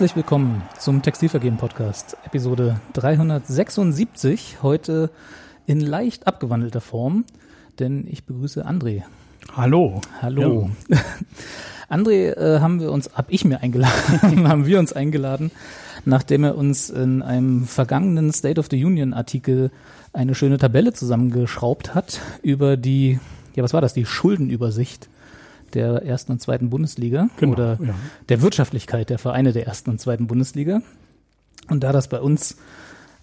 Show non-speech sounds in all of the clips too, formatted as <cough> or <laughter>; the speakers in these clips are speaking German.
Herzlich willkommen zum Textilvergehen Podcast, Episode 376. Heute in leicht abgewandelter Form, denn ich begrüße André. Hallo. Hallo. Ja. <laughs> André äh, haben wir uns, hab ich mir eingeladen, <laughs> haben wir uns eingeladen, nachdem er uns in einem vergangenen State of the Union Artikel eine schöne Tabelle zusammengeschraubt hat über die, ja was war das, die Schuldenübersicht der ersten und zweiten Bundesliga genau, oder ja. der Wirtschaftlichkeit der Vereine der ersten und zweiten Bundesliga. Und da das bei uns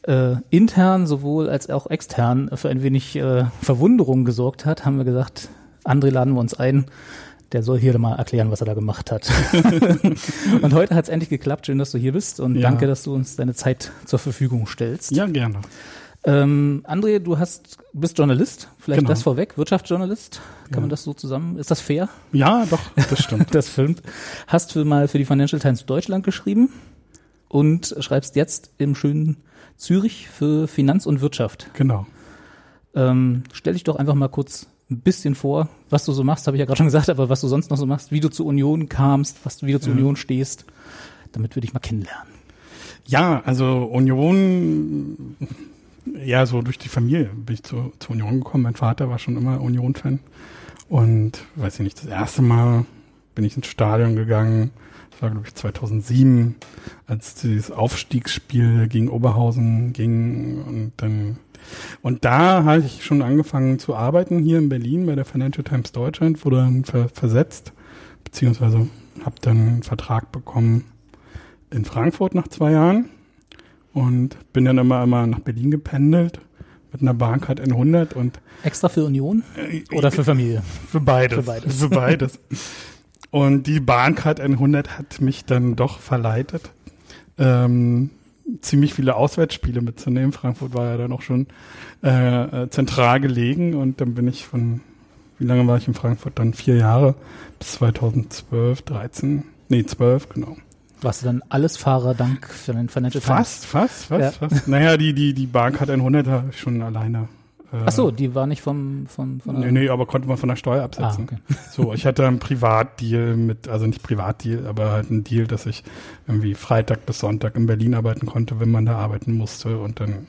äh, intern sowohl als auch extern für ein wenig äh, Verwunderung gesorgt hat, haben wir gesagt, André laden wir uns ein. Der soll hier mal erklären, was er da gemacht hat. <laughs> und heute hat es endlich geklappt. Schön, dass du hier bist und ja. danke, dass du uns deine Zeit zur Verfügung stellst. Ja, gerne. Ähm, André, du hast, bist Journalist, vielleicht genau. das vorweg, Wirtschaftsjournalist, kann ja. man das so zusammen, ist das fair? Ja, doch, das stimmt. <laughs> das filmt. Hast du mal für die Financial Times Deutschland geschrieben und schreibst jetzt im schönen Zürich für Finanz und Wirtschaft. Genau. Ähm, stell dich doch einfach mal kurz ein bisschen vor, was du so machst, habe ich ja gerade schon gesagt, aber was du sonst noch so machst, wie du zur Union kamst, was du, wie du zur ja. Union stehst, damit wir dich mal kennenlernen. Ja, also Union ja, so durch die Familie bin ich zu, zur Union gekommen. Mein Vater war schon immer Union-Fan. Und, weiß ich nicht, das erste Mal bin ich ins Stadion gegangen. Das war, glaube ich, 2007, als dieses Aufstiegsspiel gegen Oberhausen ging. Und dann, und da habe ich schon angefangen zu arbeiten hier in Berlin bei der Financial Times Deutschland, wurde dann ver versetzt, beziehungsweise habe dann einen Vertrag bekommen in Frankfurt nach zwei Jahren und bin dann immer, immer nach Berlin gependelt mit einer Bahncard N100 und extra für Union oder für Familie? Für beides. Für beides. Für beides. und die Bahncard N100 hat mich dann doch verleitet, ähm, ziemlich viele Auswärtsspiele mitzunehmen. Frankfurt war ja dann auch schon äh, äh zentral gelegen und dann bin ich von, wie lange war ich in Frankfurt? Dann vier Jahre bis 2012, 13, nee 12, genau. Warst du dann alles Fahrer dank für den Financial Times? Fast, fast, fast, ja. fast. Naja, die, die, die Bank hat ein 100er schon alleine. Äh, Ach so, die war nicht vom, von, von Nee, nee, aber konnte man von der Steuer absetzen. Ah, okay. So, ich hatte einen Privatdeal mit, also nicht Privatdeal, aber halt einen Deal, dass ich irgendwie Freitag bis Sonntag in Berlin arbeiten konnte, wenn man da arbeiten musste und dann,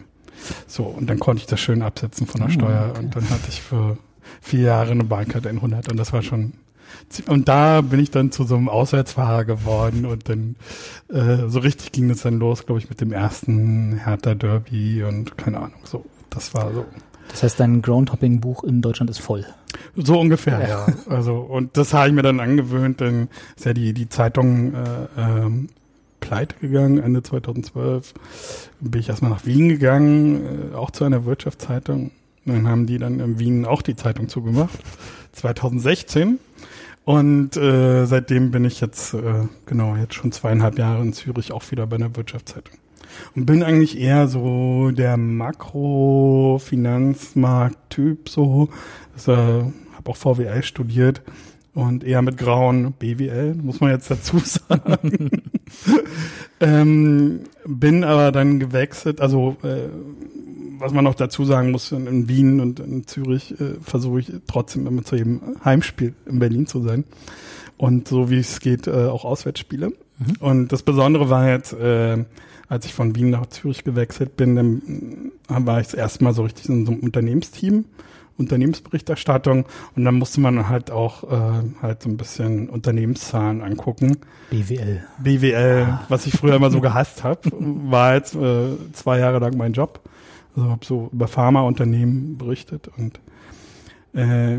so, und dann konnte ich das schön absetzen von der oh, Steuer okay. und dann hatte ich für vier Jahre eine Bahncard 100 und das war schon und da bin ich dann zu so einem Auswärtsfahrer geworden und dann äh, so richtig ging es dann los, glaube ich, mit dem ersten Hertha Derby und keine Ahnung, so. Das war so. Das heißt, dein Groundhopping-Buch in Deutschland ist voll. So ungefähr, ja. ja. Also und das habe ich mir dann angewöhnt, denn ist ja die die Zeitung äh, ähm, pleite gegangen Ende 2012. Bin ich erstmal nach Wien gegangen, äh, auch zu einer Wirtschaftszeitung. dann haben die dann in Wien auch die Zeitung zugemacht. 2016 und äh, seitdem bin ich jetzt, äh, genau, jetzt schon zweieinhalb Jahre in Zürich auch wieder bei einer Wirtschaftszeitung. Und bin eigentlich eher so der Makro-Finanzmarkt-Typ, so. Also, habe auch VWL studiert und eher mit grauen BWL, muss man jetzt dazu <laughs> sagen. <laughs> ähm, bin aber dann gewechselt, also äh, was man noch dazu sagen muss, in, Wien und in Zürich äh, versuche ich trotzdem immer zu jedem Heimspiel in Berlin zu sein. Und so wie es geht, äh, auch Auswärtsspiele. Mhm. Und das Besondere war jetzt, äh, als ich von Wien nach Zürich gewechselt bin, dann war ich das erste Mal so richtig in so einem Unternehmensteam. Unternehmensberichterstattung und dann musste man halt auch äh, halt so ein bisschen Unternehmenszahlen angucken. BWL. BWL, ah. was ich früher immer so <laughs> gehasst habe, war jetzt äh, zwei Jahre lang mein Job. Also habe so über Pharmaunternehmen berichtet und äh,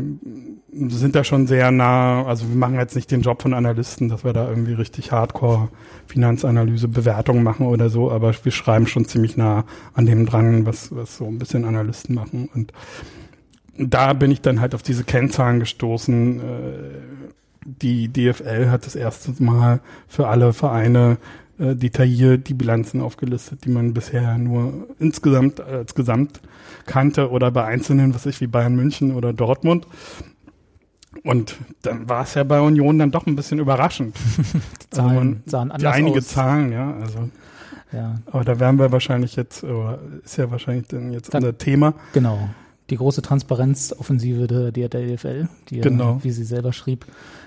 sind da schon sehr nah, also wir machen jetzt nicht den Job von Analysten, dass wir da irgendwie richtig Hardcore Finanzanalyse, Bewertungen machen oder so, aber wir schreiben schon ziemlich nah an dem dran, was, was so ein bisschen Analysten machen. Und da bin ich dann halt auf diese Kennzahlen gestoßen. Äh, die DFL hat das erste Mal für alle Vereine äh, detailliert die Bilanzen aufgelistet, die man bisher nur insgesamt als Gesamt kannte oder bei einzelnen, was ich wie Bayern München oder Dortmund. Und dann war es ja bei Union dann doch ein bisschen überraschend. <laughs> die Zahlen also sahen anders einige aus. Zahlen, ja, also. Ja. Aber da werden wir wahrscheinlich jetzt, ist ja wahrscheinlich dann jetzt unser Thema. Genau. die große Transparenzoffensive der, der, DFL, die Genau. wie sie selber schrieb,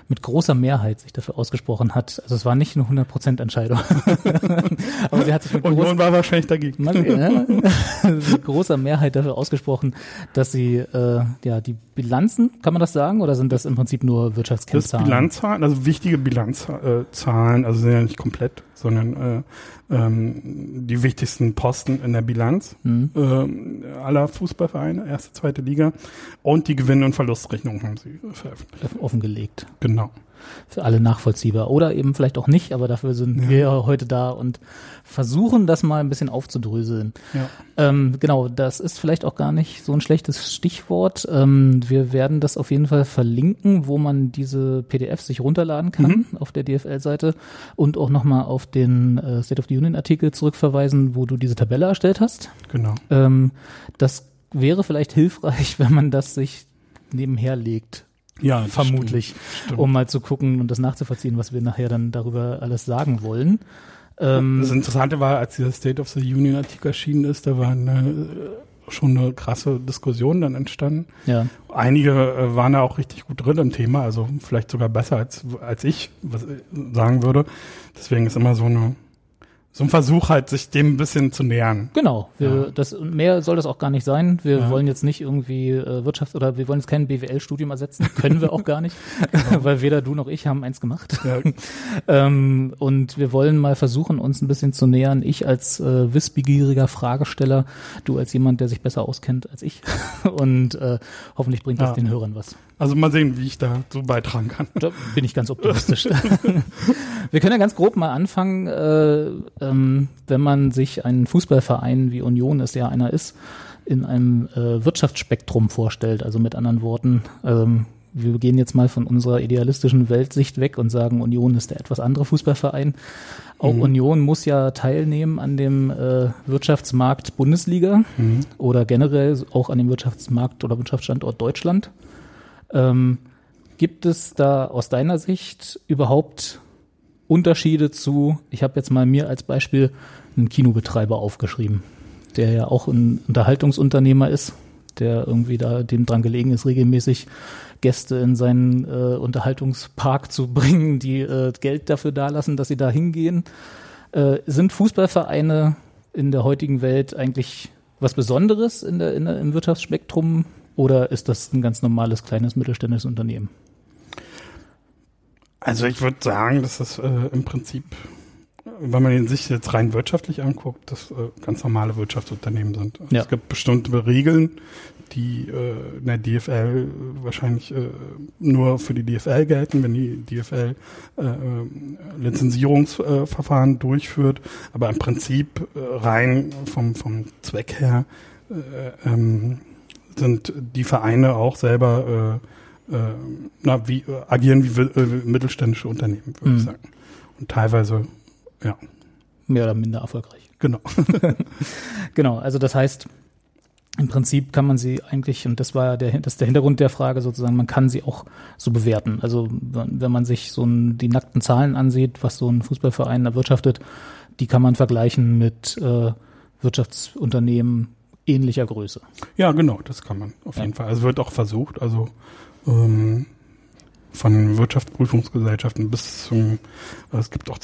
mit großer Mehrheit sich dafür ausgesprochen hat. Also es war nicht eine 100% Entscheidung. <laughs> Aber sie hat sich mit großer Union war wahrscheinlich dagegen. <laughs> mit großer Mehrheit dafür ausgesprochen, dass sie äh, ja die Bilanzen, kann man das sagen, oder sind das im Prinzip nur Das Wirtschaftskennzahlen? Bilanzzahlen, also wichtige Bilanzzahlen, also sind ja nicht komplett, sondern äh, ähm, die wichtigsten Posten in der Bilanz Mhm. ähm, aller Fußballvereine, erste, zweite Liga und die Gewinn- und Verlustrechnung haben sie veröffentlicht. offengelegt. Genau. Für alle nachvollziehbar. Oder eben vielleicht auch nicht, aber dafür sind Ja. wir heute da und versuchen das mal ein bisschen aufzudröseln. Ja. Ähm, genau, das ist vielleicht auch gar nicht so ein schlechtes Stichwort. Ähm, wir werden das auf jeden Fall verlinken, wo man diese PDFs sich runterladen kann auf der DFL-Seite und auch nochmal auf den äh, State of the Union-Artikel zurückverweisen, wo du diese Tabelle erstellt hast. Genau. Ähm, das wäre vielleicht hilfreich, <laughs> wenn man das sich nebenher legt, Ja, vermutlich, stimmt. Stimmt. um mal zu gucken und das nachzuvollziehen, was wir nachher dann darüber alles sagen wollen. Ähm, Das Interessante war, als dieser State of the Union Artikel erschienen ist, da war eine, äh, schon eine krasse Diskussion dann entstanden. ja, Einige äh, waren da auch richtig gut drin im Thema, also vielleicht sogar besser als, als ich was ich sagen würde. Deswegen ist immer so eine so ein Versuch halt, sich dem ein bisschen zu nähern. genau. Wir, Ja. das, mehr soll das auch gar nicht sein. Wir Ja. wollen jetzt nicht irgendwie äh, Wirtschaft oder wir wollen jetzt kein BWL-Studium ersetzen. <laughs> Können wir auch gar nicht, <laughs> <laughs> Genau. weil weder du noch ich haben eins gemacht. Ja, Ähm, und wir wollen mal versuchen, uns ein bisschen zu nähern. Ich als äh, wissbegieriger Fragesteller, du als jemand, der sich besser auskennt als ich. Und äh, hoffentlich bringt das den Hörern was. also mal sehen, wie ich da so beitragen kann. Da bin ich ganz optimistisch. wir können ja ganz grob mal anfangen, äh, ähm, wenn man sich einen Fußballverein wie Union, es ja einer ist, in einem äh, Wirtschaftsspektrum vorstellt. Also mit anderen Worten, ähm, wir gehen jetzt mal von unserer idealistischen Weltsicht weg und sagen, Union ist der etwas andere Fußballverein. Auch Mhm. Union muss ja teilnehmen an dem äh, Wirtschaftsmarkt Bundesliga Mhm. oder generell auch an dem Wirtschaftsmarkt oder Wirtschaftsstandort Deutschland. Ähm, gibt es da aus deiner Sicht überhaupt Unterschiede zu, ich habe jetzt mal mir als Beispiel einen Kinobetreiber aufgeschrieben, der ja auch ein Unterhaltungsunternehmer ist, der irgendwie da dem dran gelegen ist, regelmäßig Gäste in seinen äh, Unterhaltungspark zu <laughs> bringen, die äh, Geld dafür dalassen, dass sie da hingehen. Äh, sind Fußballvereine in der heutigen Welt eigentlich was Besonderes in der, in der, im Wirtschaftsspektrum oder ist das ein ganz normales kleines mittelständisches Unternehmen? Also ich würde sagen, dass das äh, im Prinzip, wenn man ihn sich jetzt rein wirtschaftlich anguckt, das äh, ganz normale Wirtschaftsunternehmen sind. Also Ja. Es gibt bestimmte Regeln, die äh, in der DFL wahrscheinlich äh, nur für die DFL gelten, wenn die DFL äh, äh, Lizenzierungsverfahren durchführt. Aber im Prinzip äh, rein vom, vom Zweck her äh, ähm, sind die Vereine auch selber äh, äh, na, wie, äh, agieren wie wi- äh, mittelständische Unternehmen, würde Mhm. ich sagen. Und teilweise, ja, Mehr oder minder erfolgreich. genau. <laughs> Genau, also das heißt, im Prinzip kann man sie eigentlich, und das war ja der, das der Hintergrund der Frage sozusagen, man kann sie auch so bewerten. Also wenn man sich so ein, die nackten Zahlen ansieht, was so ein Fußballverein erwirtschaftet, die kann man vergleichen mit äh, Wirtschaftsunternehmen ähnlicher Größe. Ja, genau, das kann man auf Ja. jeden Fall. Also wird auch versucht, also ähm, von Wirtschaftsprüfungsgesellschaften bis zum, also es gibt auch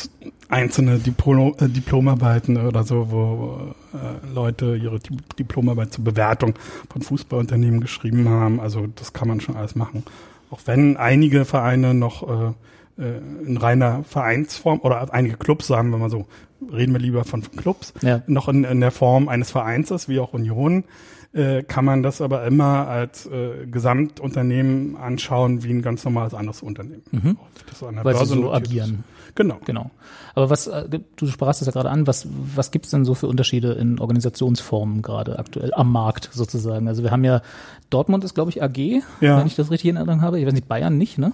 einzelne Diplom, äh, Diplomarbeiten oder so, wo äh, Leute ihre Di Diplomarbeit zur Bewertung von Fußballunternehmen geschrieben haben. Also das kann man schon alles machen. Auch wenn einige Vereine noch äh, äh, in reiner Vereinsform oder einige Clubs sagen wir mal so, reden wir lieber von Clubs, Ja. noch in, in der Form eines Vereins ist, wie auch Union, äh, kann man das aber immer als äh, Gesamtunternehmen anschauen, wie ein ganz normales anderes Unternehmen. Mhm. Das an der Weil sie Börse so notiert agieren. Ist. Genau. Genau. Aber was, äh, du sprachst es ja gerade an, was, was gibt's denn so für Unterschiede in Organisationsformen gerade aktuell am Markt sozusagen? Also wir haben ja, Dortmund ist glaube ich AG, Ja. wenn ich das richtig in Erinnerung habe. Ich weiß nicht, Bayern nicht, ne?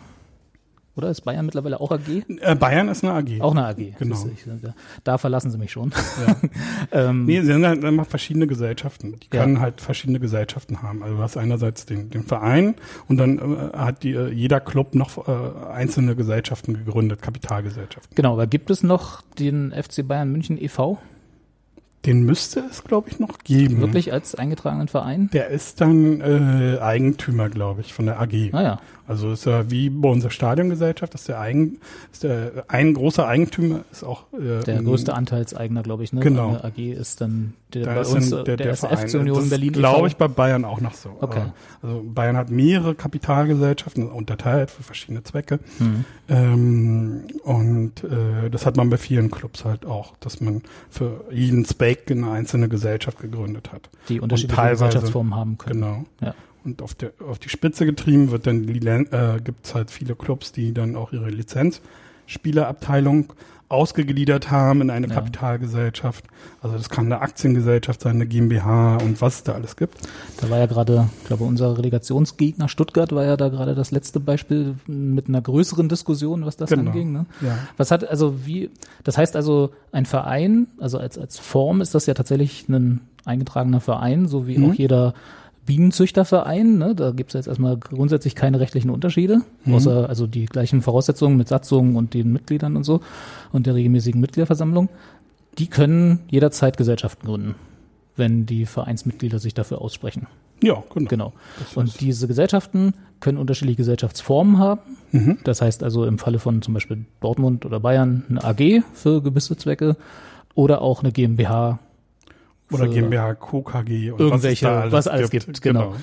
Oder ist Bayern mittlerweile auch AG? Äh, Bayern ist eine AG. Auch eine AG. Genau. Ich- Da, verlassen sie mich schon. Ja. <laughs> ähm, Nee, sie sind halt immer verschiedene Gesellschaften. Die Ja. können halt verschiedene Gesellschaften haben. Also du hast einerseits den, den Verein und dann äh, hat die, äh, jeder Club noch äh, einzelne Gesellschaften gegründet, Kapitalgesellschaften. Genau, aber gibt es noch den FC Bayern München e.V.? Den müsste es, glaube ich, noch geben. Wirklich als eingetragenen Verein? Der ist dann äh, Eigentümer, glaube ich, von der AG. Ah ja. Also ist ja wie bei unserer Stadiongesellschaft, dass der Eigen, ist der ein großer Eigentümer ist auch äh, Der größte Anteilseigner, glaube ich, ne? Genau. Der AG ist dann der Da bei uns der, der, der erste Verein. FC Union das Berlin. glaube e.V.. ich bei Bayern auch noch so. Okay. Also Bayern hat mehrere Kapitalgesellschaften unterteilt für verschiedene Zwecke. Mhm. Ähm, und äh, das hat man bei vielen Clubs halt auch, dass man für jeden Zweck eine einzelne Gesellschaft gegründet hat. Die unterschiedliche Gesellschaftsformen haben können. Genau. Ja. Und auf, der, auf die Spitze getrieben wird dann die, äh, gibt's halt viele Clubs, die dann auch ihre Lizenzspielerabteilung ausgegliedert haben in eine Ja. Kapitalgesellschaft. Also das kann eine Aktiengesellschaft sein, eine GmbH und was es da alles gibt. Da war ja gerade, ich glaube, unser Relegationsgegner Stuttgart war ja da gerade das letzte Beispiel mit einer größeren Diskussion, was das Genau. anging. Ne? Ja. Was hat also wie, das heißt also ein Verein, also als, als Form ist das ja tatsächlich ein eingetragener Verein, so wie Mhm. auch jeder Bienenzüchterverein. Ne? Da gibt es jetzt erstmal grundsätzlich keine rechtlichen Unterschiede, Mhm. außer also die gleichen Voraussetzungen mit Satzungen und den Mitgliedern und so und der regelmäßigen Mitgliederversammlung. Die können jederzeit Gesellschaften gründen, wenn die Vereinsmitglieder sich dafür aussprechen. Ja, genau. Genau. Und diese Gesellschaften können unterschiedliche Gesellschaftsformen haben. Mhm. Das heißt also im Falle von zum Beispiel Dortmund oder Bayern eine AG für gewisse Zwecke oder auch eine GmbH. Oder GmbH, Co. KG und Irgendwelche, was, da alles, was alles gibt, genau.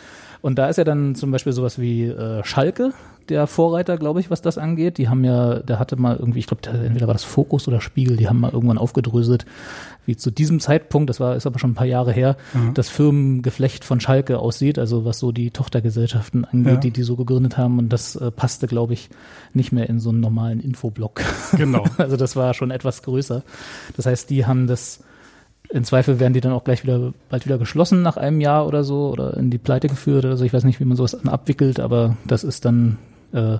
Und da ist ja dann zum Beispiel sowas wie äh, Schalke, der Vorreiter, glaube ich, was das angeht. Die haben ja, der hatte mal irgendwie, ich glaube, entweder war das Fokus oder Spiegel, die haben mal irgendwann aufgedröselt, wie zu diesem Zeitpunkt, das war, ist aber schon ein paar Jahre her, Mhm. das Firmengeflecht von Schalke aussieht, also was so die Tochtergesellschaften angeht, Ja. die die so gegründet haben. Und das äh, passte, glaube ich, nicht mehr in so einen normalen Infoblock. Genau. <laughs> Also das war schon etwas größer. Das heißt, die haben das, im Zweifel werden die dann auch gleich wieder, bald wieder geschlossen nach einem Jahr oder so oder in die Pleite geführt oder so. Ich weiß nicht, wie man sowas dann abwickelt, aber das ist dann äh,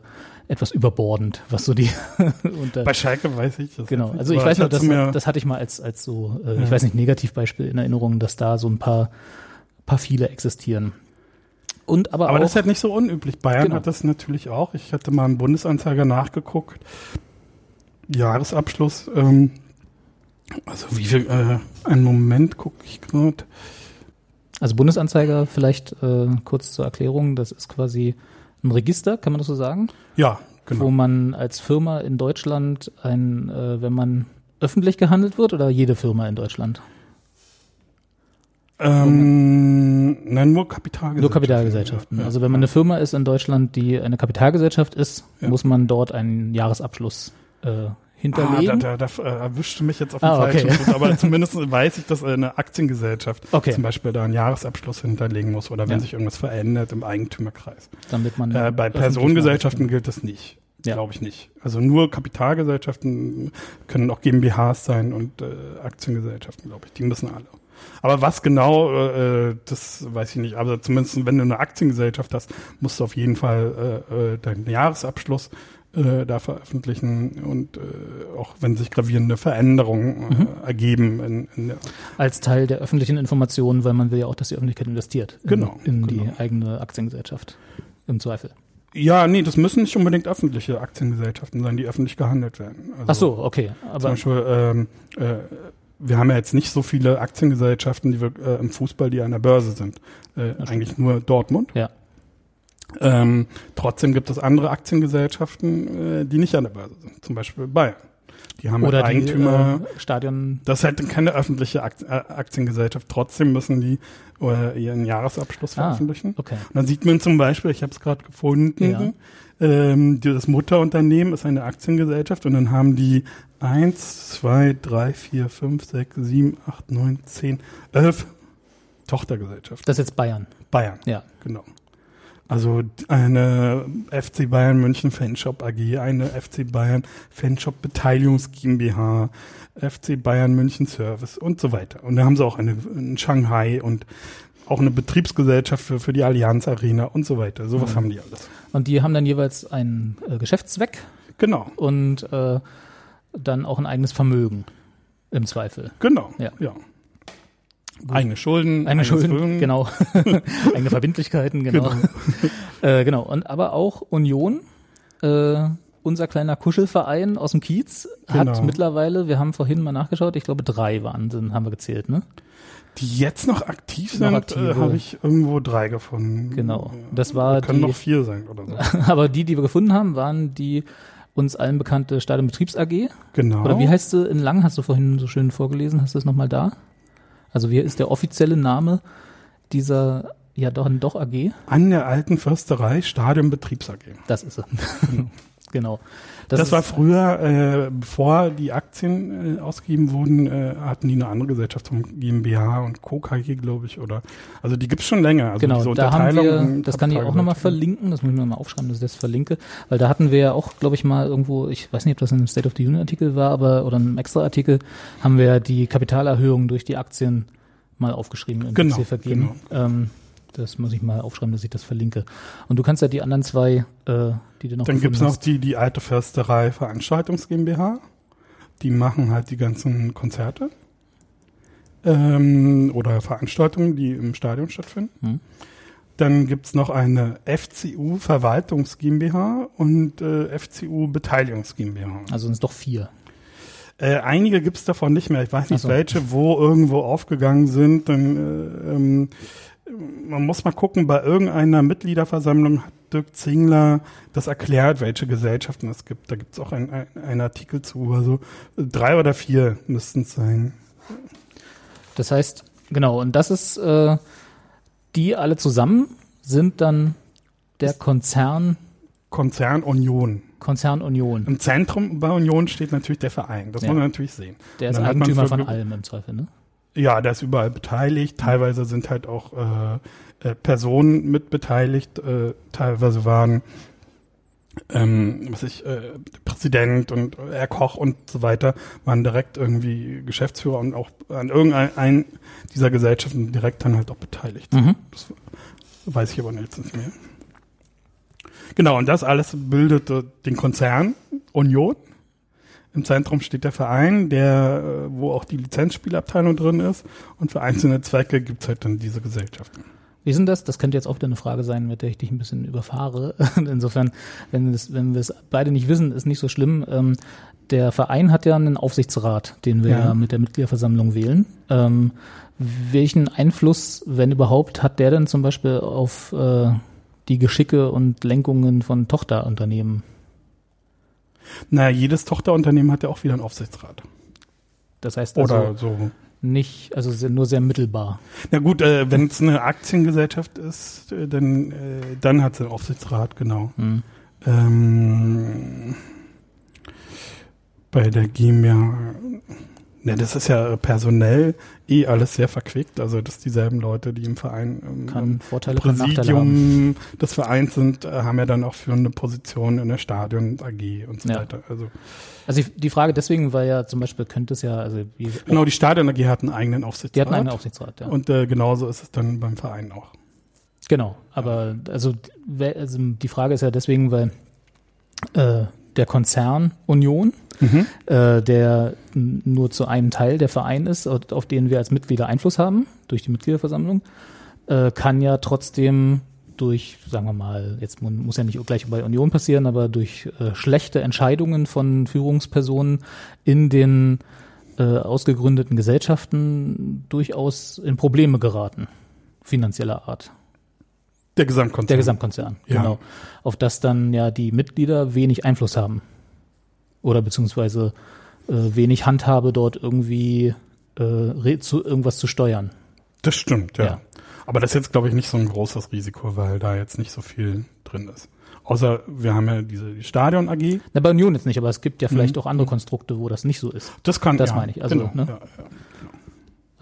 etwas überbordend, was so die <laughs> unter, Bei Schalke weiß ich das. Genau, also ich weiß noch, das, das hatte ich mal als, als so, äh, Ja. ich weiß nicht, Negativbeispiel in Erinnerung, dass da so ein paar, paar viele existieren. Und aber, aber auch, das ist halt nicht so unüblich. Bayern Genau. hat das natürlich auch. Ich hatte mal einen Bundesanzeiger nachgeguckt. Jahresabschluss. Ähm, also wie viel, äh, einen Moment gucke ich gerade. also Bundesanzeiger vielleicht äh, kurz zur Erklärung, das ist quasi ein Register, kann man das so sagen? Ja, wo genau. man als Firma in Deutschland ein, äh, wenn man öffentlich gehandelt wird oder jede Firma in Deutschland? Ähm, nein, nur Kapitalgesellschaften. Nur Kapitalgesellschaften. Ja, also wenn man eine Firma ist in Deutschland, die eine Kapitalgesellschaft ist, Ja. muss man dort einen Jahresabschluss äh, Ah, hinterlegen. da, da, da äh, erwischte mich jetzt auf den Ah, okay. falschen Fuß. Aber <laughs> zumindest weiß ich, dass eine Aktiengesellschaft Okay. zum Beispiel da einen Jahresabschluss hinterlegen muss oder wenn Ja. sich irgendwas verändert im Eigentümerkreis. damit man Äh, bei Personengesellschaften gilt das nicht. Ja. Glaube ich nicht. Also nur Kapitalgesellschaften können auch GmbHs sein und äh, Aktiengesellschaften, glaube ich. Die müssen alle. Aber was genau, äh, das weiß ich nicht. Aber zumindest, wenn du eine Aktiengesellschaft hast, musst du auf jeden Fall äh, äh, deinen Jahresabschluss äh, da veröffentlichen und äh, auch wenn sich gravierende Veränderungen äh, Mhm. ergeben in, in der als Teil der öffentlichen Informationen, weil man will ja auch, dass die Öffentlichkeit investiert in, Genau, in genau. die eigene Aktiengesellschaft. Im Zweifel. Ja, nee, das müssen nicht unbedingt öffentliche Aktiengesellschaften sein, die öffentlich gehandelt werden. Also Ach so, okay. Zum Aber Beispiel, ähm, äh, wir haben ja jetzt nicht so viele Aktiengesellschaften, die wir äh, im Fußball, die an der Börse sind. Äh, eigentlich nur Dortmund. Ja. Ähm, trotzdem gibt es andere Aktiengesellschaften, äh, die nicht an der Börse sind. Zum Beispiel Bayern. Die haben oder halt die Eigentümer. äh, Stadion. das ist halt keine öffentliche äh, Aktiengesellschaft. Trotzdem müssen die äh, ihren Jahresabschluss Ah. veröffentlichen. Okay. Und dann sieht man zum Beispiel, ich habe es gerade gefunden, Ja. ähm, die- das Mutterunternehmen ist eine Aktiengesellschaft und dann haben die eins, zwei, drei, vier, fünf, sechs, sieben, acht, neun, zehn, elf Tochtergesellschaften. Das ist jetzt Bayern. Bayern, Ja. genau. Also eine FC Bayern München Fanshop AG, eine FC Bayern Fanshop Beteiligungs GmbH, FC Bayern München Service und so weiter. Und da haben sie auch eine in Shanghai und auch eine Betriebsgesellschaft für, für die Allianz Arena und so weiter. Sowas Mhm. haben die alles. Und die haben dann jeweils einen äh, Geschäftszweck Genau, und äh, dann auch ein eigenes Vermögen im Zweifel. genau. Ja. ja. Eigene Schulden, Eigene Schulden, Vermögen. genau. <laughs> Eigene Verbindlichkeiten, genau. Genau. <laughs> äh, genau. Und aber auch Union äh, unser kleiner Kuschelverein aus dem Kiez hat Genau. mittlerweile, wir haben vorhin mal nachgeschaut, ich glaube drei waren, haben wir gezählt, ne? Die jetzt noch aktiv sind, äh, habe ich irgendwo drei gefunden. Genau. Das war Können die- noch vier sein oder so. <laughs> Aber die, die wir gefunden haben, waren die uns allen bekannte Stadionbetriebs AG. Genau. Oder wie heißt sie in Lang? Hast du vorhin so schön vorgelesen? Hast du es nochmal da? Also wie ist der offizielle Name dieser, ja doch, doch AG? An der alten Försterei Stadionbetriebs AG. Das ist sie. <laughs> genau. Das, ist, war früher, äh, bevor die Aktien äh, ausgegeben wurden, äh, hatten die eine andere Gesellschaft vom GmbH und Co. KG, glaube ich, oder also die gibt's schon länger. Also Genau, diese da haben wir, das kann ich auch nochmal verlinken, das muss ich mir mal aufschreiben, dass ich das verlinke, weil da hatten wir ja auch, glaube ich, mal irgendwo, ich weiß nicht, ob das in einem State of the Union Artikel war, aber oder einem extra Artikel, haben wir die Kapitalerhöhung durch die Aktien mal aufgeschrieben im Genau, CVG. Ähm, das muss ich mal aufschreiben, dass ich das verlinke. Und du kannst ja die anderen zwei, äh, die du noch Dann gibt's gefunden noch die, die alte Försterei Veranstaltungs GmbH. Die machen halt die ganzen Konzerte ähm, oder Veranstaltungen, die im Stadion stattfinden. Hm. Dann gibt's noch eine FCU Verwaltungs GmbH und äh, FCU Beteiligungs GmbH. Also sind es doch vier. Äh, einige gibt's davon nicht mehr. Ich weiß nicht so. welche, wo irgendwo aufgegangen sind. Dann, äh, ähm, man muss mal gucken, bei irgendeiner Mitgliederversammlung hat Dirk Zingler das erklärt, welche Gesellschaften es gibt. Da gibt's auch ein, ein, einen Artikel zu. Also drei oder vier müssten es sein. Das heißt, genau, und das ist, äh, die alle zusammen sind dann der Konzern, Konzern Union. Konzern Union. Im Zentrum bei Union steht natürlich der Verein. Das Ja. muss man natürlich sehen. Der ist Eigentümer von allem im Zweifel, ne? Ja, der ist überall beteiligt. Teilweise sind halt auch äh, äh, Personen mit beteiligt. Äh, teilweise waren ähm, was ich, äh, Präsident und Herr Koch und so weiter waren direkt irgendwie Geschäftsführer und auch an irgendein ein dieser Gesellschaften direkt dann halt auch beteiligt. Mhm. Das weiß ich aber jetzt nicht mehr. Genau, und das alles bildet äh, den Konzern Union. Im Zentrum steht der Verein, der, äh, wo auch die Lizenzspielabteilung drin ist. Und für einzelne Zwecke gibt's halt dann diese Gesellschaften. Wie denn das? Das könnte jetzt auch wieder eine Frage sein, mit der ich dich ein bisschen überfahre. <laughs> Insofern, wenn, wir es beide nicht wissen, ist nicht so schlimm. Ähm, der Verein hat ja einen Aufsichtsrat, den wir Ja. ja. mit der Mitgliederversammlung wählen. Ähm, welchen Einfluss, wenn überhaupt, hat der denn zum Beispiel auf äh, die Geschicke und Lenkungen von Tochterunternehmen? Naja, jedes Tochterunternehmen hat ja auch wieder einen Aufsichtsrat. Das heißt also Oder so. nicht, also nur sehr mittelbar. Na gut, äh, wenn es eine Aktiengesellschaft ist, äh, dann, äh, dann hat sie einen Aufsichtsrat, genau. Hm. Ähm, bei der GmbH, ne, das ist ja personell eh alles sehr verquickt. Also das dieselben Leute, die im Verein ähm, im haben. Präsidium des Vereins sind, äh, haben ja dann auch führende Positionen in der Stadion AG und so Ja. weiter. Also Also die Frage deswegen war ja zum Beispiel, könnte es ja, also wie, genau, die Stadion AG hat einen eigenen Aufsichtsrat. die hatten einen Aufsichtsrat, ja. Und äh, genauso ist es dann beim Verein auch. Genau, aber also, wer- also die Frage ist ja deswegen, weil äh, der Konzern Union, Mhm. äh, der nur zu einem Teil der Verein ist, auf den wir als Mitglieder Einfluss haben, durch die Mitgliederversammlung, äh, kann ja trotzdem durch, sagen wir mal, jetzt mu- muss ja nicht gleich bei Union passieren, aber durch äh, schlechte Entscheidungen von Führungspersonen in den äh, ausgegründeten Gesellschaften durchaus in Probleme geraten, finanzieller Art. Der Gesamtkonzern. Der Gesamtkonzern, Ja. genau. Auf das dann ja die Mitglieder wenig Einfluss haben. Oder beziehungsweise äh, wenig Handhabe dort irgendwie äh, zu, irgendwas zu steuern. Das stimmt, ja. Ja. Aber das ist jetzt, glaube ich, nicht so ein großes Risiko, weil da jetzt nicht so viel drin ist. Außer wir haben ja diese die Stadion AG. Na, bei Union jetzt nicht, aber es gibt ja vielleicht Mhm. auch andere Konstrukte, wo das nicht so ist. Das kann Das ja, meine ich, also, genau, ne? ja, ja.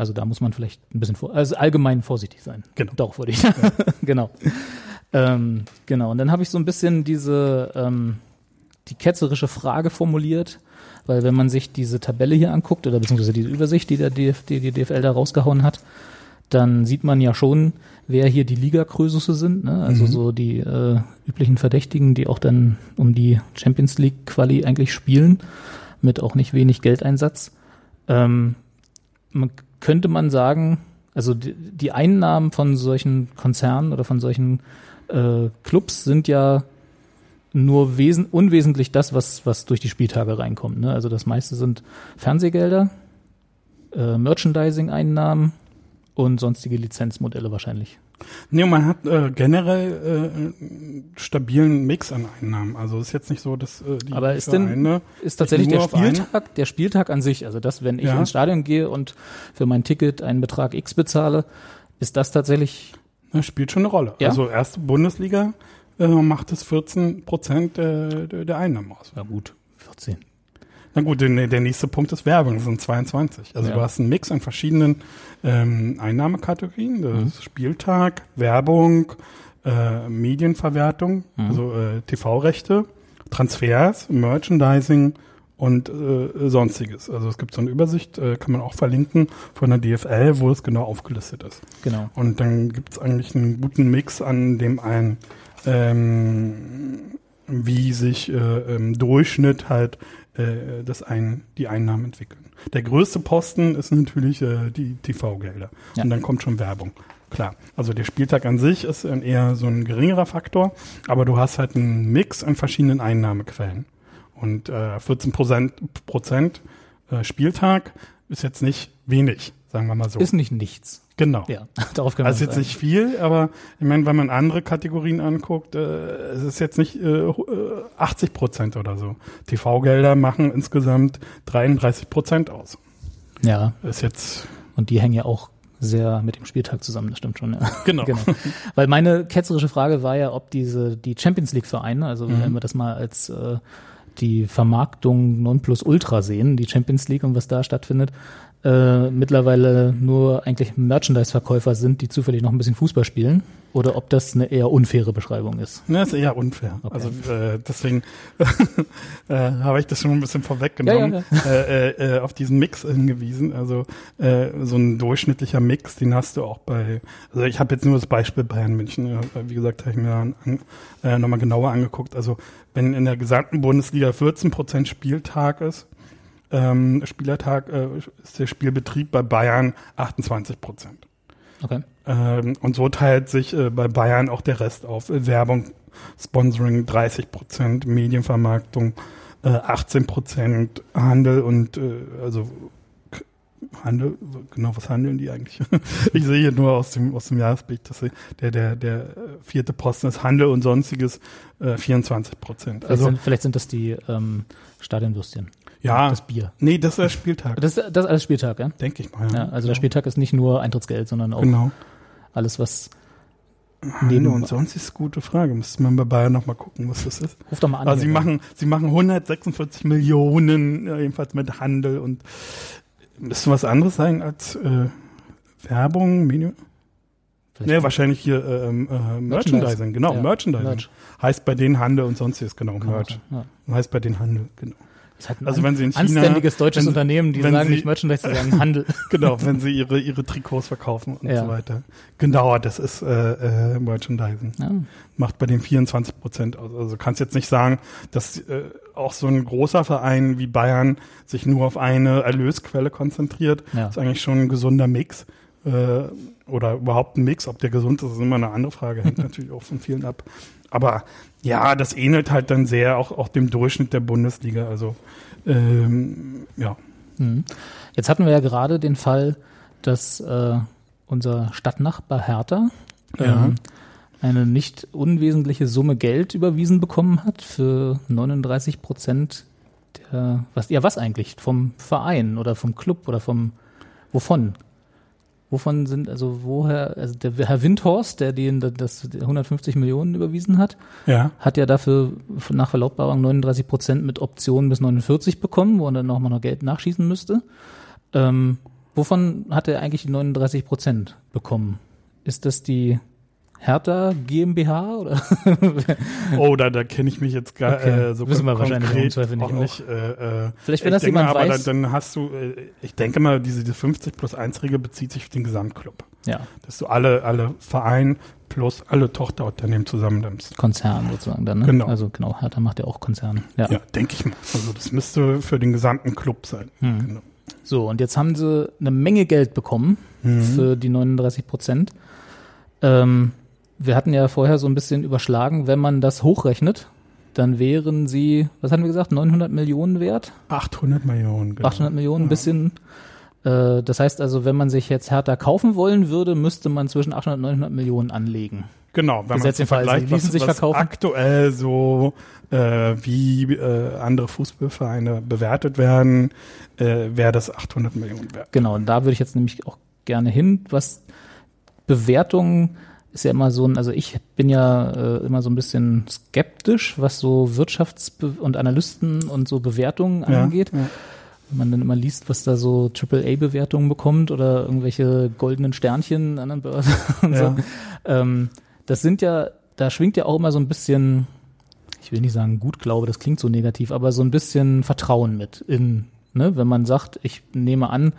Also da muss man vielleicht ein bisschen vor, also allgemein vorsichtig sein. Genau. Doch, wollte ich. <laughs> genau. Ähm, genau. Und dann habe ich so ein bisschen diese, ähm, die ketzerische Frage formuliert, weil wenn man sich diese Tabelle hier anguckt oder beziehungsweise diese Übersicht, die der DF, die, die DFL da rausgehauen hat, dann sieht man ja schon, wer hier die Liga-Krösusse sind, ne? also Mhm. so die äh, üblichen Verdächtigen, die auch dann um die Champions League Quali eigentlich spielen, mit auch nicht wenig Geldeinsatz. Ähm, man, könnte man sagen, also die, die Einnahmen von solchen Konzernen oder von solchen äh, Clubs sind ja nur wesen unwesentlich das, was, was durch die Spieltage reinkommt. Ne? Also das meiste sind Fernsehgelder, äh, Merchandising-Einnahmen und sonstige Lizenzmodelle wahrscheinlich. Nee, man hat äh, generell äh, stabilen Mix an Einnahmen. Also ist jetzt nicht so, dass äh, die Aber ist denn ist tatsächlich der Spieltag, der Spieltag an sich, also das, wenn ich ja. ins Stadion gehe und für mein Ticket einen Betrag X bezahle, ist das tatsächlich das spielt schon eine Rolle. Ja? Also erste Bundesliga äh, macht es 14 Prozent äh, der Einnahmen aus. Ja gut, 14. Na gut, der, der nächste Punkt ist Werbung, das sind 22. Also ja. du hast einen Mix an verschiedenen ähm, Einnahmekategorien. Das mhm. ist Spieltag, Werbung, äh, Medienverwertung, mhm. also äh, TV-Rechte, Transfers, Merchandising und äh, sonstiges. Also es gibt so eine Übersicht, äh, kann man auch verlinken von der DFL, wo es genau aufgelistet ist. Genau. Und dann gibt es eigentlich einen guten Mix an dem ein ähm, wie sich äh, im Durchschnitt halt äh, das ein, die Einnahmen entwickeln. Der größte Posten ist natürlich äh, die TV-Gelder. Ja. Und dann kommt schon Werbung. Klar, also der Spieltag an sich ist eher so ein geringerer Faktor, aber du hast halt einen Mix an verschiedenen Einnahmequellen. Und äh, 14 Prozent, Prozent äh, Spieltag ist jetzt nicht wenig, sagen wir mal so. Ist nicht nichts. Genau. Ja, <laughs> darauf kann man Also jetzt nicht viel, aber ich meine, wenn man andere Kategorien anguckt, äh, es ist jetzt nicht äh, 80 äh, Prozent oder so. TV-Gelder machen insgesamt 33 Prozent aus. Ja. Ist jetzt. Und die hängen ja auch sehr mit dem Spieltag zusammen, das stimmt schon. Ja. <laughs> Genau. genau. Weil meine ketzerische Frage war ja, ob diese die Champions League Vereine, also mhm. wenn wir das mal als äh, die Vermarktung Nonplusultra sehen, die Champions League und was da stattfindet, äh, mittlerweile nur eigentlich Merchandise-Verkäufer sind, die zufällig noch ein bisschen Fußball spielen, oder ob das eine eher unfaire Beschreibung ist. Ja, ist eher unfair. Okay. Also äh, deswegen <laughs> äh, habe ich das schon ein bisschen vorweggenommen, ja, ja, ja. Äh, äh, auf diesen Mix hingewiesen. Also äh, so ein durchschnittlicher Mix, den hast du auch bei, also ich habe jetzt nur das Beispiel Bayern München, äh, wie gesagt, habe ich mir an, äh, nochmal genauer angeguckt. Also wenn in der gesamten Bundesliga 14 Prozent Spieltag ist, ähm, Spielertag äh, ist der Spielbetrieb bei Bayern 28 Prozent. Okay. Ähm, und so teilt sich äh, bei Bayern auch der Rest auf. Werbung, Sponsoring 30 Prozent, Medienvermarktung äh, 18 Prozent, Handel und äh, also Handel, genau, was handeln die eigentlich? <laughs> ich sehe hier nur aus dem, aus dem Jahresbericht, dass der, der, der vierte Posten ist Handel und sonstiges äh, 24 Prozent. Also, vielleicht, sind, vielleicht sind das die ähm, Stadionwürstchen. Ja. Das Bier. Nee, das ist der Spieltag. Das ist, das ist alles Spieltag, ja? Denke ich mal. Ja, also der Spieltag ist nicht nur Eintrittsgeld, sondern auch genau. alles, was Neben und sonst ist gute Frage. Müsste man bei Bayern nochmal gucken, was das ist. Ruf doch mal an. Also sie machen, sie machen 146 Millionen, ja, jedenfalls mit Handel und müsste was anderes sein als äh, Werbung, Medium? Nee, wahrscheinlich hier äh, ähm, äh, Merchandising, genau, ja, Merchandising. Merch. Heißt bei denen Handel und sonstiges, genau, Merch. Ja. Heißt bei denen Handel, genau. Halt also wenn sie in China, anständiges deutsches wenn, Unternehmen, die sagen sie, nicht Merchandise, die sagen Handel. <laughs> genau, wenn sie ihre ihre Trikots verkaufen und ja. so weiter. Genau, das ist äh, äh, Merchandising. Ja. Macht bei den 24 Prozent aus. Also kannst jetzt nicht sagen, dass äh, auch so ein großer Verein wie Bayern sich nur auf eine Erlösquelle konzentriert. Ja. Das ist eigentlich schon ein gesunder Mix. Äh, oder überhaupt ein Mix. Ob der gesund ist, ist immer eine andere Frage. Hängt <laughs> natürlich auch von vielen ab. Aber ja, das ähnelt halt dann sehr auch, auch dem Durchschnitt der Bundesliga. Also ähm, ja. Mhm. Jetzt hatten wir ja gerade den Fall, dass äh, unser Stadtnachbar Hertha ja. ähm, eine nicht unwesentliche Summe Geld überwiesen bekommen hat für 39 Prozent der, was, ja, was eigentlich? Vom Verein oder vom Club oder vom, wovon? Wovon sind, also woher, also der Herr Windhorst, der den das 150 Millionen überwiesen hat, ja. hat ja dafür nach Verlautbarung 39 Prozent mit Optionen bis 49 bekommen, wo er dann nochmal noch Geld nachschießen müsste. Ähm, wovon hat er eigentlich die 39 Prozent bekommen? Ist das die Hertha GmbH oder? <laughs> oh, da, da kenne ich mich jetzt gar okay. äh, so Wissen wir wahrscheinlich im nicht. nicht äh, äh, Vielleicht wenn das jemand mal, weiß. Dann, dann hast du, äh, ich denke mal, diese, diese 50 plus 1 Regel bezieht sich auf den Gesamtclub. Ja. Dass du alle, alle Verein plus alle Tochterunternehmen zusammennimmst. Konzern sozusagen dann, ne? Genau. Also genau, Hertha macht ja auch Konzern. Ja, ja denke ich mal. Also das müsste für den gesamten Club sein. Hm. Genau. So, und jetzt haben sie eine Menge Geld bekommen mhm. für die 39 Prozent. Ähm, wir hatten ja vorher so ein bisschen überschlagen, wenn man das hochrechnet, dann wären sie, was hatten wir gesagt, 900 Millionen wert? 800 Millionen, genau. 800 Millionen, ein bisschen. Äh, das heißt also, wenn man sich jetzt Hertha kaufen wollen würde, müsste man zwischen 800 und 900 Millionen anlegen. Genau, wenn man vergleicht, was, sich was verkaufen. aktuell so äh, wie äh, andere Fußballvereine bewertet werden, äh, wäre das 800 Millionen wert. Genau, und da würde ich jetzt nämlich auch gerne hin, was Bewertungen ist ja immer so ein, also ich bin ja äh, immer so ein bisschen skeptisch, was so Wirtschafts- und Analysten und so Bewertungen ja, angeht. Ja. Wenn man dann immer liest, was da so AAA-Bewertungen bekommt oder irgendwelche goldenen Sternchen an der Börse <laughs> und ja. so. Ähm, das sind ja, da schwingt ja auch immer so ein bisschen, ich will nicht sagen Gutglaube, das klingt so negativ, aber so ein bisschen Vertrauen mit in, ne, wenn man sagt, ich nehme an,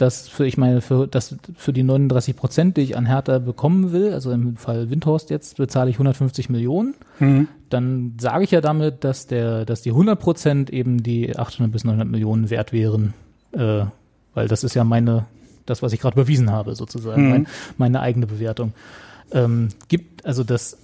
dass für, ich meine, für, das, für die 39 Prozent, die ich an Hertha bekommen will, also im Fall Windhorst jetzt, bezahle ich 150 Millionen. Mhm. Dann sage ich ja damit, dass der, dass die 100 Prozent eben die 800 bis 900 Millionen wert wären, äh, weil das ist ja meine, das, was ich gerade bewiesen habe, sozusagen, mhm. mein, meine eigene Bewertung. Ähm, gibt, also das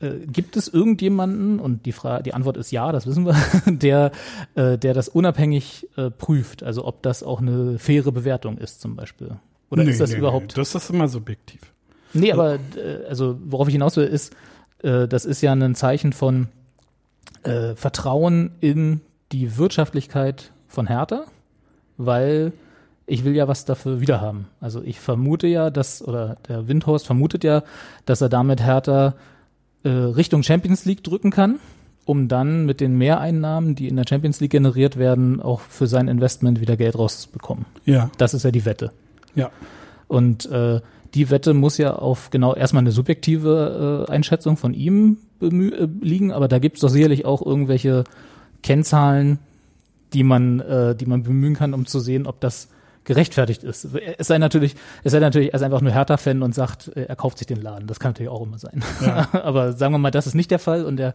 äh, gibt es irgendjemanden, und die Frage, die Antwort ist ja, das wissen wir, <laughs> der, äh, der das unabhängig äh, prüft, also ob das auch eine faire Bewertung ist zum Beispiel? Oder nee, ist das nee, überhaupt? Nee. Das ist immer subjektiv. Nee, aber äh, also worauf ich hinaus will, ist, äh, das ist ja ein Zeichen von äh, Vertrauen in die Wirtschaftlichkeit von Hertha, weil ich will ja was dafür wiederhaben. Also ich vermute ja, dass, oder der Windhorst vermutet ja, dass er damit Hertha äh, Richtung Champions League drücken kann, um dann mit den Mehreinnahmen, die in der Champions League generiert werden, auch für sein Investment wieder Geld rauszubekommen. Ja. Das ist ja die Wette. Ja. Und äh, die Wette muss ja auf genau erstmal eine subjektive äh, Einschätzung von ihm äh, liegen, aber da gibt es doch sicherlich auch irgendwelche Kennzahlen, die man, äh, die man bemühen kann, um zu sehen, ob das gerechtfertigt ist. Es sei natürlich, es sei natürlich, er ist einfach nur Hertha-Fan und sagt, äh, er kauft sich den Laden. Das kann natürlich auch immer sein. Ja. <laughs> Aber sagen wir mal, das ist nicht der Fall und er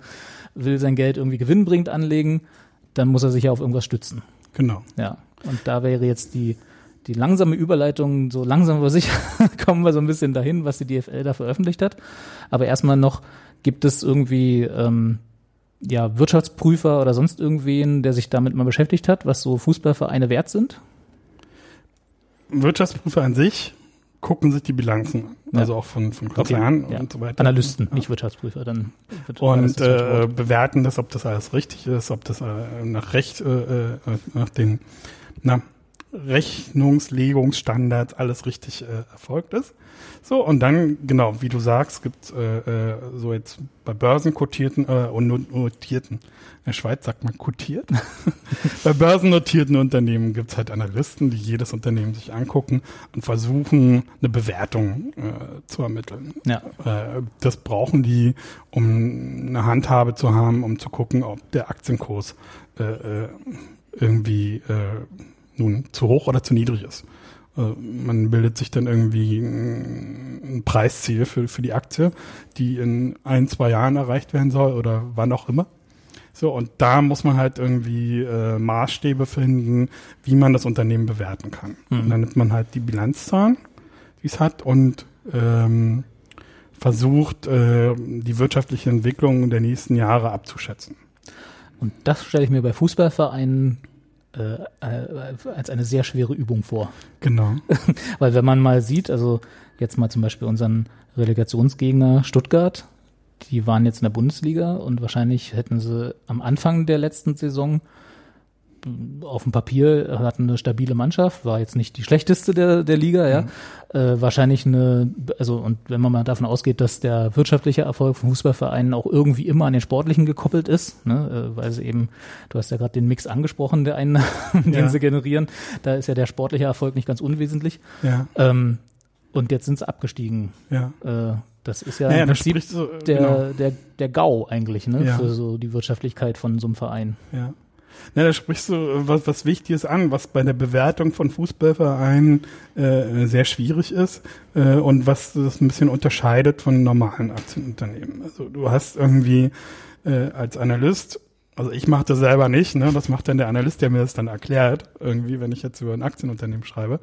will sein Geld irgendwie gewinnbringend anlegen, dann muss er sich ja auf irgendwas stützen. Genau. Ja. Und da wäre jetzt die, die langsame Überleitung, so langsam aber sicher <laughs> kommen wir so ein bisschen dahin, was die DFL da veröffentlicht hat. Aber erstmal noch, gibt es irgendwie ähm, ja, Wirtschaftsprüfer oder sonst irgendwen, der sich damit mal beschäftigt hat, was so Fußballvereine wert sind? Wirtschaftsprüfer an sich gucken sich die Bilanzen an, also auch von, von Konzernen okay, und so weiter. Analysten, ja. nicht Wirtschaftsprüfer, dann und äh, bewerten das, ob das alles richtig ist, ob das äh, nach Recht, äh, äh nach den na, Rechnungslegungsstandards alles richtig äh, erfolgt ist. So, und dann, genau, wie du sagst, gibt äh, äh, so jetzt bei börsenkotierten äh, und notierten, in der Schweiz sagt man kotiert, <laughs> bei börsennotierten Unternehmen gibt's halt Analysten, die jedes Unternehmen sich angucken und versuchen, eine Bewertung äh, zu ermitteln. Ja. Äh, das brauchen die, um eine Handhabe zu haben, um zu gucken, ob der Aktienkurs äh, äh irgendwie äh, nun zu hoch oder zu niedrig ist. Also man bildet sich dann irgendwie ein Preisziel für, für die Aktie, die in ein, zwei Jahren erreicht werden soll oder wann auch immer. So, und da muss man halt irgendwie äh, Maßstäbe finden, wie man das Unternehmen bewerten kann. Mhm. Und dann nimmt man halt die Bilanzzahlen, die es hat, und ähm, versucht, äh, die wirtschaftliche Entwicklung der nächsten Jahre abzuschätzen. Und das stelle ich mir bei Fußballvereinen äh, äh, als eine sehr schwere Übung vor. Genau. <laughs> Weil wenn man mal sieht, also jetzt mal zum Beispiel unseren Relegationsgegner Stuttgart, die waren jetzt in der Bundesliga und wahrscheinlich hätten sie am Anfang der letzten Saison auf dem Papier hatten eine stabile Mannschaft, war jetzt nicht die schlechteste der, der Liga, ja. Mhm. Äh, wahrscheinlich eine, also und wenn man mal davon ausgeht, dass der wirtschaftliche Erfolg von Fußballvereinen auch irgendwie immer an den sportlichen gekoppelt ist, ne, äh, weil sie eben, du hast ja gerade den Mix angesprochen, der einen, <laughs> den ja. sie generieren, da ist ja der sportliche Erfolg nicht ganz unwesentlich. Ja. Ähm, und jetzt sind sie abgestiegen. Ja. Äh, das ist ja naja, im Prinzip so, äh, der, genau. der, der GAU eigentlich, ne, ja. für so die Wirtschaftlichkeit von so einem Verein. Ja. Na, da sprichst du was, was Wichtiges an, was bei der Bewertung von Fußballvereinen äh, sehr schwierig ist äh, und was das ein bisschen unterscheidet von normalen Aktienunternehmen. Also du hast irgendwie äh, als Analyst also ich mache das selber nicht, ne? Das macht dann der Analyst, der mir das dann erklärt, irgendwie, wenn ich jetzt über ein Aktienunternehmen schreibe.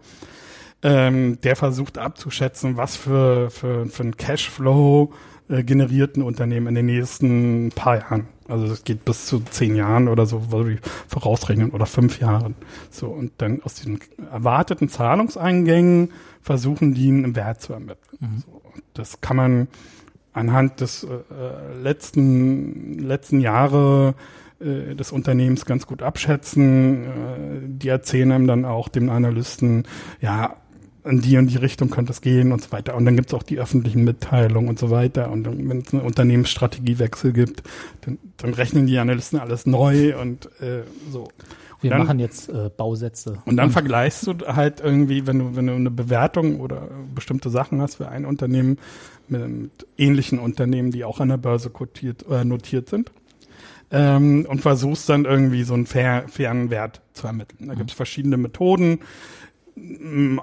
Ähm, der versucht abzuschätzen, was für, für, für ein Cashflow äh, generierten Unternehmen in den nächsten paar Jahren. Also es geht bis zu zehn Jahren oder so, würde ich vorausrechnen, oder fünf Jahren. So, und dann aus diesen erwarteten Zahlungseingängen versuchen die einen Wert zu ermitteln. Mhm. So, das kann man anhand des äh, letzten, letzten Jahre äh, des Unternehmens ganz gut abschätzen. Äh, die erzählen einem dann auch dem Analysten, ja, in die und die Richtung könnte es gehen und so weiter. Und dann gibt es auch die öffentlichen Mitteilungen und so weiter. Und wenn es einen Unternehmensstrategiewechsel gibt, dann, dann, rechnen die Analysten alles neu und äh, so. Wir dann, machen jetzt äh, Bausätze. Und dann vergleichst du halt irgendwie, wenn du, wenn du eine Bewertung oder bestimmte Sachen hast für ein Unternehmen mit, mit ähnlichen Unternehmen, die auch an der Börse kotiert, äh, notiert sind, ähm, und versuchst dann irgendwie so einen fair, fairen Wert zu ermitteln. Da mhm. gibt es verschiedene Methoden.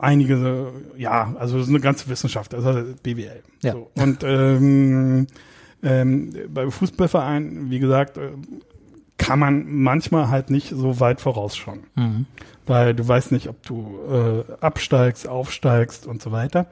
Einige, ja, also das ist eine ganze Wissenschaft, also BWL. Ja. So. Und ähm, ähm, bei Fußballvereinen, wie gesagt, äh, kann man manchmal halt nicht so weit vorausschauen. Mhm. Weil du weißt nicht, ob du äh, absteigst, aufsteigst und so weiter.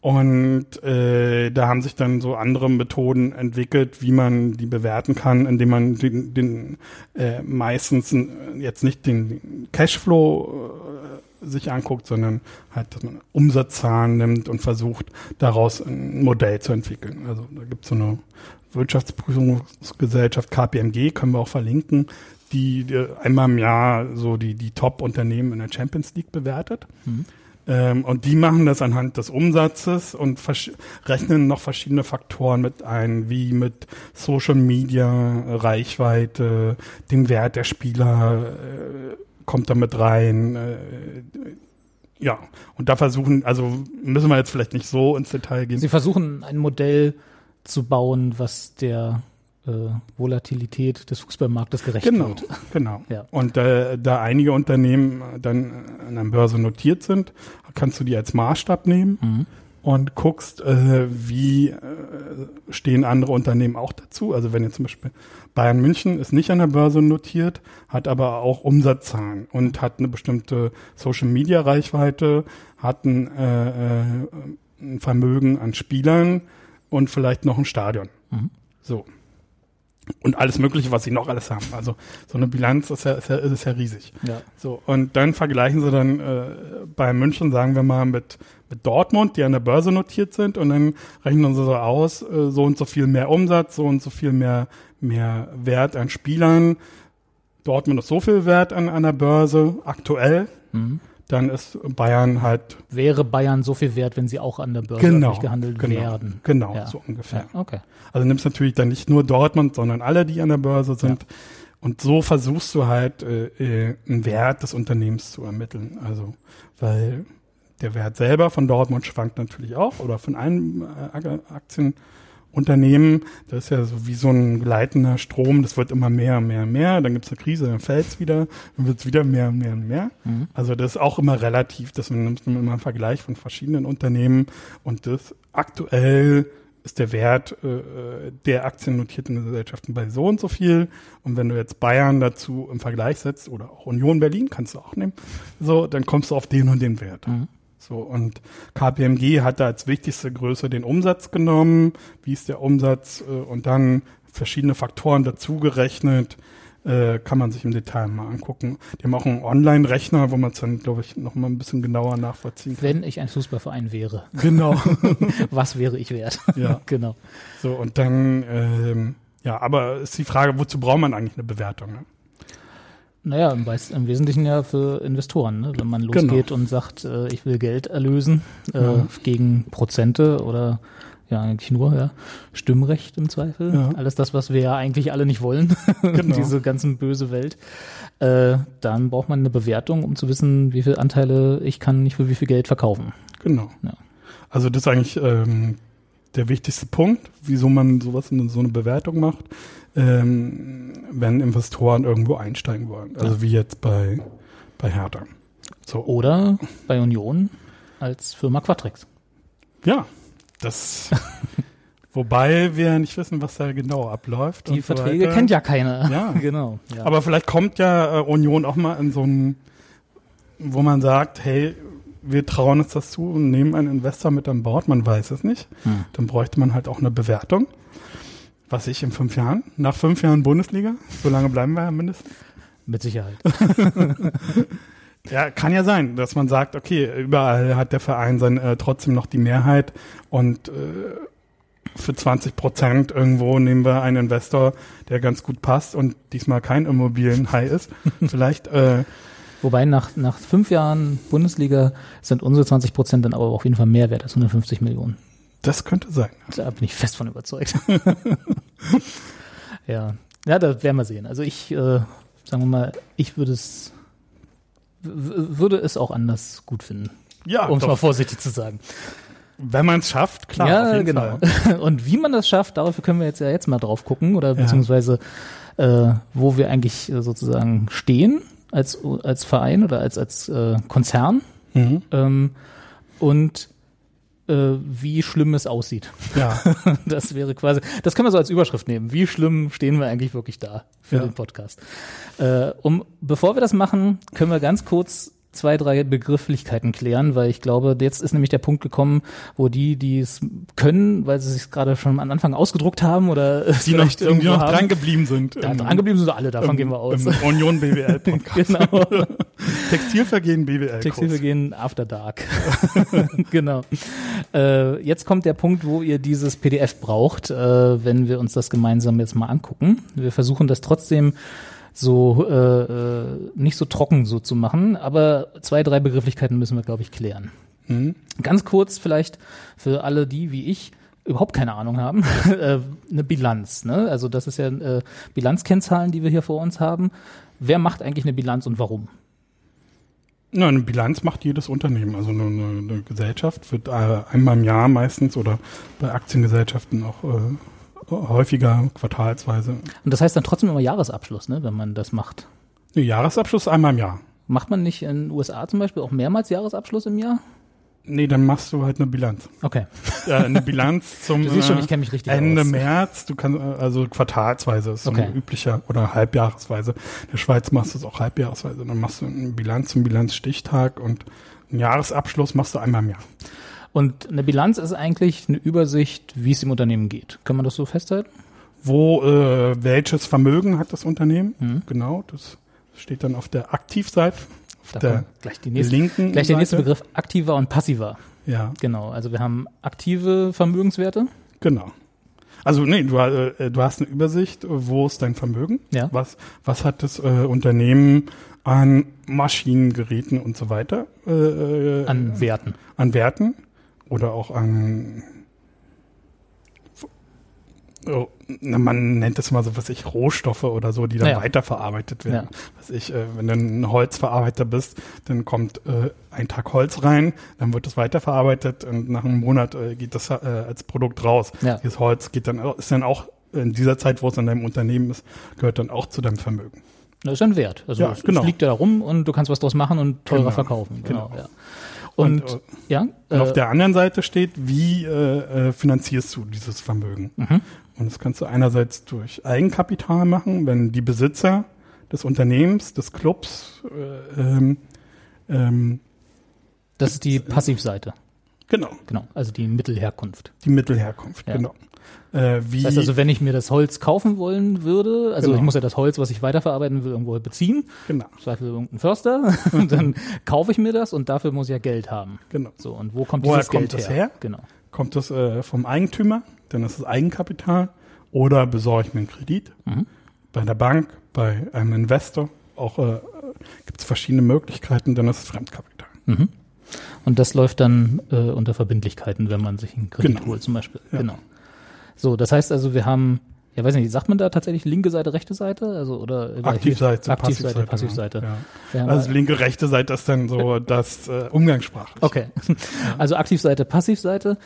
Und äh, da haben sich dann so andere Methoden entwickelt, wie man die bewerten kann, indem man den, den äh, meistens jetzt nicht den Cashflow äh, sich anguckt, sondern halt, dass man Umsatzzahlen nimmt und versucht, daraus ein Modell zu entwickeln. Also da gibt es so eine Wirtschaftsprüfungsgesellschaft KPMG, können wir auch verlinken, die, die einmal im Jahr so die, die Top-Unternehmen in der Champions League bewertet. Mhm. Ähm, und die machen das anhand des Umsatzes und rechnen noch verschiedene Faktoren mit ein, wie mit Social Media, Reichweite, dem Wert der Spieler äh, kommt da mit rein. Äh, ja, und da versuchen, also müssen wir jetzt vielleicht nicht so ins Detail gehen. Sie versuchen ein Modell zu bauen, was der äh, Volatilität des Fußballmarktes gerecht genau, wird. <laughs> Genau. Ja. Und äh, da einige Unternehmen dann an der Börse notiert sind, kannst du die als Maßstab nehmen mhm. Und guckst, äh, wie äh, stehen andere Unternehmen auch dazu. Also wenn jetzt zum Beispiel Bayern München ist nicht an der Börse notiert, hat aber auch Umsatzzahlen und hat eine bestimmte Social Media Reichweite, hat ein, äh, äh ein Vermögen an Spielern, und vielleicht noch ein Stadion. Mhm. So. Und alles Mögliche, was sie noch alles haben. Also so eine Bilanz ist ja, ist ja, ist ja riesig. Ja. So, und dann vergleichen sie dann äh, bei München, sagen wir mal, mit, mit Dortmund, die an der Börse notiert sind, und dann rechnen sie so aus, äh, so und so viel mehr Umsatz, so und so viel mehr, mehr Wert an Spielern. Dortmund ist so viel Wert an, an der Börse aktuell. Mhm dann ist Bayern halt. Wäre Bayern so viel wert, wenn sie auch an der Börse genau, gehandelt genau, werden? Genau, ja. so ungefähr. Ja, okay. Also nimmst natürlich dann nicht nur Dortmund, sondern alle, die an der Börse sind. Ja. Und so versuchst du halt äh, äh, einen Wert des Unternehmens zu ermitteln. Also, weil der Wert selber von Dortmund schwankt natürlich auch oder von allen äh, Aktien Unternehmen, das ist ja so wie so ein gleitender Strom, das wird immer mehr, mehr, mehr, dann gibt es eine Krise, dann fällt es wieder, dann wird es wieder mehr, mehr, mehr. Mhm. Also das ist auch immer relativ, das nimmt man immer einen Vergleich von verschiedenen Unternehmen und das aktuell ist der Wert äh, der aktiennotierten Gesellschaften bei so und so viel. Und wenn du jetzt Bayern dazu im Vergleich setzt oder auch Union Berlin, kannst du auch nehmen, so, dann kommst du auf den und den Wert. Mhm. So, und KPMG hat da als wichtigste Größe den Umsatz genommen. Wie ist der Umsatz? Äh, und dann verschiedene Faktoren dazugerechnet. Äh, kann man sich im Detail mal angucken. Die haben auch einen Online-Rechner, wo man es dann, glaube ich, noch mal ein bisschen genauer nachvollziehen kann. Wenn ich ein Fußballverein wäre. Genau. <laughs> Was wäre ich wert? Ja. <laughs> genau. So, und dann, ähm, ja, aber ist die Frage, wozu braucht man eigentlich eine Bewertung? Ne? Naja, im, im Wesentlichen ja für Investoren, ne? wenn man losgeht genau. und sagt, äh, ich will Geld erlösen äh, ja. gegen Prozente oder ja eigentlich nur ja Stimmrecht im Zweifel, ja. alles das, was wir ja eigentlich alle nicht wollen, <laughs> genau. diese ganzen böse Welt. Äh, dann braucht man eine Bewertung, um zu wissen, wie viele Anteile ich kann nicht für wie viel Geld verkaufen. Genau. Ja. Also das ist eigentlich ähm, der wichtigste Punkt, wieso man sowas in so eine Bewertung macht ähm, wenn Investoren irgendwo einsteigen wollen. Also ja. wie jetzt bei, bei Hertha. So. Oder bei Union als Firma Quatrix. Ja, das. <laughs> wobei wir nicht wissen, was da genau abläuft. Die Verträge so kennt ja keiner. Ja, <laughs> genau. Ja. Aber vielleicht kommt ja äh, Union auch mal in so ein, wo man sagt, hey, wir trauen uns das zu und nehmen einen Investor mit an Bord, man weiß es nicht. Hm. Dann bräuchte man halt auch eine Bewertung. Was ich in fünf Jahren, nach fünf Jahren Bundesliga, so lange bleiben wir ja mindestens. Mit Sicherheit. <laughs> Ja, kann ja sein, dass man sagt, okay, überall hat der Verein dann äh, trotzdem noch die Mehrheit und äh, für 20 Prozent irgendwo nehmen wir einen Investor, der ganz gut passt und diesmal kein Immobilienhai ist. <laughs> Vielleicht, äh, Wobei nach, nach fünf Jahren Bundesliga sind unsere 20 Prozent dann aber auf jeden Fall mehr wert als 150 Millionen. Das könnte sein. Da bin ich fest von überzeugt. <laughs> ja. Ja, da werden wir sehen. Also ich, äh, sagen wir mal, ich würde es würde es auch anders gut finden, Ja, um es mal vorsichtig zu sagen. wenn man es schafft, klar. ja, genau. Fall. <laughs> Und wie man das schafft, darauf können wir jetzt ja jetzt mal drauf gucken oder beziehungsweise äh, wo wir eigentlich äh, sozusagen stehen als als Verein oder als als äh, Konzern Mhm. ähm, und wie schlimm es aussieht. Ja, <laughs> Das wäre quasi, das können wir so als Überschrift nehmen. Wie schlimm stehen wir eigentlich wirklich da für Ja. den Podcast? Äh, um, bevor wir das machen, können wir ganz kurz zwei, drei Begrifflichkeiten klären, weil ich glaube, jetzt ist nämlich der Punkt gekommen, wo die, die es können, weil sie sich gerade schon am Anfang ausgedruckt haben oder die noch, irgendwie noch haben. dran geblieben sind. Im- dran geblieben sind alle, davon im- gehen wir aus. Union BWL Podcast. <laughs> genau. <laughs> Textilvergehen BWL. Textilvergehen gehen After Dark. <laughs> genau. Äh, jetzt kommt der Punkt, wo ihr dieses PDF braucht, äh, wenn wir uns das gemeinsam jetzt mal angucken. Wir versuchen das trotzdem so äh, äh, nicht so trocken so zu machen, aber zwei, drei Begrifflichkeiten müssen wir, glaube ich, klären. Mhm. Ganz kurz vielleicht für alle die, wie ich, überhaupt keine Ahnung haben, <laughs> äh, eine Bilanz. Ne? Also das ist ja äh, Bilanzkennzahlen, die wir hier vor uns haben. Wer macht eigentlich eine Bilanz und warum? Na, eine Bilanz macht jedes Unternehmen. Also eine, eine, Gesellschaft wird äh, einmal im Jahr meistens oder bei Aktiengesellschaften auch äh, häufiger quartalsweise. Und das heißt dann trotzdem immer Jahresabschluss, ne, wenn man das macht. Nee, Jahresabschluss einmal im Jahr. Macht man nicht in den USA zum Beispiel auch mehrmals Jahresabschluss im Jahr? Nee, dann machst du halt eine Bilanz. Okay. <laughs> Äh, eine Bilanz zum Du siehst schon, äh, ich mich richtig Ende aus. März. Du kannst äh, also quartalsweise ist so Okay. ein üblicher oder halbjahresweise. In der Schweiz machst du es auch halbjahresweise. Dann machst du eine Bilanz zum Bilanzstichtag und einen Jahresabschluss machst du einmal im Jahr. Und eine Bilanz ist eigentlich eine Übersicht, wie es im Unternehmen geht. Kann man das so festhalten? Wo äh, welches Vermögen hat das Unternehmen? Mhm. Genau, das steht dann auf der Aktivseite, auf Da der gleich, die nächste, linken gleich der nächste Seite. Begriff, aktiver und passiver. Ja, Genau. Also wir haben aktive Vermögenswerte. genau. Also nee, du, äh, du hast eine Übersicht, wo ist dein Vermögen? Ja. Was, was hat das äh, Unternehmen an Maschinen, Geräten und so weiter? Äh, äh, An Werten. an Werten oder auch an oh, man nennt es mal so, was ich, Rohstoffe oder so, die dann Ja. weiterverarbeitet werden. Ja. Was ich, äh, wenn du ein Holzverarbeiter bist, dann kommt äh, ein Tag Holz rein, dann wird es weiterverarbeitet und nach einem Monat äh, geht das äh, als Produkt raus. Ja. Dieses Holz geht dann, ist dann auch in dieser Zeit, wo es in deinem Unternehmen ist, gehört dann auch zu deinem Vermögen. Das ist ein Wert. Also Ja, es, genau. es liegt ja da rum und du kannst was draus machen und teurer Genau. verkaufen. Genau. Genau. Ja. Und, Und, äh, ja, Und auf äh, der anderen Seite steht, wie äh, äh, finanzierst du dieses Vermögen? mhm. Und das kannst du einerseits durch Eigenkapital machen, wenn die Besitzer des Unternehmens, des Clubs, äh, ähm, ähm, das ist die Passivseite. genau, Genau. Also die Mittelherkunft. die Mittelherkunft, Ja. genau. Äh, wie, Das heißt also, wenn ich mir das Holz kaufen wollen würde, also Genau. ich muss ja das Holz, was ich weiterverarbeiten will, irgendwo beziehen, genau, Zweifel irgendein Förster, <laughs> und dann kaufe ich mir das und dafür muss ich ja Geld haben. genau. So, und wo kommt Woher dieses kommt Geld das her? her? Genau. Kommt das äh, vom Eigentümer, dann ist es Eigenkapital, oder besorge ich mir einen Kredit Mhm. bei der Bank, bei einem Investor, auch äh, gibt es verschiedene Möglichkeiten, dann ist es Fremdkapital. Mhm. Und das läuft dann äh, unter Verbindlichkeiten, wenn man sich einen Kredit Genau. holt zum Beispiel. Ja. Genau. So, das heißt also, wir haben, ja weiß nicht, sagt man da tatsächlich linke Seite, rechte Seite? Also oder Aktivseite, Aktivseite, Passivseite. Passivseite. Ja. Haben- Also linke, rechte Seite ist dann so das äh, umgangssprachlich. okay. <laughs> Also Aktivseite, Passivseite.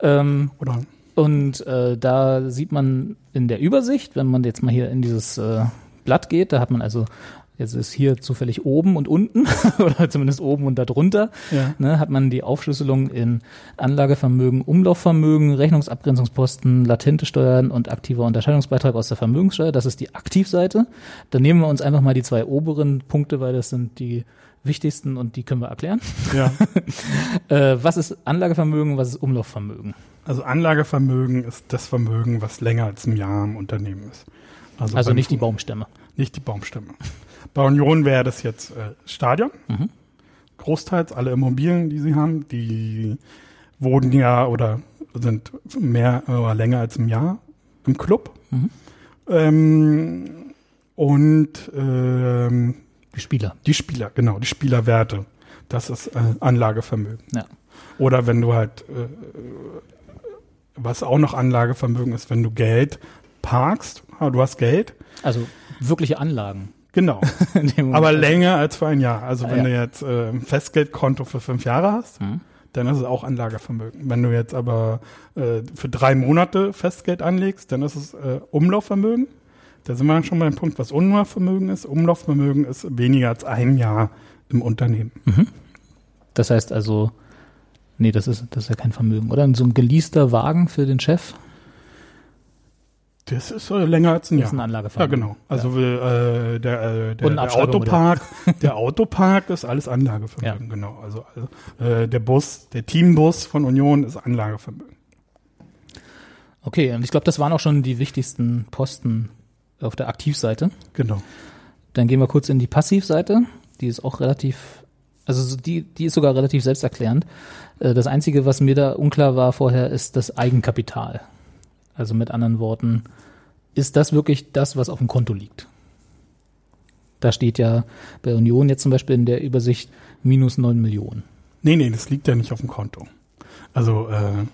Ähm, Oder Und äh, da sieht man in der Übersicht, wenn man jetzt mal hier in dieses äh, Blatt geht, da hat man also jetzt ist hier zufällig oben und unten <laughs> oder zumindest oben und darunter, Ja. ne, hat man die Aufschlüsselung in Anlagevermögen, Umlaufvermögen, Rechnungsabgrenzungsposten, latente Steuern und aktiver Unterscheidungsbeitrag aus der Vermögenssteuer. Das ist die Aktivseite. Dann nehmen wir uns einfach mal die zwei oberen Punkte, weil das sind die wichtigsten und die können wir erklären. Ja. <laughs> Äh, was ist Anlagevermögen, was ist Umlaufvermögen? Also Anlagevermögen ist das Vermögen, was länger als ein Jahr im Unternehmen ist. Also beim nicht die Baumstämme. Nicht die Baumstämme. Bei Union wäre das jetzt äh, Stadion. Mhm. Großteils alle Immobilien, die sie haben, die wurden ja oder sind mehr oder länger als ein Jahr im Club. Mhm. Ähm, und ähm, Die Spieler. die Spieler, genau, die Spielerwerte. Das ist äh, Anlagevermögen. Ja. Oder wenn du halt, äh, was auch noch Anlagevermögen ist, wenn du Geld parkst, du hast Geld, Also wirkliche Anlagen. Genau, <laughs> aber länger als für ein Jahr. Also Ah, wenn ja. du jetzt äh, ein Festgeldkonto für fünf Jahre hast, Mhm. dann ist es auch Anlagevermögen. Wenn du jetzt aber äh, für drei Monate Festgeld anlegst, dann ist es äh, Umlaufvermögen. Da sind wir dann schon beim Punkt, was Umlaufvermögen ist. Umlaufvermögen ist weniger als ein Jahr im Unternehmen. Das heißt also, nee, das ist, das ist ja kein Vermögen, oder? So ein geleaster Wagen für den Chef Das ist äh, länger als ein ist Jahr. ein Ja, Anlagevermögen. genau. Also äh, der, äh, der, der Autopark, <laughs> der Autopark ist alles Anlagevermögen, genau. Also, also äh, der Bus, der Teambus von Union ist Anlagevermögen. Okay, und ich glaube, das waren auch schon die wichtigsten Posten auf der Aktivseite. Genau. Dann gehen wir kurz in die Passivseite. Die ist auch relativ, also so die, die ist sogar relativ selbsterklärend. Äh, Das Einzige, was mir da unklar war vorher, ist das Eigenkapital. Also mit anderen Worten, ist das wirklich das, was auf dem Konto liegt? Da steht ja bei Union jetzt zum Beispiel in der Übersicht minus 9 Millionen. Nee, nee, das liegt ja nicht auf dem Konto. Also äh,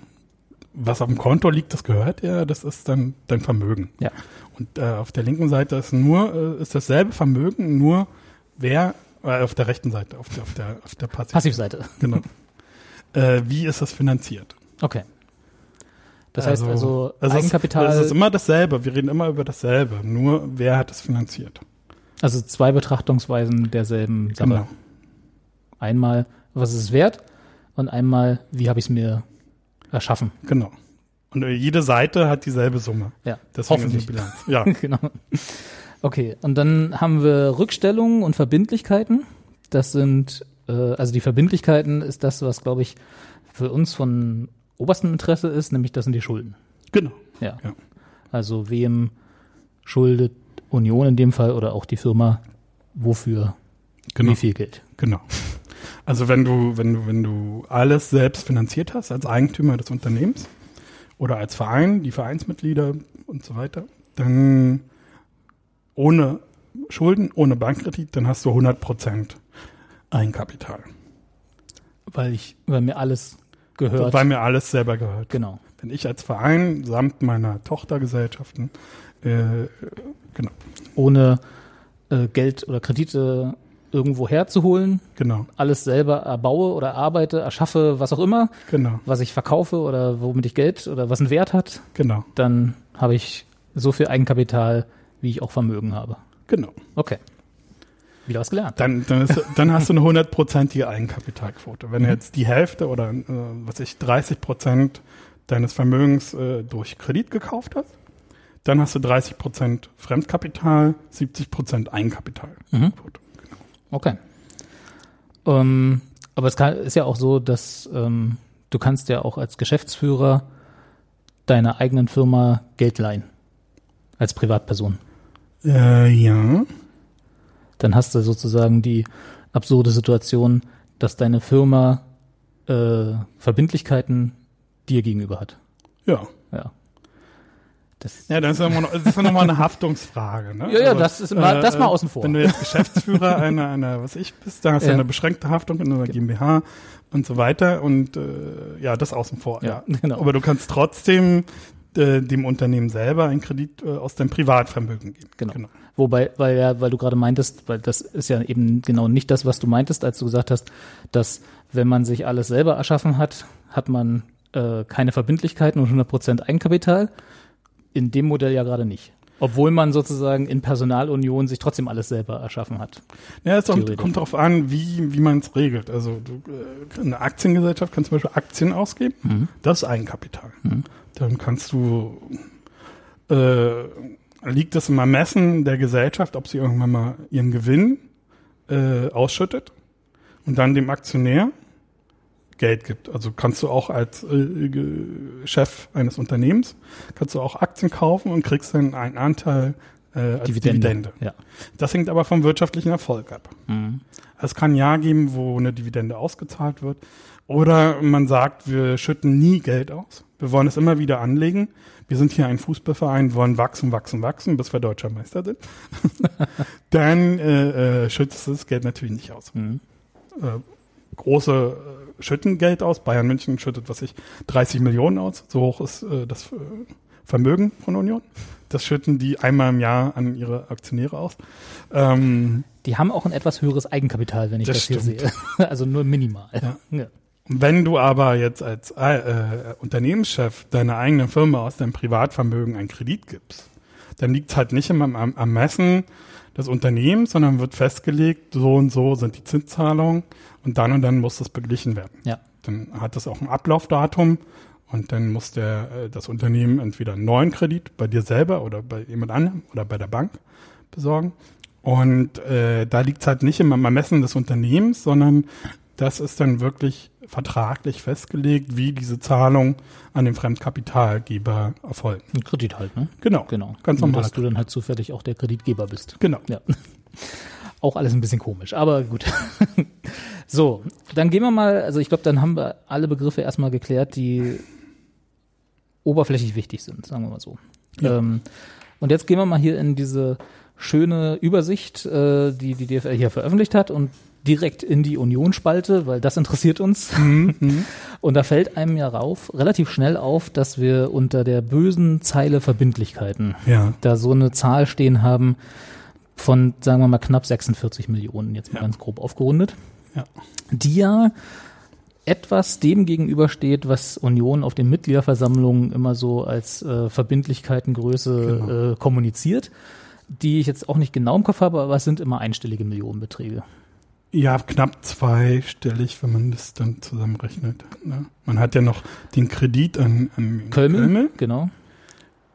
was auf dem Konto liegt, das gehört ja, das ist dann dein Vermögen. Ja. Und äh, auf der linken Seite ist nur äh, ist dasselbe Vermögen, nur wer äh, auf der rechten Seite, auf der auf der auf der Passiv Passivseite. genau. <laughs> äh, wie ist das finanziert? Okay. Das heißt also, es Eigenkapital, Ist, es ist immer dasselbe. Wir reden immer über dasselbe. Nur wer hat es finanziert? also zwei Betrachtungsweisen derselben Sache. Genau. Einmal, was ist es wert? Und einmal, wie habe ich es mir erschaffen? Genau. Und jede Seite hat dieselbe Summe. Ja, Deswegen hoffentlich. Bilanz. <laughs> Ja, genau. Okay, und dann haben wir Rückstellungen und Verbindlichkeiten. Das sind, äh, also die Verbindlichkeiten ist das, was, glaube ich, für uns von oberstem Interesse ist, nämlich das sind die Schulden. genau. Ja. Ja. Also wem schuldet Union in dem Fall oder auch die Firma wofür Genau. wie viel Geld? Genau. Also wenn du, wenn du, wenn du alles selbst finanziert hast als Eigentümer des Unternehmens oder als Verein, die Vereinsmitglieder und so weiter, dann ohne Schulden, ohne Bankkredit, dann hast du 100 Prozent Eigenkapital. Weil ich, weil mir alles gehört. Weil mir alles selber gehört. genau. Wenn ich als Verein samt meiner Tochtergesellschaften, äh, genau, Ohne äh, Geld oder Kredite irgendwo herzuholen, genau, alles selber erbaue oder arbeite, erschaffe, was auch immer, genau, was ich verkaufe oder womit ich Geld oder was einen Wert hat, genau, dann habe ich so viel Eigenkapital, wie ich auch Vermögen habe. genau. Okay. Wieder was gelernt. Dann, dann, ist, dann hast du eine hundertprozentige Eigenkapitalquote. Wenn du Mhm. jetzt die Hälfte oder äh, was ich 30 Prozent deines Vermögens äh, durch Kredit gekauft hast, dann hast du 30 Prozent Fremdkapital, 70 Prozent Eigenkapitalquote. Mhm. Okay. Ähm, aber es kann, ist ja auch so, dass ähm, du kannst ja auch als Geschäftsführer deiner eigenen Firma Geld leihen. Als Privatperson. Äh, ja, Dann hast du sozusagen die absurde Situation, dass deine Firma äh, Verbindlichkeiten dir gegenüber hat. ja. Ja. Das, Ja, das ist ja immer noch, nochmal eine Haftungsfrage. Ne? <laughs> Ja, ja, das ist immer- das mal außen vor. Wenn du jetzt Geschäftsführer einer, einer, was ich bist, da hast du Ja. eine beschränkte Haftung in einer GmbH und so weiter und äh, ja, das außen vor. Ja, Ja, <laughs> genau. Aber du kannst trotzdem äh, dem Unternehmen selber einen Kredit äh, aus deinem Privatvermögen geben. Genau. Wobei, weil ja, weil du gerade meintest, weil das ist ja eben genau nicht das, was du meintest, als du gesagt hast, dass wenn man sich alles selber erschaffen hat, hat man äh, keine Verbindlichkeiten und 100% Eigenkapital. In dem Modell ja gerade nicht. Obwohl man sozusagen in Personalunion sich trotzdem alles selber erschaffen hat. Ja, es kommt, darauf an, wie, wie man es regelt. Also du, äh, eine Aktiengesellschaft kann zum Beispiel Aktien ausgeben. Mhm. Das ist Eigenkapital. Mhm. Dann kannst du, äh, liegt es im Ermessen der Gesellschaft, ob sie irgendwann mal ihren Gewinn äh, ausschüttet und dann dem Aktionär Geld gibt. Also kannst du auch als äh, Chef eines Unternehmens, kannst du auch Aktien kaufen und kriegst dann einen Anteil äh, als Dividende. Dividende. Ja. Das hängt aber vom wirtschaftlichen Erfolg ab. Mhm. Es kann ein Jahr geben, wo eine Dividende ausgezahlt wird. Oder man sagt, wir schütten nie Geld aus. Wir wollen es immer wieder anlegen. Wir sind hier ein Fußballverein, wollen wachsen, wachsen, wachsen, bis wir deutscher Meister sind. <laughs> Dann äh, äh, schützt das Geld natürlich nicht aus. Mhm. Äh, große äh, schütten Geld aus. Bayern München schüttet, was ich, 30 Millionen aus. So hoch ist äh, das äh, Vermögen von Union. Das schütten die einmal im Jahr an ihre Aktionäre aus. Ähm, die haben auch ein etwas höheres Eigenkapital, wenn ich das, das hier sehe. <laughs> also nur minimal. Ja. Ja. Wenn du aber jetzt als äh, Unternehmenschef deiner eigenen Firma aus deinem Privatvermögen einen Kredit gibst, dann liegt es halt nicht im am Ermessen des Unternehmens, sondern wird festgelegt, so und so sind die Zinszahlungen und dann und dann muss das beglichen werden. Ja. Dann hat das auch ein Ablaufdatum und dann muss der, äh, das Unternehmen entweder einen neuen Kredit bei dir selber oder bei jemand anderem oder bei der Bank besorgen. Und äh, da liegt es halt nicht im Ermessen des Unternehmens, sondern das ist dann wirklich vertraglich festgelegt, wie diese Zahlung an den Fremdkapitalgeber erfolgt. Ein Kredit halt, ne? Genau. Genau. Ganz normal. Dass du dann halt zufällig auch der Kreditgeber bist. Genau. Ja. <laughs> Auch alles ein bisschen komisch, aber gut. <laughs> so, dann gehen wir mal, also ich glaube, dann haben wir alle Begriffe erstmal geklärt, die oberflächlich wichtig sind, sagen wir mal so. Ja. Ähm, und jetzt gehen wir mal hier in diese schöne Übersicht, äh, die die DFL hier veröffentlicht hat und direkt in die Unionspalte, weil das interessiert uns. Mhm, <laughs> mhm. Und da fällt einem ja rauf, relativ schnell auf, dass wir unter der bösen Zeile Verbindlichkeiten ja. da so eine Zahl stehen haben von, sagen wir mal, knapp 46 Millionen, jetzt mal ja. ganz grob aufgerundet. Ja. Die ja etwas dem gegenübersteht, was Union auf den Mitgliederversammlungen immer so als äh, Verbindlichkeitengröße genau. äh, kommuniziert, die ich jetzt auch nicht genau im Kopf habe, aber es sind immer einstellige Millionenbeträge. Ja, knapp zweistellig, wenn man das dann zusammenrechnet. Ne? Man hat ja noch den Kredit an, an Kölmel, Kölmel, genau.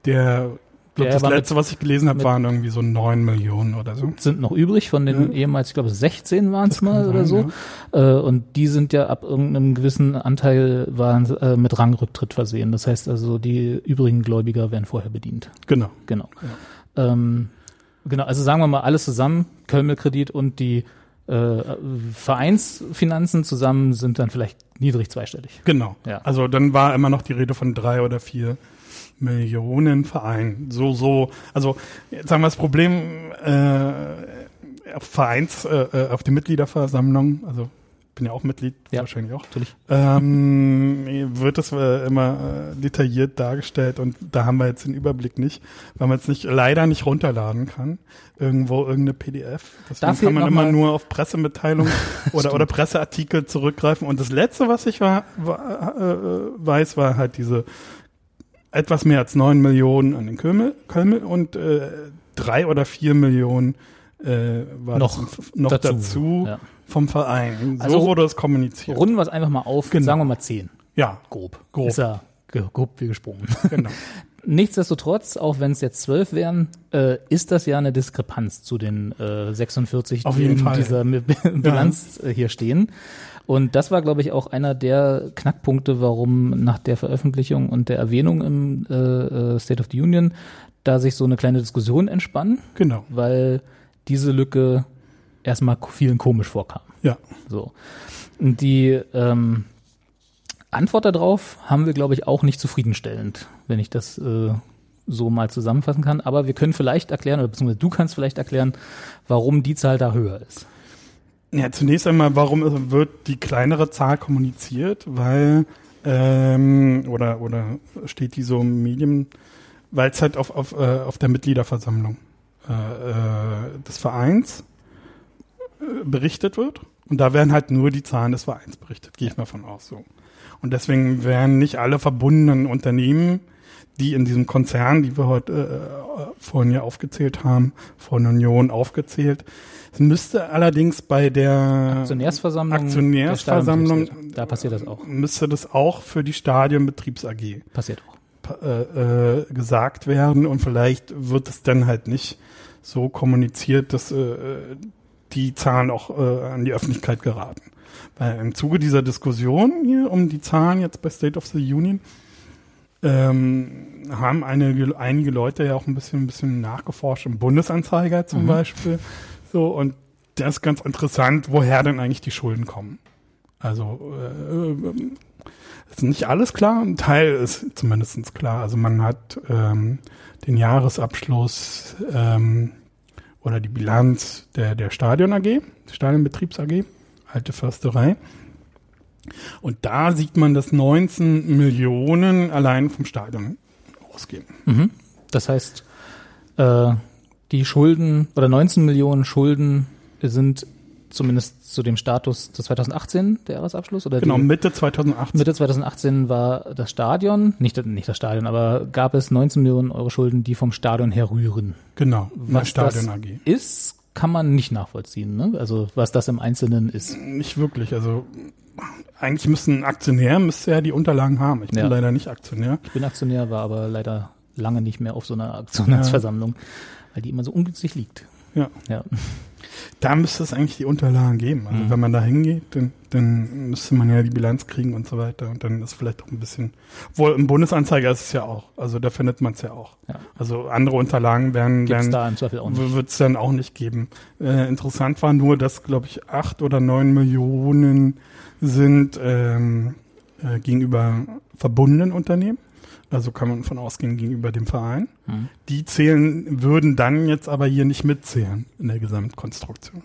Der, glaub, der das letzte, was ich gelesen habe, waren irgendwie so neun Millionen oder so. Sind noch übrig von den ja. ehemals, ich glaube, 16 waren es mal oder sein, so. Ja. Äh, und die sind ja ab irgendeinem gewissen Anteil waren äh, mit Rangrücktritt versehen. Das heißt also, die übrigen Gläubiger werden vorher bedient. Genau. Genau. Ja. Ähm, genau, also sagen wir mal alles zusammen, Kölmel-Kredit und die äh, Vereinsfinanzen zusammen sind dann vielleicht niedrig zweistellig. Genau. Ja. Also dann war immer noch die Rede von drei oder vier Millionen Vereinen. So, so, also jetzt haben wir das Problem äh, auf Vereins, äh, äh auf die Mitgliederversammlung, also bin ja auch Mitglied, ja, wahrscheinlich auch. Natürlich. Ähm, <laughs> wird das äh, immer äh, detailliert dargestellt und da haben wir jetzt den Überblick nicht, weil man es nicht leider nicht runterladen kann. Irgendwo irgendeine PDF. Deswegen kann man immer nur auf Pressemitteilungen <laughs> oder, oder Presseartikel zurückgreifen. Und das letzte, was ich war, war, äh, weiß, war halt diese etwas mehr als neun Millionen an den Kölmel, Kölmel und äh, drei oder vier Millionen äh, war noch, noch dazu. dazu. Ja vom Verein. So also, wurde es kommuniziert. Runden wir es einfach mal auf, genau. sagen wir mal zehn. Ja. Grob. Grob. Ist ja grob wie gesprungen. <laughs> Genau. Nichtsdestotrotz, auch wenn es jetzt zwölf wären, äh, ist das ja eine Diskrepanz zu den äh, 46, Auf die in Fall. dieser <laughs> Bilanz ja. Äh, hier stehen. Und das war, glaube ich, auch einer der Knackpunkte, warum nach der Veröffentlichung und der Erwähnung im äh, äh, State of the Union da sich so eine kleine Diskussion entspann. Genau. Weil diese Lücke erstmal vielen komisch vorkam. Ja. So. Die ähm, Antwort darauf haben wir, glaube ich, auch nicht zufriedenstellend, wenn ich das äh, so mal zusammenfassen kann. Aber wir können vielleicht erklären, oder beziehungsweise du kannst vielleicht erklären, warum die Zahl da höher ist. Ja, zunächst einmal, warum wird die kleinere Zahl kommuniziert? Weil, ähm, oder, oder steht die so im Medium, weil es halt auf, auf, äh, auf der Mitgliederversammlung äh, äh, des Vereins berichtet wird. Und da werden halt nur die Zahlen des Vereins berichtet, gehe ich mal von aus so. Und deswegen werden nicht alle verbundenen Unternehmen, die in diesem Konzern, die wir heute äh, vorhin ja aufgezählt haben, von Union aufgezählt. Es müsste allerdings bei der Aktionärsversammlung, Aktionärsversammlung da passiert das auch. Müsste das auch für die Stadionbetriebs AG Passiert auch. äh, äh, gesagt werden und vielleicht wird es dann halt nicht so kommuniziert, dass äh, die Zahlen auch äh, an die Öffentlichkeit geraten. Weil im Zuge dieser Diskussion hier um die Zahlen jetzt bei State of the Union ähm, haben eine, einige Leute ja auch ein bisschen, ein bisschen nachgeforscht, im Bundesanzeiger zum Mhm. Beispiel. So, und das ist ganz interessant, woher denn eigentlich die Schulden kommen. Also äh, ist nicht alles klar, ein Teil ist zumindest klar. Also man hat ähm, den Jahresabschluss ähm, oder die Bilanz der, der Stadion AG, Stadionbetriebs AG, alte Försterei. Und da sieht man, dass 19 Millionen allein vom Stadion ausgehen. Mhm. Das heißt, äh, die Schulden oder 19 Millionen Schulden sind zumindest zu dem Status des 2018 der Jahresabschluss oder Genau, die, Mitte 2018. Mitte 2018 war das Stadion, nicht, nicht das Stadion, aber gab es 19 Millionen Euro Schulden, die vom Stadion herrühren. Genau, Was Stadion das AG. ist, kann man nicht nachvollziehen, ne? Also was das im Einzelnen ist. Nicht wirklich. Also eigentlich müssen ein Aktionär müsste ja die Unterlagen haben. Ich bin Ja. leider nicht Aktionär. Ich bin Aktionär, war aber leider lange nicht mehr auf so einer Aktionärsversammlung, weil die immer so ungünstig liegt. Ja. Ja. Da müsste es eigentlich die Unterlagen geben. Also Mhm. wenn man da hingeht, dann, dann müsste man ja die Bilanz kriegen und so weiter. Und dann ist vielleicht auch ein bisschen. Wohl im Bundesanzeiger ist es ja auch. Also da findet man es ja auch. Ja. Also andere Unterlagen werden, werden da wird es dann auch nicht geben. Äh, interessant war nur, dass, glaube ich, acht oder neun Millionen sind ähm, äh, gegenüber verbundenen Unternehmen. Also kann man von ausgehen gegenüber dem Verein. Mhm. Die zählen, würden dann jetzt aber hier nicht mitzählen in der Gesamtkonstruktion.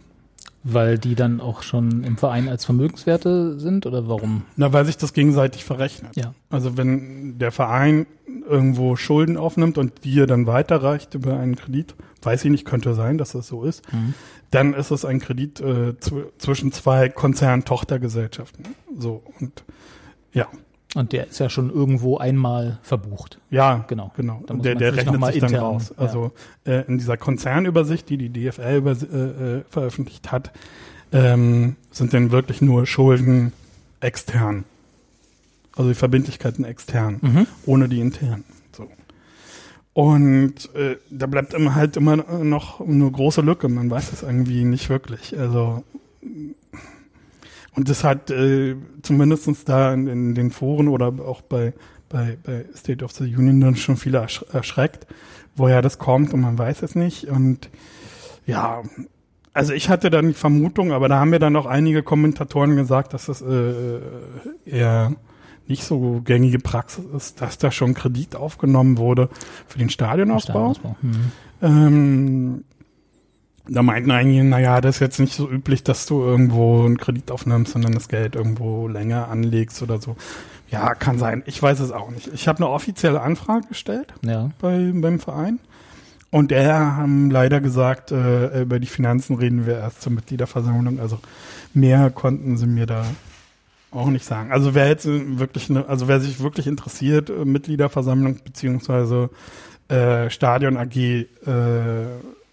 Weil die dann auch schon im Verein als Vermögenswerte sind oder warum? Na, weil sich das gegenseitig verrechnet. Ja. Also wenn der Verein irgendwo Schulden aufnimmt und dir dann weiterreicht über einen Kredit, weiß ich nicht, könnte sein, dass das so ist, Mhm. dann ist es ein Kredit äh, zw zwischen zwei Konzern-Tochtergesellschaften. So und ja, Und der ist ja schon irgendwo einmal verbucht. ja, Genau. genau. Der, der sich rechnet sich dann intern- raus. ja. Also äh, in dieser Konzernübersicht, die die DFL über, äh, äh, veröffentlicht hat, ähm, sind dann wirklich nur Schulden extern. Also die Verbindlichkeiten extern. Mhm. ohne die internen. So. Und äh, da bleibt immer halt immer noch eine große Lücke. Man weiß es irgendwie nicht wirklich. Also und das hat äh, zumindestens da in, in den Foren oder auch bei, bei, bei State of the Union dann schon viele ersch erschreckt, woher das kommt und man weiß es nicht. Und ja, also ich hatte dann die Vermutung, aber da haben mir dann auch einige Kommentatoren gesagt, dass das äh, eher nicht so gängige Praxis ist, dass da schon Kredit aufgenommen wurde für den Stadionausbau. Stadionausbau. Mhm. Ähm, da meinten einige, naja, das ist jetzt nicht so üblich, dass du irgendwo einen Kredit aufnimmst, sondern das Geld irgendwo länger anlegst oder so. Ja, kann sein. Ich weiß es auch nicht. Ich habe eine offizielle Anfrage gestellt Ja. bei, beim Verein. Und der haben leider gesagt, äh, über die Finanzen reden wir erst zur Mitgliederversammlung. Also mehr konnten sie mir da auch nicht sagen. Also wer jetzt wirklich, ne, also wer sich wirklich interessiert, äh, Mitgliederversammlung beziehungsweise äh, Stadion AG äh,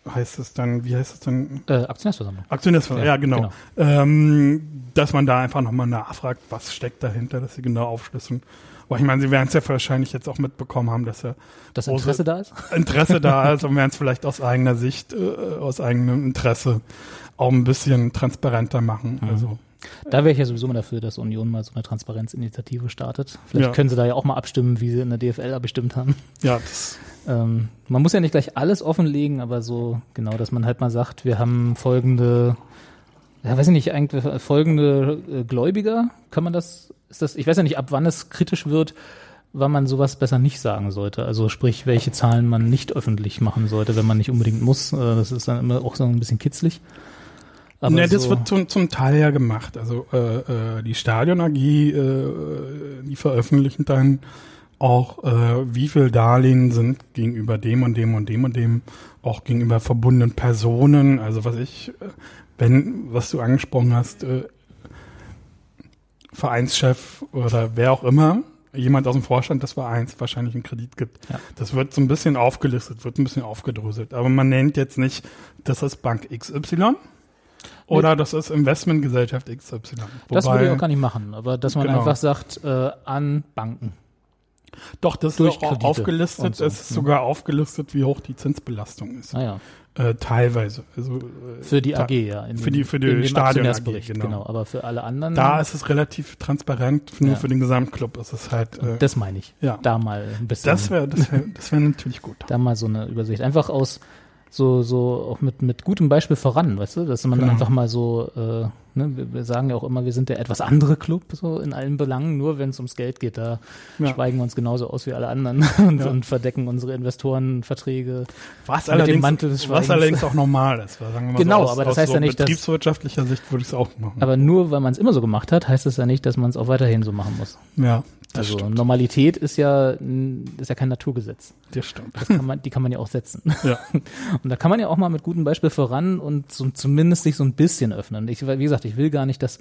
heißt es dann, wie heißt es dann? Äh, Aktionärsversammlung. Aktionärsversammlung, ja, Ja, genau. Ähm, dass man da einfach nochmal nachfragt, was steckt dahinter, dass sie genau aufschlüsseln. Aber ich meine, sie werden es ja wahrscheinlich jetzt auch mitbekommen haben, dass ja Das Interesse da ist? Interesse da <laughs> ist und werden es vielleicht aus eigener Sicht, äh, aus eigenem Interesse auch ein bisschen transparenter machen. Mhm. Also Da wäre ich ja sowieso mal dafür, dass Union mal so eine Transparenzinitiative startet. Vielleicht Ja. können sie da ja auch mal abstimmen, wie sie in der DFL abgestimmt haben. ja, das, Ähm, man muss ja nicht gleich alles offenlegen, aber so genau, dass man halt mal sagt, wir haben folgende, ja, weiß ich nicht, eigentlich folgende äh, Gläubiger. Kann man das, ist das, ich weiß ja nicht, ab wann es kritisch wird, wann man sowas besser nicht sagen sollte. Also sprich, welche Zahlen man nicht öffentlich machen sollte, wenn man nicht unbedingt muss. Äh, das ist dann immer auch so ein bisschen kitzlig. Aber ne, das so, wird zum, zum Teil ja gemacht. Also äh, äh, die Stadion AG, äh, die veröffentlichen dann auch, äh, wie viel Darlehen sind gegenüber dem und dem und dem und dem, auch gegenüber verbundenen Personen. Also was ich, äh, wenn, was du angesprochen hast, äh, Vereinschef oder wer auch immer, jemand aus dem Vorstand des Vereins wahrscheinlich einen Kredit gibt. Ja. Das wird so ein bisschen aufgelistet, wird ein bisschen aufgedröselt. Aber man nennt jetzt nicht, das ist Bank XY oder das ist Investmentgesellschaft XY. das würde ich Wobei- auch gar nicht machen, aber dass man Genau. einfach sagt, äh, an Banken. Doch, das ist auch aufgelistet. so, es ist sogar aufgelistet, wie hoch die Zinsbelastung ist. Naja, Äh, teilweise. Also, äh, für die AG, ja. In für die- für die Stadion AG, genau. genau. Aber für alle anderen, Da ist es relativ transparent, nur Ja. für den Gesamtclub ist es halt. Äh, das meine ich. ja. Da mal ein bisschen. Das wäre das wär, das wär natürlich gut. da mal so eine Übersicht. Einfach aus so, so auch mit, mit gutem Beispiel voran, weißt du, dass man Genau. einfach mal so, äh, ne, wir, wir sagen ja auch immer, wir sind der etwas andere Club, so in allen Belangen, nur wenn es ums Geld geht, da Ja. schweigen wir uns genauso aus wie alle anderen <laughs> und, Ja. und verdecken unsere Investorenverträge. Was Mit dem allerdings, Mantel des was Schweigens. allerdings auch normal ist. Sagen wir mal Genau, so, aus, aber das heißt so ja nicht, dass- betriebswirtschaftlicher Sicht würde ich es auch machen. Aber nur weil man es immer so gemacht hat, heißt es ja nicht, dass man es auch weiterhin so machen muss. ja, das Also stimmt. Normalität ist ja, ist ja kein Naturgesetz. Das stimmt. Das kann man, die kann man ja auch setzen. <laughs> Ja. Und da kann man ja auch mal mit gutem Beispiel voran und so, zumindest sich so ein bisschen öffnen. Ich, wie gesagt, ich will gar nicht, dass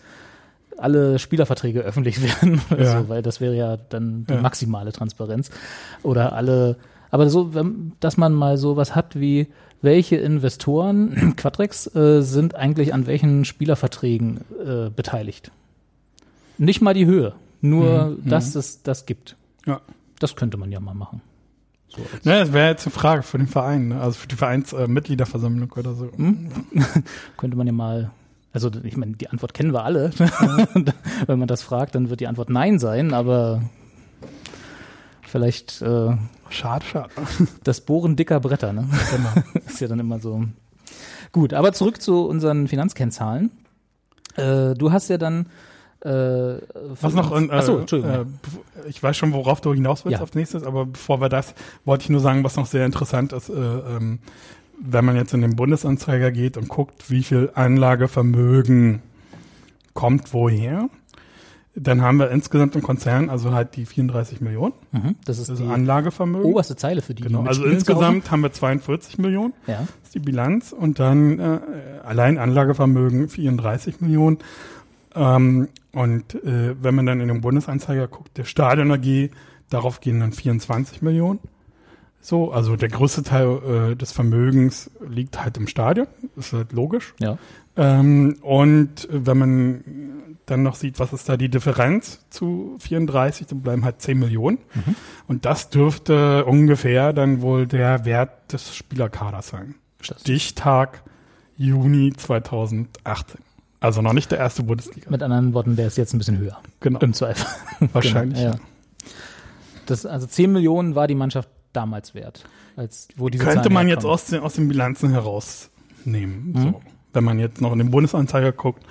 alle Spielerverträge öffentlich <laughs> werden, Ja. so, weil das wäre ja dann die Ja. maximale Transparenz. Oder alle, aber so, dass man mal so was hat wie, welche Investoren, <clears throat> Quadrex, äh, sind eigentlich an welchen Spielerverträgen äh, beteiligt? Nicht mal die Höhe, nur, Mhm, dass es das gibt. Ja. Das könnte man ja mal machen. So Ne, das wäre jetzt eine Frage für den Verein, ne? also für die Vereinsmitgliederversammlung äh, oder so. Hm? <laughs> könnte man ja mal, also ich meine, die Antwort kennen wir alle. <laughs> Wenn man das fragt, dann wird die Antwort Nein sein, aber vielleicht äh, Schade, schade. das Bohren dicker Bretter, ne? Genau. <laughs> ist ja dann immer so. Gut, aber zurück zu unseren Finanzkennzahlen. Äh, du hast ja dann äh, Was noch? Äh, Achso, Entschuldigung. Äh, ich weiß schon, worauf du hinaus willst Ja. als nächstes, aber bevor wir das, wollte ich nur sagen, was noch sehr interessant ist, äh, ähm, wenn man jetzt in den Bundesanzeiger geht und guckt, wie viel Anlagevermögen kommt woher, dann haben wir insgesamt im Konzern also halt die 34 Millionen, mhm, das ist also die Anlagevermögen. oberste Zeile für die. die Genau, also insgesamt haben wir 42 Millionen, Ja. ist die Bilanz und dann äh, allein Anlagevermögen 34 Millionen. Ähm, und äh, wenn man dann in den Bundesanzeiger guckt, der Stadion AG, darauf gehen dann 24 Millionen. So, also der größte Teil äh, des Vermögens liegt halt im Stadion, ist halt logisch. Ja. Ähm, und wenn man dann noch sieht, was ist da die Differenz zu 34, dann bleiben halt 10 Millionen. Mhm. Und das dürfte ungefähr dann wohl der Wert des Spielerkaders sein. Stichtag Juni 2018. Also noch nicht der erste Bundesliga. Mit anderen Worten wäre es jetzt ein bisschen höher. Genau, Im Zweifel. <laughs> wahrscheinlich. Genau, ja. Das, also 10 Millionen war die Mannschaft damals wert. Als, wo diese Könnte Zahlen man jetzt aus den, aus den Bilanzen herausnehmen. Mhm. So. Wenn man jetzt noch in den Bundesanzeiger guckt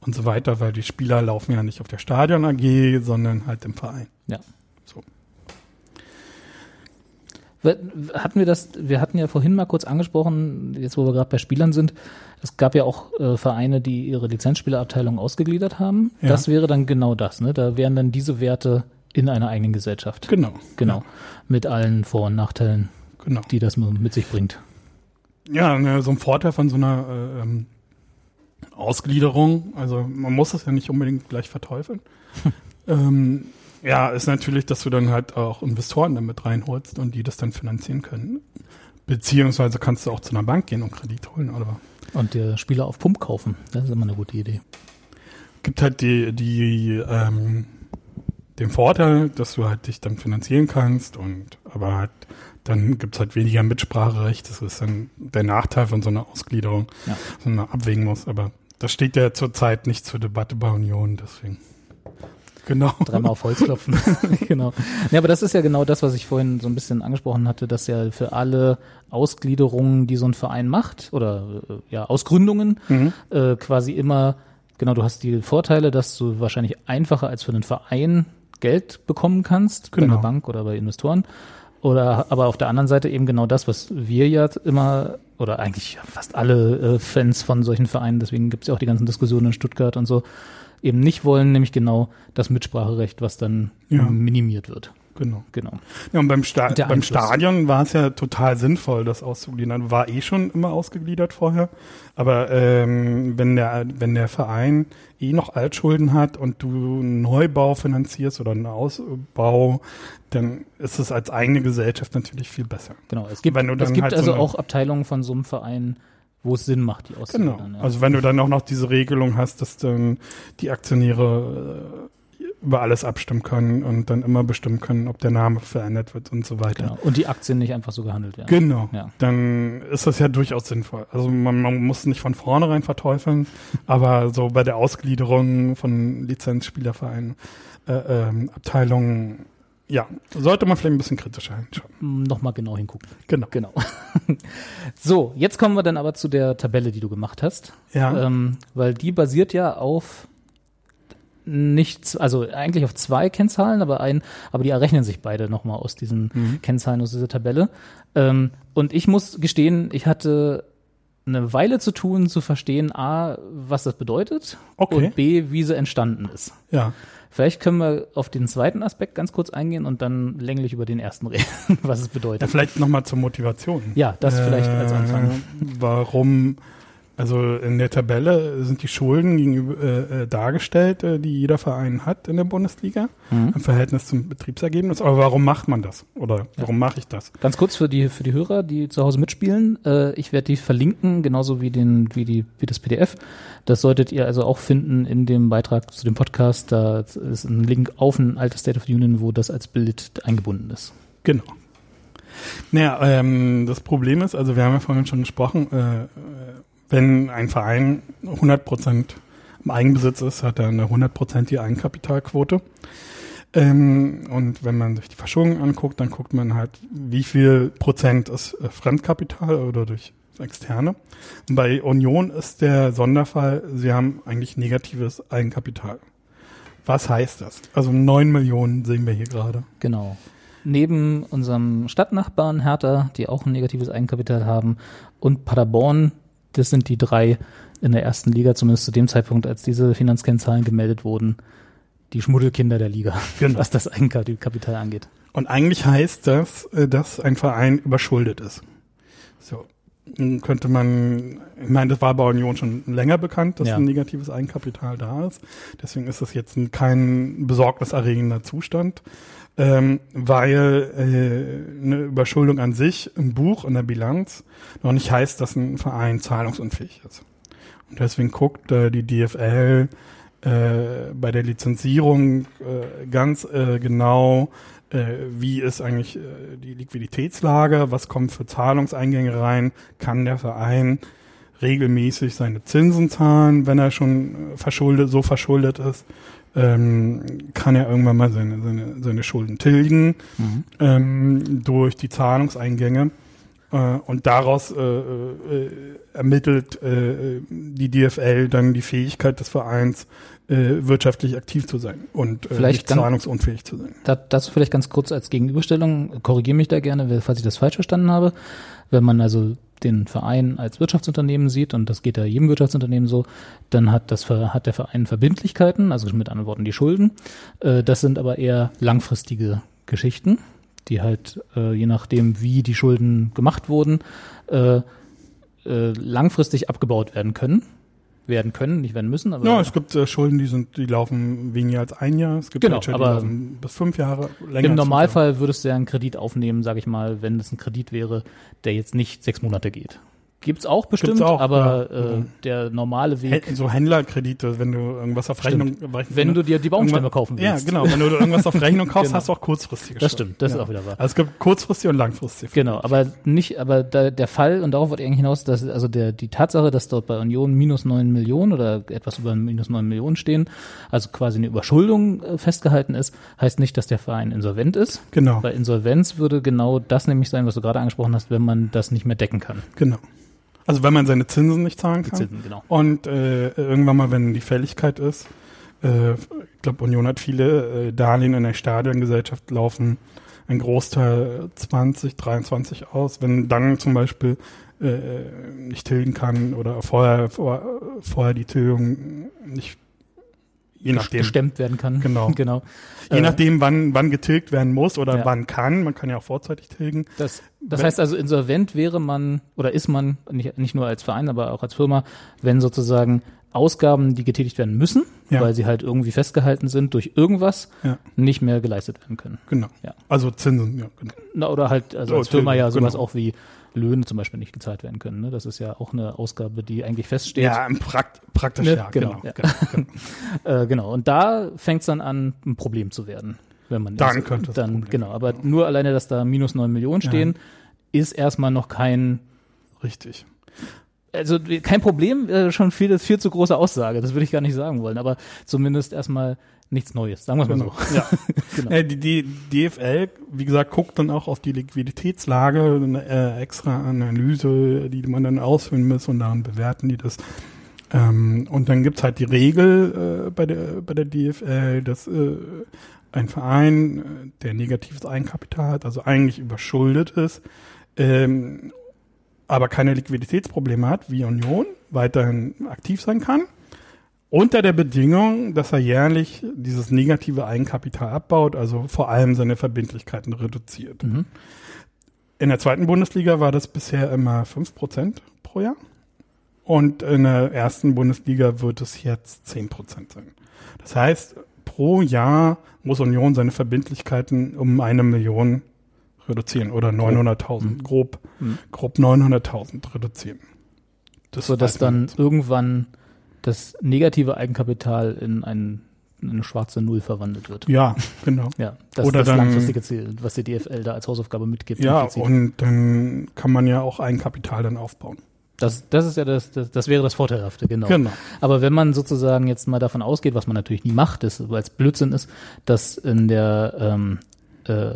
und so weiter, weil die Spieler laufen ja nicht auf der Stadion AG, sondern halt im Verein. Ja. So. Hatten wir das, wir hatten ja vorhin mal kurz angesprochen, jetzt wo wir gerade bei Spielern sind, es gab ja auch äh, Vereine, die ihre Lizenzspielerabteilung ausgegliedert haben. Ja. Das wäre dann genau das, ne? Da wären dann diese Werte in einer eigenen Gesellschaft. Genau. Genau. Mit allen Vor- und Nachteilen, Genau. die das mit sich bringt. Ja, ne, so ein Vorteil von so einer äh, ähm, Ausgliederung, also man muss das ja nicht unbedingt gleich verteufeln. <laughs> ähm, ja, ist natürlich, dass du dann halt auch Investoren damit reinholst und die das dann finanzieren können. Beziehungsweise kannst du auch zu einer Bank gehen und Kredit holen, oder? Und der Spieler auf Pump kaufen. Das ist immer eine gute Idee. Gibt halt die, die, ähm, den Vorteil, dass du halt dich dann finanzieren kannst und aber halt dann gibt's halt weniger Mitspracherecht. Das ist dann der Nachteil von so einer Ausgliederung, Ja. dass man abwägen muss. Aber das steht ja zurzeit nicht zur Debatte bei Union, deswegen. Genau. <laughs> Dreimal auf Holz klopfen. <laughs> genau. Ja, aber das ist ja genau das, was ich vorhin so ein bisschen angesprochen hatte, dass ja für alle Ausgliederungen, die so ein Verein macht, oder äh, ja, Ausgründungen, Mhm. äh, quasi immer, genau, du hast die Vorteile, dass du wahrscheinlich einfacher als für einen Verein Geld bekommen kannst, bei Genau. einer Bank oder bei Investoren. Oder aber auf der anderen Seite eben genau das, was wir ja immer, oder eigentlich fast alle äh, Fans von solchen Vereinen, deswegen gibt es ja auch die ganzen Diskussionen in Stuttgart und so, eben nicht wollen, nämlich genau das Mitspracherecht, was dann Ja. minimiert wird. Genau. Genau. Ja, und beim, Sta Der beim Einfluss. Stadion war es ja total sinnvoll, das auszugliedern. War eh schon immer ausgegliedert vorher. Aber ähm, wenn der wenn der Verein eh noch Altschulden hat und du einen Neubau finanzierst oder einen Ausbau, dann ist es als eigene Gesellschaft natürlich viel besser. Genau. Es gibt, es gibt halt so also eine- auch Abteilungen von so einem Verein, wo es Sinn macht, die Genau. auszugliedern. ja. Also wenn du dann auch noch diese Regelung hast, dass dann die Aktionäre äh, über alles abstimmen können und dann immer bestimmen können, ob der Name verändert wird und so weiter. genau. Und die Aktien nicht einfach so gehandelt werden. Genau. Ja. Dann ist das ja durchaus sinnvoll. Also man, man muss nicht von vornherein verteufeln, <laughs> aber so bei der Ausgliederung von Lizenzspielervereinen, äh, ähm, Abteilungen, ja, sollte man vielleicht ein bisschen kritischer hinschauen. Nochmal genau hingucken. Genau. Genau. <laughs> so, jetzt kommen wir dann aber zu der Tabelle, die du gemacht hast. Ja. Ähm, weil die basiert ja auf nichts, also eigentlich auf zwei Kennzahlen, aber ein, aber die errechnen sich beide nochmal aus diesen Mhm. Kennzahlen aus dieser Tabelle. Ähm, und ich muss gestehen, ich hatte eine Weile zu tun, zu verstehen, A, was das bedeutet Okay. und B, wie sie entstanden ist. Ja. Vielleicht können wir auf den zweiten Aspekt ganz kurz eingehen und dann länglich über den ersten <laughs> reden, was es ja bedeutet. vielleicht nochmal zur Motivation. Ja, das vielleicht als Anfang. Äh, Warum, also in der Tabelle sind die Schulden gegenüber äh, äh, dargestellt, äh, die jeder Verein hat in der Bundesliga Mhm. im Verhältnis zum Betriebsergebnis. Aber warum macht man das? Oder warum mache ich das? Ganz kurz für die für die Hörer, die zu Hause mitspielen. Äh, ich werde die verlinken, genauso wie den wie die wie das PDF. Das solltet ihr also auch finden in dem Beitrag zu dem Podcast. Da ist ein Link auf ein altes State of the Union, wo das als Bild eingebunden ist. Genau. Naja, ähm, das Problem ist, also wir haben ja vorhin schon gesprochen, äh, äh, wenn ein Verein 100 Prozent im Eigenbesitz ist, hat er eine 100-prozentige Eigenkapitalquote. Ähm, und wenn man sich die Verschuldung anguckt, dann guckt man halt, wie viel Prozent ist äh, Fremdkapital oder durch Externe. Und bei Union ist der Sonderfall, sie haben eigentlich negatives Eigenkapital. Was heißt das? Also 9 Millionen sehen wir hier gerade. Genau. Neben unserem Stadtnachbarn Hertha, die auch ein negatives Eigenkapital haben, und Paderborn, das sind die drei in der ersten Liga, zumindest zu dem Zeitpunkt, als diese Finanzkennzahlen gemeldet wurden, die Schmuddelkinder der Liga, <laughs> Genau. was das Eigenkapital angeht. Und eigentlich heißt das, äh, dass ein Verein überschuldet ist. So. Könnte man, ich meine, das war bei Union schon länger bekannt, dass Ja. ein negatives Eigenkapital da ist. Deswegen ist das jetzt ein, kein besorgniserregender Zustand, ähm, weil äh, eine Überschuldung an sich im Buch, in der Bilanz, noch nicht heißt, dass ein Verein zahlungsunfähig ist. Und deswegen guckt äh, die DFL äh, bei der Lizenzierung äh, ganz äh, genau, äh, wie ist eigentlich äh, die Liquiditätslage, was kommt für Zahlungseingänge rein, kann der Verein regelmäßig seine Zinsen zahlen, wenn er schon äh, verschuldet, so verschuldet ist, ähm, kann er irgendwann mal seine, seine, seine Schulden tilgen ähm, durch die Zahlungseingänge. Äh, und daraus äh, äh, ermittelt äh, die DFL dann die Fähigkeit des Vereins, äh, wirtschaftlich aktiv zu sein und äh, Vielleicht nicht ganz- zahlungsunfähig zu sein. Da, dazu vielleicht ganz kurz als Gegenüberstellung, korrigiere mich da gerne, falls ich das falsch verstanden habe. Wenn man also den Verein als Wirtschaftsunternehmen sieht, und das geht ja jedem Wirtschaftsunternehmen so, dann hat, das, hat der Verein Verbindlichkeiten, also mit anderen Worten die Schulden. Äh, das sind aber eher langfristige Geschichten, die halt, äh, je nachdem, wie die Schulden gemacht wurden, äh, langfristig abgebaut werden können. Werden können, nicht werden müssen, aber Ja, es gibt äh, Schulden, die sind, die laufen weniger als ein Jahr. Es gibt Genau, welche, die laufen bis fünf Jahre länger. Im Normalfall würdest du ja einen Kredit aufnehmen, sage ich mal, wenn es ein Kredit wäre, der jetzt nicht sechs Monate geht. Gibt's auch bestimmt, Gibt's auch, aber ja. äh, Mhm. der normale. Weg, so Händlerkredite, wenn du irgendwas auf Rechnung, wenn du dir die Baumstämme kaufen willst. Ja, genau. Wenn du irgendwas auf Rechnung <laughs> kaufst, Genau. hast du auch kurzfristige Das stimmt, das ja. ist auch wieder wahr. Also es gibt kurzfristige und langfristige. Genau, aber nicht, aber da, der Fall, und darauf wollte ich eigentlich hinaus, dass also der, die Tatsache, dass dort bei Union minus neun Millionen oder etwas über minus neun Millionen stehen, also quasi eine Überschuldung äh, festgehalten ist, heißt nicht, dass der Verein insolvent ist. Genau, Bei Insolvenz würde genau das nämlich sein, was du gerade angesprochen hast, wenn man das nicht mehr decken kann. genau. Also wenn man seine Zinsen nicht zahlen kann. Zinsen, genau. Und äh, irgendwann mal, wenn die Fälligkeit ist, äh, ich glaube, Union hat viele äh, Darlehen in der Stadiongesellschaft laufen, ein Großteil 20, 23 aus. Wenn dann zum Beispiel äh, nicht tilgen kann oder vorher, vor, vorher die Tilgung nicht Je nachdem. gestemmt werden kann. <laughs> Genau. <laughs> genau. Je Äh, nachdem, wann, wann getilgt werden muss oder Ja. wann kann. Man kann ja auch vorzeitig tilgen. Das, das Wenn- heißt also, insolvent wäre man oder ist man nicht, nicht nur als Verein, aber auch als Firma, wenn sozusagen Ausgaben, die getätigt werden müssen, Ja. weil sie halt irgendwie festgehalten sind durch irgendwas, Ja. nicht mehr geleistet werden können. Genau. Ja. Also Zinsen, ja, genau. Na, oder halt, also Oh, als Firma ja sowas genau. auch wie Löhne zum Beispiel nicht gezahlt werden können. Ne? Das ist ja auch eine Ausgabe, die eigentlich feststeht. Ja, im Prakt praktisch, Ne, ja, genau, genau. ja. genau, genau. <laughs> Äh, genau. Und da fängt es dann an, ein Problem zu werden. Wenn man Dann das- könnte dann, Genau, aber werden. nur alleine, dass da minus neun Millionen stehen, ist erstmal noch kein Richtig. also kein Problem, äh, schon viel, viel zu große Aussage, das würde ich gar nicht sagen wollen, aber zumindest erstmal nichts Neues, sagen wir es mal Genau. so. Ja. <laughs> Genau. Äh, die, die DFL, wie gesagt, guckt dann auch auf die Liquiditätslage, eine äh, extra Analyse, die man dann ausfüllen muss und dann bewerten die das. Ähm, und dann gibt's halt die Regel äh, bei, der, bei der DFL, dass äh, ein Verein, äh, der negatives Eigenkapital hat, also eigentlich überschuldet ist, ähm, aber keine Liquiditätsprobleme hat, wie Union, weiterhin aktiv sein kann. Unter der Bedingung, dass er jährlich dieses negative Eigenkapital abbaut, also vor allem seine Verbindlichkeiten reduziert. Mhm. In der zweiten Bundesliga war das bisher immer 5% pro Jahr. Und in der ersten Bundesliga wird es jetzt 10% sein. Das heißt, pro Jahr muss Union seine Verbindlichkeiten um eine Million reduzieren oder 900.000, grob, Mhm. grob 900.000 reduzieren. Das So dass dann irgendwann das negative Eigenkapital in, ein, in eine schwarze Null verwandelt wird. Ja, genau. <laughs> Ja, das Oder ist das dann- langfristige Ziel, was die DFL da als Hausaufgabe mitgibt. Ja, und dann kann man ja auch Eigenkapital dann aufbauen. das, das ist ja das, das, das wäre das Vorteilhafte, genau. Genau. Aber wenn man sozusagen jetzt mal davon ausgeht, was man natürlich nie macht, ist, weil es Blödsinn ist, dass in der ähm, äh,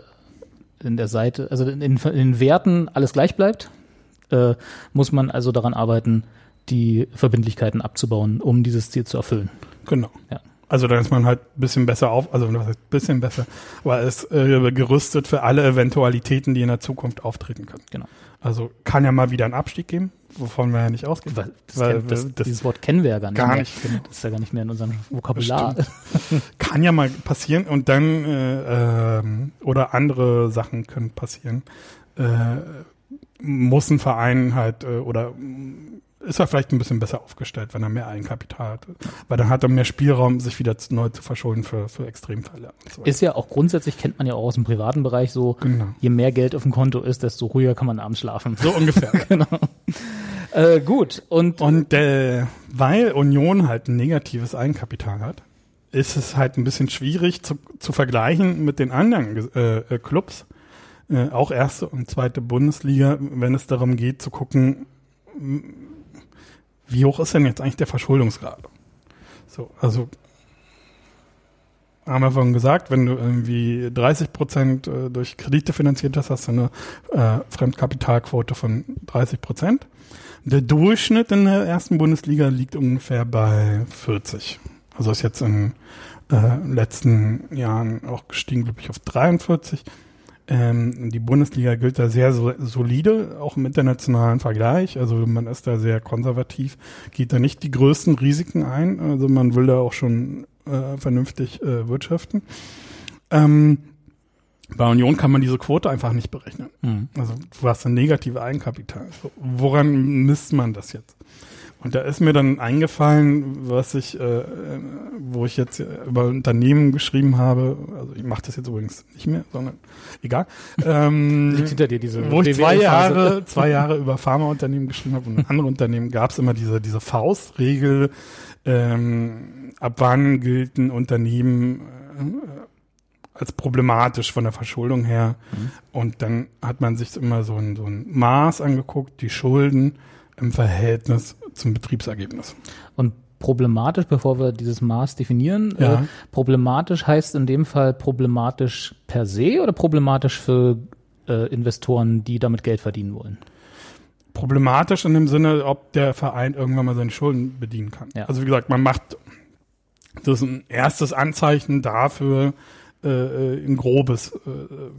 in der Seite, also in, in den Werten alles gleich bleibt, äh, muss man also daran arbeiten, die Verbindlichkeiten abzubauen, um dieses Ziel zu erfüllen. Genau. Ja. Also dann ist man halt ein bisschen besser auf, also was heißt bisschen besser, aber ist äh, gerüstet für alle Eventualitäten, die in der Zukunft auftreten können. Genau. Also kann ja mal wieder einen Abstieg geben, wovon wir ja nicht ausgehen. Weil das Weil, kennt, das, äh, das- dieses Wort kennen wir ja gar nicht. Gar mehr. nicht, genau. Das ist ja gar nicht mehr in unserem Vokabular. Kann ja mal passieren und dann äh, ähm, oder andere Sachen können passieren. Äh, muss ein Verein halt äh, oder ist er vielleicht ein bisschen besser aufgestellt, wenn er mehr Eigenkapital hat. Weil dann hat er mehr Spielraum, sich wieder neu zu verschulden für, für Extremfälle. So. Ist ja auch grundsätzlich, kennt man ja auch aus dem privaten Bereich so, Genau. je mehr Geld auf dem Konto ist, desto ruhiger kann man abends schlafen. So ungefähr. <laughs> genau. Äh, gut, und, Und äh, weil Union halt ein negatives Eigenkapital hat, ist es halt ein bisschen schwierig zu, zu vergleichen mit den anderen äh, äh, Clubs, äh, auch erste und zweite Bundesliga, wenn es darum geht zu gucken, wie hoch ist denn jetzt eigentlich der Verschuldungsgrad? So, also haben wir vorhin gesagt, wenn du irgendwie 30 Prozent äh, durch Kredite finanziert hast, hast du eine äh, Fremdkapitalquote von 30 Prozent. Der Durchschnitt in der ersten Bundesliga liegt ungefähr bei 40. Also ist jetzt in äh, letzten Jahren auch gestiegen, glaube ich, auf 43. Ähm, die Bundesliga gilt da sehr so, solide, auch im internationalen Vergleich. Also man ist da sehr konservativ, geht da nicht die größten Risiken ein. Also man will da auch schon äh, vernünftig äh, wirtschaften. Ähm, bei Union kann man diese Quote einfach nicht berechnen. Hm. Also du hast ein negative Eigenkapital. Woran misst man das jetzt? Und da ist mir dann eingefallen, was ich, äh, wo ich jetzt über Unternehmen geschrieben habe. Also ich mache das jetzt übrigens nicht mehr, sondern egal. <laughs> Ähm, liegt hinter dir diese wo ich zwei. Jahre, <laughs> zwei Jahre über Pharmaunternehmen geschrieben habe und in anderen Unternehmen gab es immer diese, diese Faustregel, ähm, ab wann gilt ein Unternehmen äh, als problematisch von der Verschuldung her. Mhm. Und dann hat man sich immer so ein, so ein Maß angeguckt, die Schulden im Verhältnis zum Betriebsergebnis. Und problematisch, bevor wir dieses Maß definieren, Ja. äh, problematisch heißt in dem Fall problematisch per se oder problematisch für äh, Investoren, die damit Geld verdienen wollen? Problematisch in dem Sinne, ob der Verein irgendwann mal seine Schulden bedienen kann. Ja. Also wie gesagt, man macht das ist ein erstes Anzeichen dafür, äh, äh, ein grobes, äh,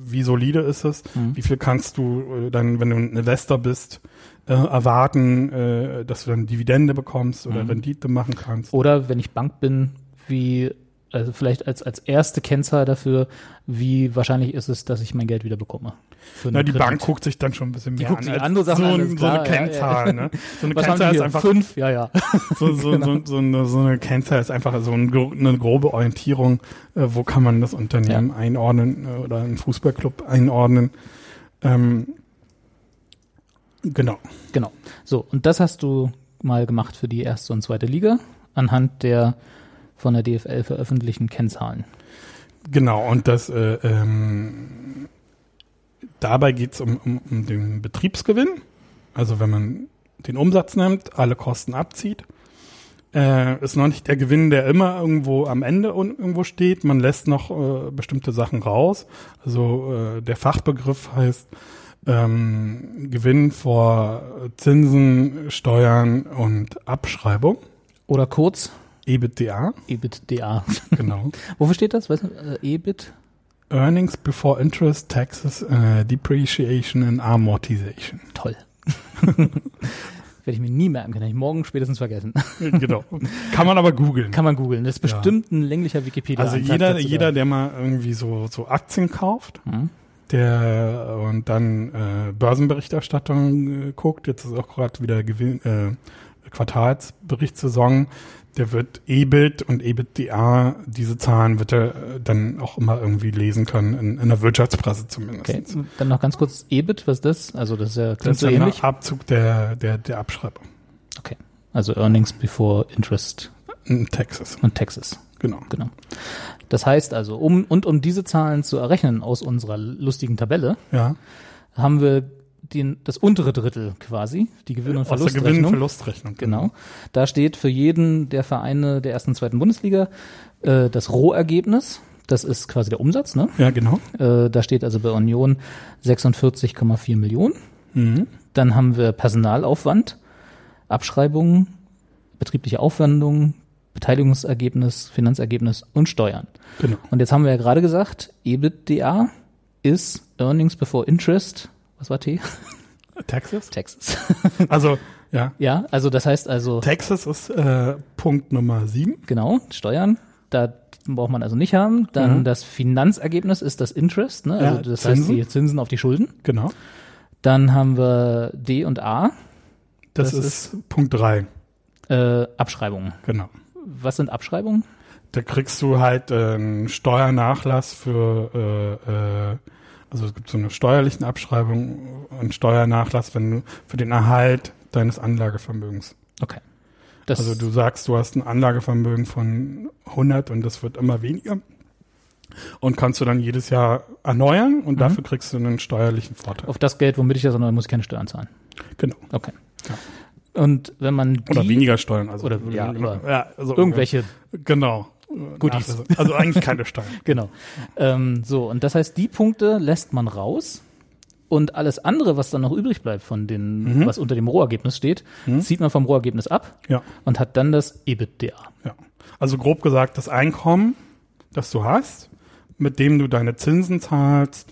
wie solide ist es, Mhm. wie viel kannst du äh, dann, wenn du ein Investor bist, äh, erwarten, äh, dass du dann Dividende bekommst oder Mhm. Rendite machen kannst. Oder wenn ich Bank bin, wie, also vielleicht als, als erste Kennzahl dafür, wie wahrscheinlich ist es, dass ich mein Geld wieder bekomme. Für Na, die Kredit. Bank guckt sich dann schon ein bisschen Die mehr guckt an. sich als andere Sachen so, an, so eine klar, ja, ja. Kennzahl, ne? So eine Was Kennzahl die ist einfach Fünf, ja, ja. <laughs> so, so, Genau. so, eine, so eine Kennzahl ist einfach so eine grobe Orientierung, äh, wo kann man das Unternehmen einordnen äh, oder einen Fußballclub einordnen. Ähm, genau. Genau. So, und das hast du mal gemacht für die erste und zweite Liga anhand der von der DFL veröffentlichten Kennzahlen. Genau, und das äh, ähm, dabei geht es um, um, um den Betriebsgewinn. Also wenn man den Umsatz nimmt, alle Kosten abzieht, äh, ist noch nicht der Gewinn, der immer irgendwo am Ende irgendwo steht. Man lässt noch äh, bestimmte Sachen raus. Also äh, der Fachbegriff heißt ähm, Gewinn vor Zinsen, Steuern und Abschreibung. Oder kurz EBITDA, EBITDA. <laughs> genau. Wofür steht das? Weißt du, äh, EBIT? Earnings before interest, taxes, äh, depreciation and amortization. Toll. <laughs> Werde ich mir nie merken können. Kann ich morgen spätestens vergessen. <laughs> genau. Kann man aber googeln. Kann man googeln. Das ist Ja. bestimmt ein länglicher wikipedia Also jeder, jeder, der mal irgendwie so, so Aktien kauft, Hm? Der und dann äh, Börsenberichterstattung äh, guckt, jetzt ist auch gerade wieder Gewinn, äh, Quartalsberichtssaison, der wird EBIT und EBITDA, diese Zahlen wird er äh, dann auch immer irgendwie lesen können, in, in der Wirtschaftspresse zumindest. Okay, dann noch ganz kurz EBIT, was ist das? Also das ist ja ist so ähnlich. der Abzug der, der, der Abschreibung. Okay. Also Earnings before Interest In Texas, und Taxes. Genau. Genau. Das heißt also, um und um diese Zahlen zu errechnen aus unserer lustigen Tabelle, Ja. haben wir den, das untere Drittel quasi, die Gewinn- und Aus der Verlustrechnung. Gewinn-Verlustrechnung. Genau. Da steht für jeden der Vereine der ersten und zweiten Bundesliga äh, das Rohergebnis. Das ist quasi der Umsatz. Ne? Ja, genau. Äh, da steht also bei Union 46,4 Millionen. Mhm. Dann haben wir Personalaufwand, Abschreibungen, betriebliche Aufwendungen, Beteiligungsergebnis, Finanzergebnis und Steuern. Genau. Und jetzt haben wir ja gerade gesagt, EBITDA ist Earnings before Interest. Was war T? Texas? Taxes. Also, ja. ja, also das heißt also, Texas ist äh, Punkt Nummer sieben. genau, Steuern, da braucht man also nicht haben. Dann Mhm. das Finanzergebnis ist das Interest, ne? Also Ja, das Zinsen. heißt die Zinsen auf die Schulden. Genau. Dann haben wir D und A, Das, Das ist, Punkt drei. äh, Abschreibungen. Genau. Was sind Abschreibungen? Da kriegst du halt einen Steuernachlass für, äh, äh, also es gibt so eine steuerlichen Abschreibung und Steuernachlass, wenn du für den Erhalt deines Anlagevermögens. Okay. Das, Also du sagst, du hast ein Anlagevermögen von 100 und das wird immer weniger. Und kannst du dann jedes Jahr erneuern und Mhm. dafür kriegst du einen steuerlichen Vorteil. auf das Geld, womit ich das erneuere, muss ich keine Steuern zahlen. Genau. Okay. Ja. Und wenn man die, Oder weniger Steuern. Also, Oder- ja, aber ja, also irgendwelche, Genau. Goodies. Nachlässe. Also eigentlich keine Steuern. <laughs> genau. Ähm, so, und das heißt, die Punkte lässt man raus und alles andere, was dann noch übrig bleibt von den, Mhm. was unter dem Rohergebnis steht, zieht man vom Rohergebnis ab Ja, und hat dann das EBITDA. ja. Also grob gesagt, das Einkommen, das du hast, mit dem du deine Zinsen zahlst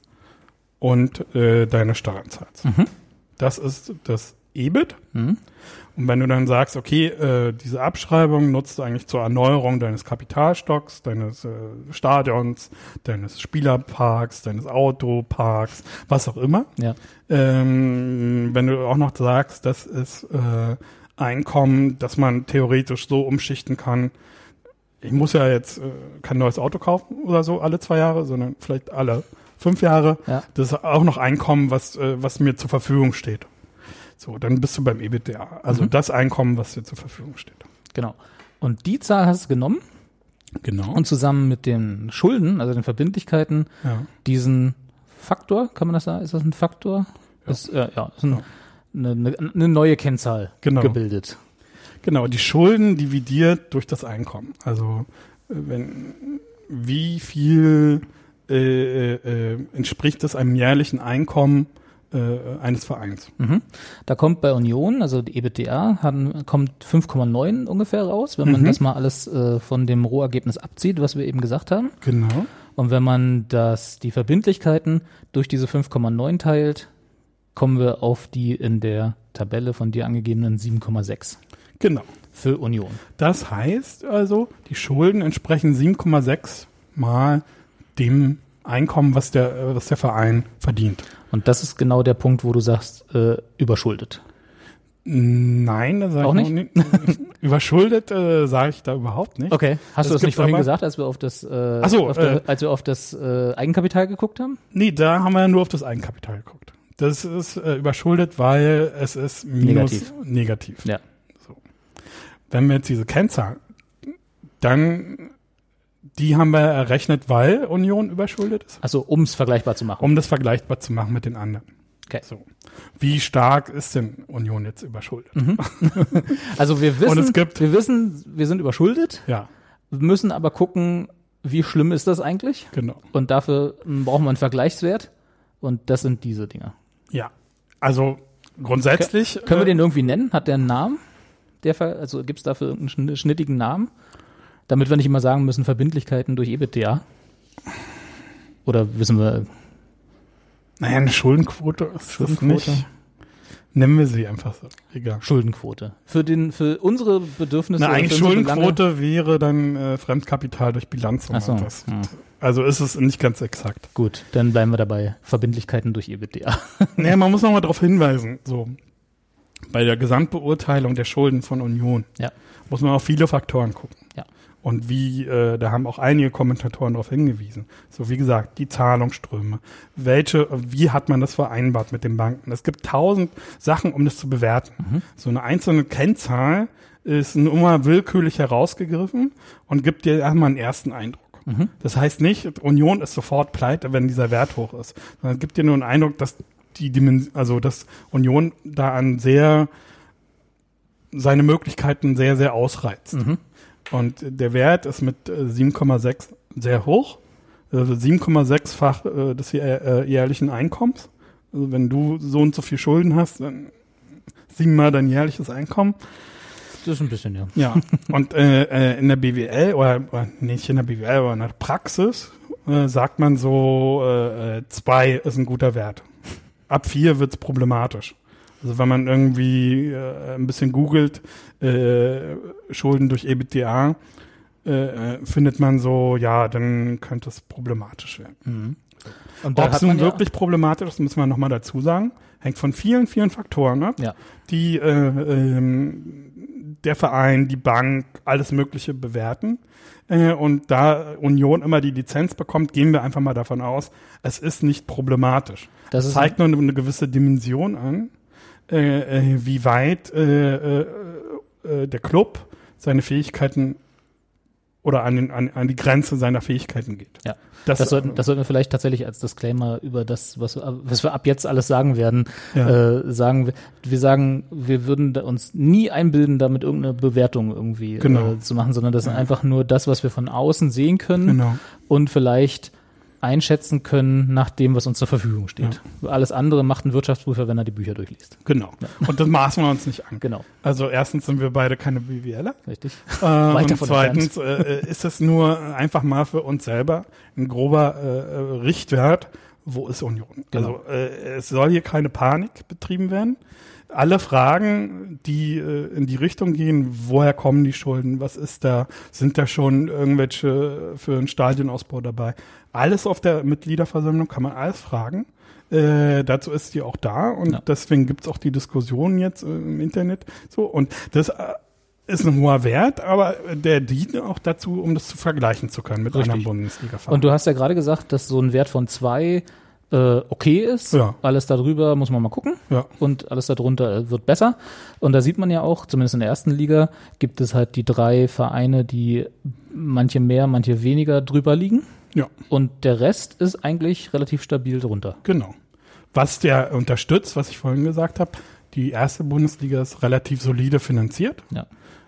und äh, deine Steuern zahlst. Mhm. Das ist das EBIT. Mhm. Und wenn du dann sagst, okay, äh, diese Abschreibung nutzt du eigentlich zur Erneuerung deines Kapitalstocks, deines äh, Stadions, deines Spielerparks, deines Autoparks, was auch immer. Ja. Ähm, wenn du auch noch sagst, das ist äh, Einkommen, das man theoretisch so umschichten kann. Ich muss ja jetzt äh, kein neues Auto kaufen oder so alle zwei Jahre, sondern vielleicht alle fünf Jahre. Ja. Das ist auch noch Einkommen, was, äh, was mir zur Verfügung steht. So, dann bist du beim EBITDA. Also Mhm. das Einkommen, was dir zur Verfügung steht. Genau. Und die Zahl hast du genommen Genau. und zusammen mit den Schulden, also den Verbindlichkeiten, ja. diesen Faktor, kann man das sagen? Ist das ein Faktor? Ja. Ist, äh, ja, ist ein, Ja. Eine, eine, neue Kennzahl Genau. gebildet. Genau, die Schulden dividiert durch das Einkommen. Also äh, wenn wie viel äh, äh, entspricht es einem jährlichen Einkommen äh, eines Vereins? Mhm. Da kommt bei Union, also die EBITDA, haben, kommt 5,9 ungefähr raus, wenn man Mhm. das mal alles äh, von dem Rohergebnis abzieht, was wir eben gesagt haben. Genau. Und wenn man das, die Verbindlichkeiten durch diese 5,9 teilt, kommen wir auf die in der Tabelle von dir angegebenen 7,6. Genau. für Union. Das heißt also, die Schulden entsprechen 7,6 mal dem Einkommen, was der, was der Verein verdient. Und das ist genau der Punkt, wo du sagst, äh, überschuldet. Nein, das sage Auch ich nicht. <laughs> Überschuldet äh, sage ich da überhaupt nicht. Okay. Hast Es du das nicht vorhin aber- gesagt, als wir auf das, äh, so, auf der, äh, als wir auf das äh, Eigenkapital geguckt haben? Nee, da haben wir nur auf das Eigenkapital geguckt. Das ist äh, überschuldet, weil es ist minus Negativ. negativ. Ja. Wenn wir jetzt diese Kennzahl, dann die haben wir errechnet, weil Union überschuldet ist, Also um es vergleichbar zu machen. um das vergleichbar zu machen mit den anderen. Okay. So. Wie stark ist denn Union jetzt überschuldet? <laughs> Also wir wissen, wir wissen, wir sind überschuldet, Ja, müssen aber gucken, wie schlimm ist das eigentlich? genau. Und dafür brauchen wir einen Vergleichswert. Und das sind diese Dinger. Ja. Also grundsätzlich Können wir äh, den irgendwie nennen? Hat der einen Namen? Der Ver also gibt es dafür irgendeinen schn- schnittigen Namen? Damit wir nicht immer sagen müssen, Verbindlichkeiten durch EBITDA. Oder wissen wir, Naja, eine Schuldenquote ist Schuldenquote? das nicht. Nennen wir sie einfach so. Egal. Schuldenquote. Für den, für unsere Bedürfnisse. Na, eigentlich Schuldenquote wäre dann äh, Fremdkapital durch Bilanz. Ach so. Das, Hm. Also ist es nicht ganz exakt. Gut, dann bleiben wir dabei. Verbindlichkeiten durch EBITDA. <laughs> naja, man muss noch mal darauf hinweisen, so bei der Gesamtbeurteilung der Schulden von Union Ja. muss man auf viele Faktoren gucken. Ja. Und wie, äh, da haben auch einige Kommentatoren darauf hingewiesen. So wie gesagt, die Zahlungsströme. Welche, wie hat man das vereinbart mit den Banken? Es gibt tausend Sachen, um das zu bewerten. Mhm. So eine einzelne Kennzahl ist nur immer willkürlich herausgegriffen und gibt dir erstmal einen ersten Eindruck. Mhm. Das heißt nicht, Union ist sofort pleite, wenn dieser Wert hoch ist, sondern es gibt dir nur einen Eindruck, dass die Dimension, also dass Union da an sehr seine Möglichkeiten sehr, sehr ausreizt. Mhm. Und der Wert ist mit äh, 7,6 sehr hoch. Also 7,6-fach äh, des äh, jährlichen Einkommens. Also wenn du so und so viel Schulden hast, dann siebenmal dein jährliches Einkommen. Das ist ein bisschen, ja. Ja, und äh, äh, in der BWL oder, oder nicht in der BWL, aber in der Praxis äh, sagt man so, äh, äh, zwei ist ein guter Wert. Ab vier wird's problematisch. Also wenn man irgendwie äh, ein bisschen googelt, äh, Schulden durch EBITDA, äh, äh, findet man so, ja, dann könnte es problematisch werden. Mhm. Ob es nun ja, wirklich problematisch ist, müssen wir nochmal dazu sagen. Hängt von vielen, vielen Faktoren ab, Ja. die äh, ähm, der Verein, die Bank, alles Mögliche bewerten. Äh, und da Union immer die Lizenz bekommt, gehen wir einfach mal davon aus, es ist nicht problematisch. Das ist zeigt nur eine, eine gewisse Dimension an, äh, äh, wie weit äh, äh, äh, der Club seine Fähigkeiten oder an, den, an, an die Grenze seiner Fähigkeiten geht. Ja. Das, Das sollten, das sollten wir vielleicht tatsächlich als Disclaimer über das, was, wir- was wir ab jetzt alles sagen werden, Ja. äh, sagen. Wir, sagen, wir würden uns nie einbilden, damit irgendeine Bewertung irgendwie Genau. äh, zu machen, sondern das ist einfach nur das, was wir von außen sehen können genau. und vielleicht einschätzen können nach dem, was uns zur Verfügung steht. Alles andere macht ein Wirtschaftsprüfer, wenn er die Bücher durchliest. Genau. Und das maßen wir uns nicht an. Genau, Also erstens sind wir beide keine BWLer. richtig. <laughs> Äh, und davon zweitens äh, äh, ist es nur einfach mal für uns selber ein grober äh, äh, Richtwert, wo ist Union. Genau. Also äh, es soll hier keine Panik betrieben werden. Alle Fragen, die äh, in die Richtung gehen, woher kommen die Schulden, was ist da, sind da schon irgendwelche für einen Stadionausbau dabei, alles auf der Mitgliederversammlung kann man alles fragen. Äh, dazu ist die auch da und Ja. deswegen gibt's auch die Diskussion jetzt äh, im Internet. So und das äh, ist ein hoher Wert, aber der dient auch dazu, um das zu vergleichen zu können mit Richtig. anderen bundesliga Und du hast ja gerade gesagt, dass so ein Wert von zwei äh, okay ist. Ja. Alles darüber muss man mal gucken. Ja. Und alles darunter äh, wird besser. Und da sieht man ja auch, zumindest in der ersten Liga, gibt es halt die drei Vereine, die manche mehr, manche weniger drüber liegen. Ja, Und der Rest ist eigentlich relativ stabil drunter. genau. Was der unterstützt, was ich vorhin gesagt habe, die erste Bundesliga ist relativ solide finanziert. Ja.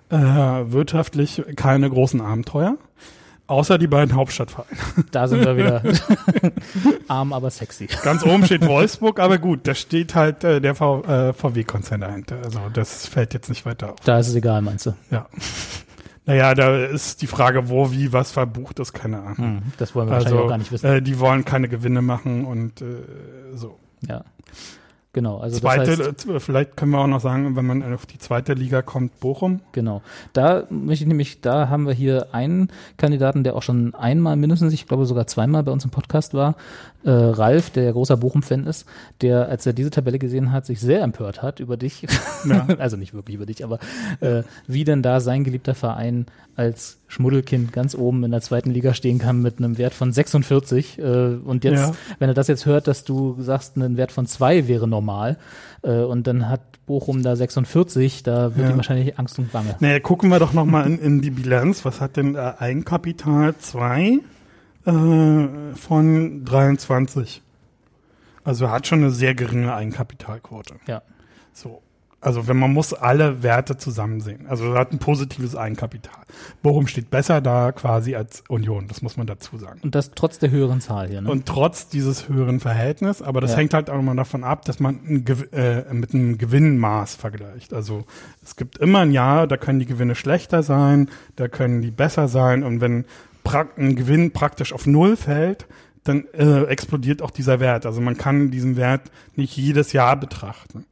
Äh, wirtschaftlich keine großen Abenteuer. Außer die beiden Hauptstadtvereine. Da sind wir wieder <laughs> arm, aber sexy. Ganz oben steht Wolfsburg, aber gut, da steht halt äh, der v, äh, VW-Konzern dahinter. Also das fällt jetzt nicht weiter auf. Da ist es egal, meinst du? Ja. Naja, da ist die Frage, wo, wie, was verbucht ist, keine Ahnung. Hm, das wollen wir wahrscheinlich Also auch gar nicht wissen. äh, die wollen keine Gewinne machen und äh, so. ja. Genau, also zweite, das heißt, äh, vielleicht können wir auch noch sagen, wenn man auf die zweite Liga kommt, Bochum. Genau. Da möchte ich nämlich, da haben wir hier einen Kandidaten, der auch schon einmal mindestens, ich glaube sogar zweimal bei uns im Podcast war, äh, Ralf, der großer Bochum-Fan ist, der, als er diese Tabelle gesehen hat, sich sehr empört hat über dich. Ja. <laughs> also nicht wirklich über dich, aber äh, wie denn da sein geliebter Verein als Schmuddelkind ganz oben in der zweiten Liga stehen kann mit einem Wert von 46. Äh, und jetzt, Ja. wenn er das jetzt hört, dass du sagst, ein Wert von zwei wäre normal, äh, und dann hat Bochum da 46, da wird Ja. ihm wahrscheinlich Angst und Bange. Naja, gucken wir doch noch mal in, in die Bilanz. Was hat denn äh, Eigenkapital 2 äh, von 23? Also hat schon eine sehr geringe Eigenkapitalquote. Ja. So. Also wenn man muss alle Werte zusammen sehen. Also hat ein positives Eigenkapital. Bochum steht besser da quasi als Union, das muss man dazu sagen. Und das trotz der höheren Zahl hier, ne? Und trotz dieses höheren Verhältnis, aber das Ja. hängt halt auch immer davon ab, dass man ein, äh, mit einem Gewinnmaß vergleicht. Also es gibt immer ein Jahr, da können die Gewinne schlechter sein, da können die besser sein und wenn ein Gewinn praktisch auf Null fällt, dann äh, explodiert auch dieser Wert. Also man kann diesen Wert nicht jedes Jahr betrachten.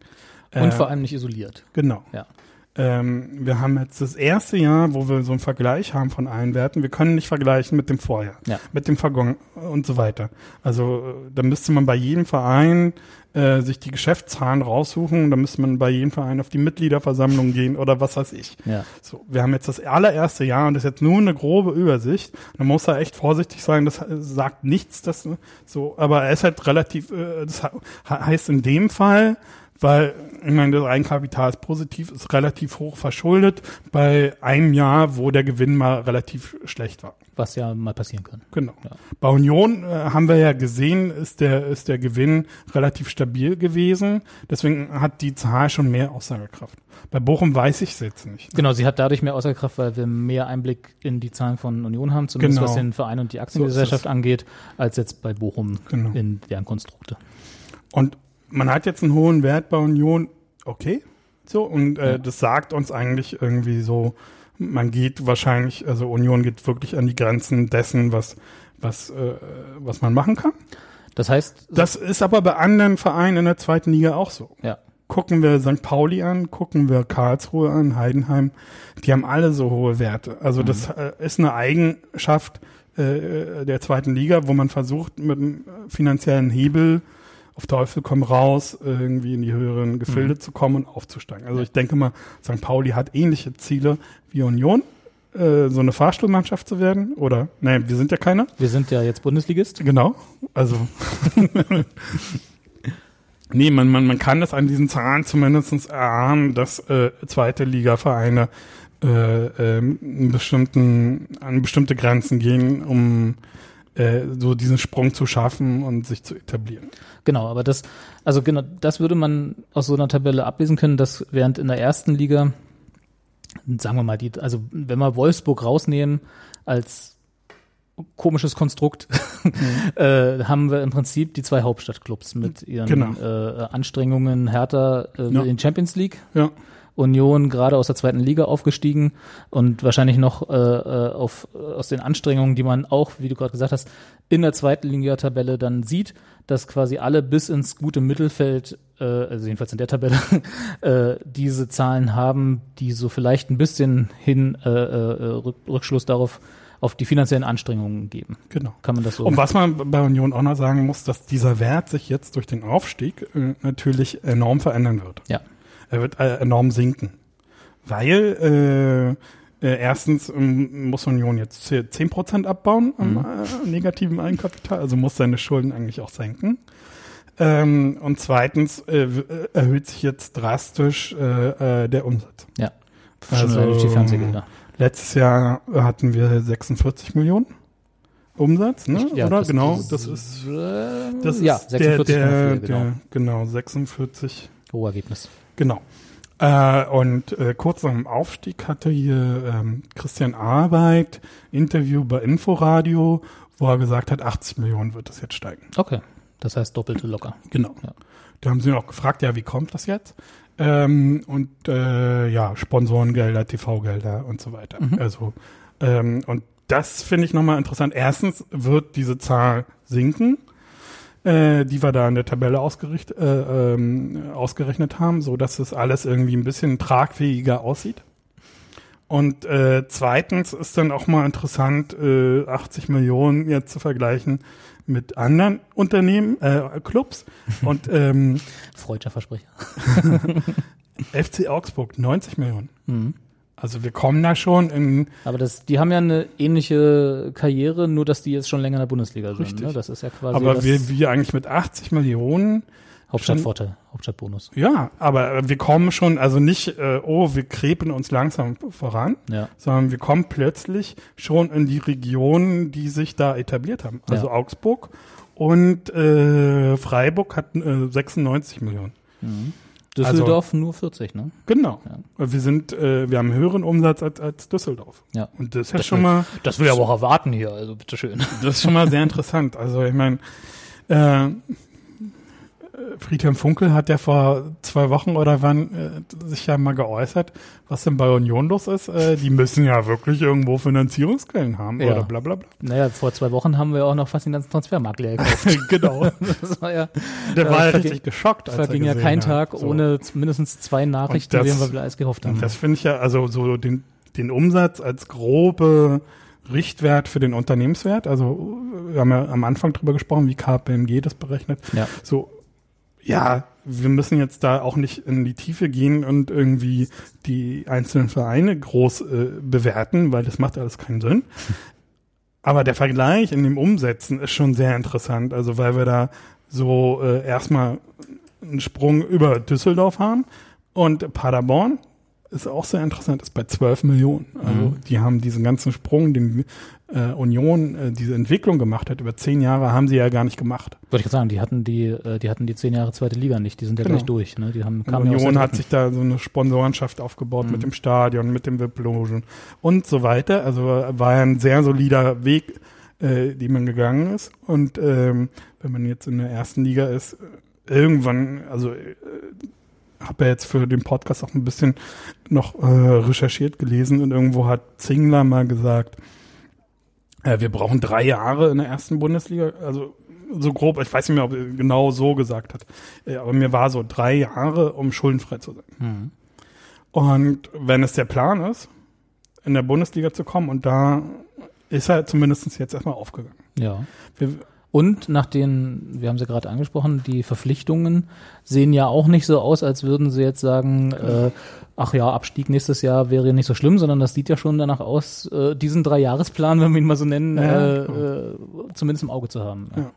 und Äh, vor allem nicht isoliert. Genau. Ja. Ähm, wir haben jetzt das erste Jahr, wo wir so einen Vergleich haben von allen Werten. Wir können nicht vergleichen mit dem Vorjahr, Ja. mit dem Vergangen und so weiter. Also äh, da müsste man bei jedem Verein äh, sich die Geschäftszahlen raussuchen. Da müsste man bei jedem Verein auf die Mitgliederversammlung gehen oder was weiß ich. Ja. So, wir haben jetzt das allererste Jahr und das ist jetzt nur eine grobe Übersicht. Man muss da echt vorsichtig sein. Das äh, sagt nichts, das so, aber er ist halt relativ. Äh, das he- heißt in dem Fall, weil ich meine, das Eigenkapital ist positiv, ist relativ hoch verschuldet bei einem Jahr, wo der Gewinn mal relativ schlecht war. Was ja mal passieren kann. Genau. Ja. Bei Union äh, haben wir ja gesehen, ist der, ist der Gewinn relativ stabil gewesen. Deswegen hat die Zahl schon mehr Aussagekraft. Bei Bochum weiß ich es jetzt nicht. Genau, sie hat dadurch mehr Aussagekraft, weil wir mehr Einblick in die Zahlen von Union haben, zumindest Genau. was den Verein und die So Aktiengesellschaft es. angeht, als jetzt bei Bochum Genau. in deren Konstrukte. Und man hat jetzt einen hohen Wert bei Union, okay. So, und äh, Ja. das sagt uns eigentlich irgendwie so, man geht wahrscheinlich, also Union geht wirklich an die Grenzen dessen, was, was, äh, was man machen kann. Das heißt, Das ist aber bei anderen Vereinen in der zweiten Liga auch so. ja, Gucken wir St. Pauli an, gucken wir Karlsruhe an, Heidenheim, die haben alle so hohe Werte. Also das äh, ist eine Eigenschaft äh, der zweiten Liga, wo man versucht, mit einem finanziellen Hebel auf Teufel komm raus, irgendwie in die höheren Gefilde zu kommen und aufzusteigen. Also ich denke mal, St. Pauli hat ähnliche Ziele wie Union, äh, so eine Fahrstuhlmannschaft zu werden. Oder, nein, wir sind ja keiner. wir sind ja jetzt Bundesligist. Genau. Also. <laughs> nee, man, man, man kann das an diesen Zahlen zumindest erahnen, dass äh, zweite Liga-Vereine äh, bestimmten, an bestimmte Grenzen gehen, um äh, so diesen Sprung zu schaffen und sich zu etablieren. Genau, aber das, also genau, das würde man aus so einer Tabelle ablesen können, dass während in der ersten Liga, sagen wir mal, die, also wenn wir Wolfsburg rausnehmen als komisches Konstrukt, <laughs> äh, haben wir im Prinzip die zwei Hauptstadtclubs mit ihren Genau. äh, Anstrengungen. Hertha äh, Ja. in Champions League, Ja, Union gerade aus der zweiten Liga aufgestiegen und wahrscheinlich noch äh, äh, auf, aus den Anstrengungen, die man auch, wie du gerade gesagt hast, in der zweiten Liga-Tabelle dann sieht, dass quasi alle bis ins gute Mittelfeld, äh, also jedenfalls in der Tabelle, <laughs> äh, diese Zahlen haben, die so vielleicht ein bisschen hin äh, äh, Rück, Rückschluss darauf auf die finanziellen Anstrengungen geben. genau. Kann man das so? Und was man bei Union auch noch sagen muss, dass dieser Wert sich jetzt durch den Aufstieg äh, natürlich enorm verändern wird. Ja. Er wird äh, enorm sinken. Weil äh, äh, erstens ähm, muss Union jetzt 10% abbauen am Mhm. äh, negativen Eigenkapital, also muss seine Schulden eigentlich auch senken. Ähm, und zweitens äh, äh, erhöht sich jetzt drastisch äh, äh, der Umsatz. ja. Also. Letztes Jahr hatten wir 46 Millionen Umsatz, ne? Ja, Oder das- genau, das- das ist Äh, das ja, ist der, 46,4, der, genau. der, genau 46 Rohergebnis. Genau. Äh, und äh, kurz nach dem Aufstieg hatte hier ähm, Christian Arbeit Interview bei Inforadio, wo er gesagt hat, 80 Millionen wird es jetzt steigen. Okay. Das heißt doppelte locker. Genau. Ja. Da haben sie ihn auch gefragt, ja, wie kommt das jetzt? Ähm, und äh, ja, Sponsorengelder, TV-Gelder und so weiter. Mhm. Also ähm, und das finde ich nochmal interessant. Erstens wird diese Zahl sinken. Äh, die wir da in der Tabelle ausgericht, äh, ähm, ausgerechnet haben, so dass das alles irgendwie ein bisschen tragfähiger aussieht. Und äh, zweitens ist dann auch mal interessant, äh, 80 Millionen jetzt zu vergleichen mit anderen Unternehmen, äh, Clubs. Und <laughs> ähm, Freudscher Versprecher. <laughs> FC Augsburg 90 Millionen. Mhm. Also wir kommen da schon in. Aber das, die haben ja eine ähnliche Karriere, nur dass die jetzt schon länger in der Bundesliga sind. Richtig. Ne? Das ist ja quasi. Aber wir, wir eigentlich mit 80 Millionen. Hauptstadtvorteil, Hauptstadtbonus. Ja, aber wir kommen schon, also nicht, äh, oh, wir krepen uns langsam voran, Ja. sondern wir kommen plötzlich schon in die Regionen, die sich da etabliert haben. Also Ja. Augsburg und äh, Freiburg hatten äh, 96 Millionen. Düsseldorf nur 40, ne? Genau. Wir sind, äh, wir haben einen höheren Umsatz als, als Düsseldorf. Ja. Und das ist ja Das schon will- mal, Das will ich aber auch erwarten hier, also bitteschön. das ist schon mal sehr interessant. Also ich meine, äh, Friedhelm Funkel hat ja vor zwei Wochen oder wann äh, sich ja mal geäußert, was denn bei Union los ist. Äh, die müssen ja wirklich irgendwo Finanzierungsquellen haben Ja. oder bla bla bla. Naja, vor zwei Wochen haben wir auch noch fast den ganzen Transfermarkt leer gekauft. <laughs> genau. <laughs> Das war ja, Der war ja richtig geschockt. Als verging er ja kein hat. Tag So. ohne mindestens zwei Nachrichten, das- denen wir alles gehofft haben. Das finde ich ja, also so den, den Umsatz als grobe Richtwert für den Unternehmenswert. Also wir haben ja am Anfang drüber gesprochen, wie KPMG das berechnet. Ja. So, ja, wir müssen jetzt da auch nicht in die Tiefe gehen und irgendwie die einzelnen Vereine groß äh, bewerten, weil das macht alles keinen Sinn. <laughs> Aber der Vergleich in dem Umsetzen ist schon sehr interessant, also weil wir da so äh, erstmal einen Sprung über Düsseldorf haben und Paderborn ist auch sehr interessant, ist bei 12 Millionen. Also Mhm. die haben diesen ganzen Sprung, den äh, Union äh, diese Entwicklung gemacht hat, über zehn Jahre haben sie ja gar nicht gemacht. Wollte ich gerade sagen, die hatten die, äh, die hatten die zehn Jahre zweite Liga nicht, die sind ja Genau. gleich durch, ne? Die haben Union hat sich da so eine Sponsorenschaft aufgebaut Mhm. mit dem Stadion, mit dem VIP-Logen und so weiter. Also war ja ein sehr solider Weg, äh, den man gegangen ist. Und ähm, wenn man jetzt in der ersten Liga ist, äh, irgendwann, also äh, habe ja jetzt für den Podcast auch ein bisschen noch äh, recherchiert, gelesen und irgendwo hat Zingler mal gesagt, äh, wir brauchen drei Jahre in der ersten Bundesliga, also so grob, ich weiß nicht mehr, ob er genau so gesagt hat, äh, aber mir war so drei Jahre, um schuldenfrei zu sein. Mhm. Und wenn es der Plan ist, in der Bundesliga zu kommen, und da ist er zumindest jetzt erstmal aufgegangen. Ja. Wir, Und nach den, wir haben sie gerade angesprochen, die Verpflichtungen sehen ja auch nicht so aus, als würden sie jetzt sagen, äh, ach ja, Abstieg nächstes Jahr wäre nicht so schlimm, sondern das sieht ja schon danach aus, äh, diesen Dreijahresplan, wenn wir ihn mal so nennen, Ja, äh, äh, zumindest im Auge zu haben. Ja.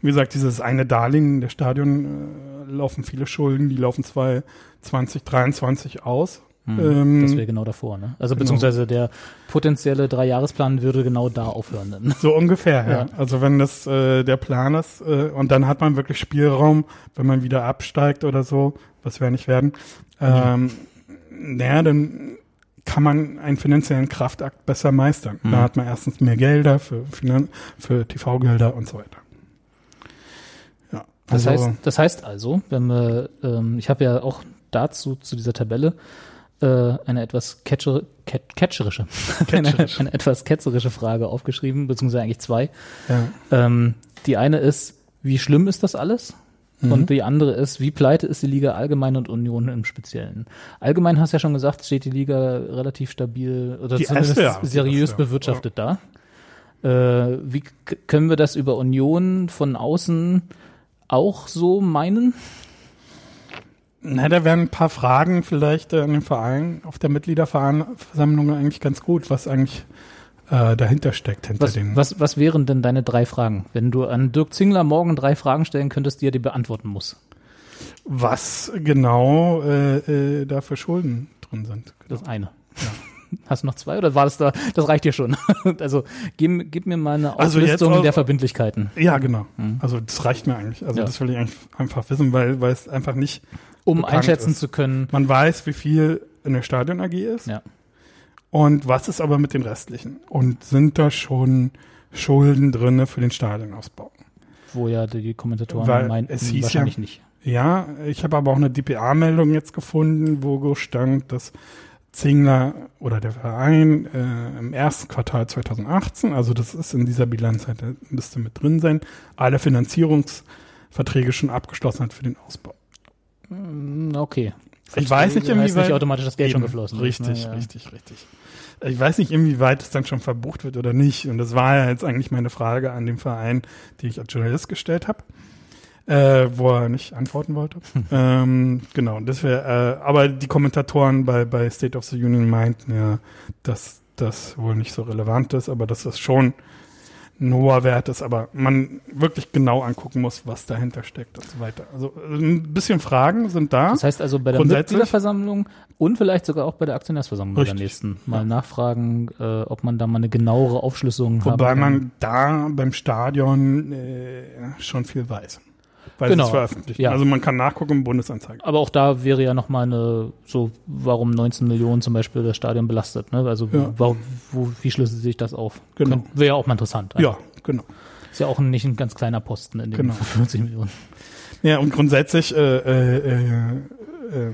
wie gesagt, dieses eine Darlehen der Stadion äh, laufen viele Schulden, die laufen 2023 aus. Hm, Ähm, das wäre genau davor, ne? Also genau. beziehungsweise der potenzielle Dreijahresplan würde genau da aufhören. Dann. So ungefähr, ja. Ja. Also wenn das äh, der Plan ist äh, und dann hat man wirklich Spielraum, wenn man wieder absteigt oder so, was wir nicht werden, ähm, naja, dann kann man einen finanziellen Kraftakt besser meistern. Mhm. Da hat man erstens mehr Gelder für, Finan für TV-Gelder und so weiter. Ja, Das, also, heißt, das heißt also, wenn wir, ähm, ich habe ja auch dazu, zu dieser Tabelle, eine etwas catcher, cat, catcherische, eine, Catcherisch. <laughs> eine etwas ketzerische Frage aufgeschrieben, beziehungsweise eigentlich zwei. ja. Ähm, die eine ist, wie schlimm ist das alles? Mhm. Und die andere ist, wie pleite ist die Liga allgemein und Union im Speziellen? Allgemein hast du ja schon gesagt, steht die Liga relativ stabil oder Die zumindest erste, ja, seriös erste, bewirtschaftet da. Äh, wie können wir das über Union von außen auch so meinen? Na, da wären ein paar Fragen vielleicht äh, an den Verein auf der Mitgliederversammlung eigentlich ganz gut, was eigentlich äh, dahinter steckt, hinter Was, den. was, was wären denn deine drei Fragen? Wenn du an Dirk Zingler morgen drei Fragen stellen könntest, die er dir beantworten muss. was genau äh, äh, da für Schulden drin sind. Das eine. Hast du noch zwei oder war das da? Das reicht dir schon. <laughs> also gib, gib mir mal eine Also Auflistung auch- der Verbindlichkeiten. Ja, genau. Mhm. Also das reicht mir eigentlich. Also Ja. das will ich eigentlich einfach wissen, weil, weil es einfach nicht. Um einschätzen ist. zu können. Man weiß, wie viel in der Stadion AG ist. Ja. Und was ist aber mit den restlichen? Und sind da schon Schulden drinne für den Stadionausbau? Wo ja die Kommentatoren Weil meinten, es hieß wahrscheinlich ja- nicht. Ja, ich habe aber auch eine DPA-Meldung jetzt gefunden, wo stand, dass Zingler oder der Verein äh, im ersten Quartal 2018, also das ist in dieser Bilanz, halt, müsste mit drin sein, alle Finanzierungsverträge schon abgeschlossen hat für den Ausbau. Mm, Okay. Ich weiß nicht, inwieweit. nicht automatisch das Geld schon Eben, geflossen ist, Richtig, ne? Ja. richtig, richtig. Ich weiß nicht, inwieweit es dann schon verbucht wird oder nicht. Und das war ja jetzt eigentlich meine Frage an den Verein, die ich als Journalist gestellt habe, äh, wo er nicht antworten wollte. <laughs> ähm, genau, das wäre, äh, aber die Kommentatoren bei, bei State of the Union meinten ja, dass das wohl nicht so relevant ist, aber dass das schon ein hoher Wert ist, aber man wirklich genau angucken muss, was dahinter steckt und so weiter. Also äh, ein bisschen Fragen sind da. Das heißt also bei der Mitgliederversammlung und vielleicht sogar auch bei der Aktionärsversammlung bei der Richtig. nächsten mal nachfragen, äh, ob man da mal eine genauere Aufschlüsselung Wobei haben kann. man da beim Stadion äh, schon viel weiß. Weil Genau, es ist veröffentlicht. ja. Also man kann nachgucken im Bundesanzeiger. Aber auch da wäre ja nochmal eine, so, warum 19 Millionen zum Beispiel das Stadion belastet, ne? Also, Ja. warum, wo, wie schlüsselt sich das auf? Genau. Wäre ja auch mal interessant. Ja, genau. Ist ja auch nicht ein ganz kleiner Posten in den Genau. <laughs> 50 Millionen. Ja, und grundsätzlich äh, äh, äh, äh,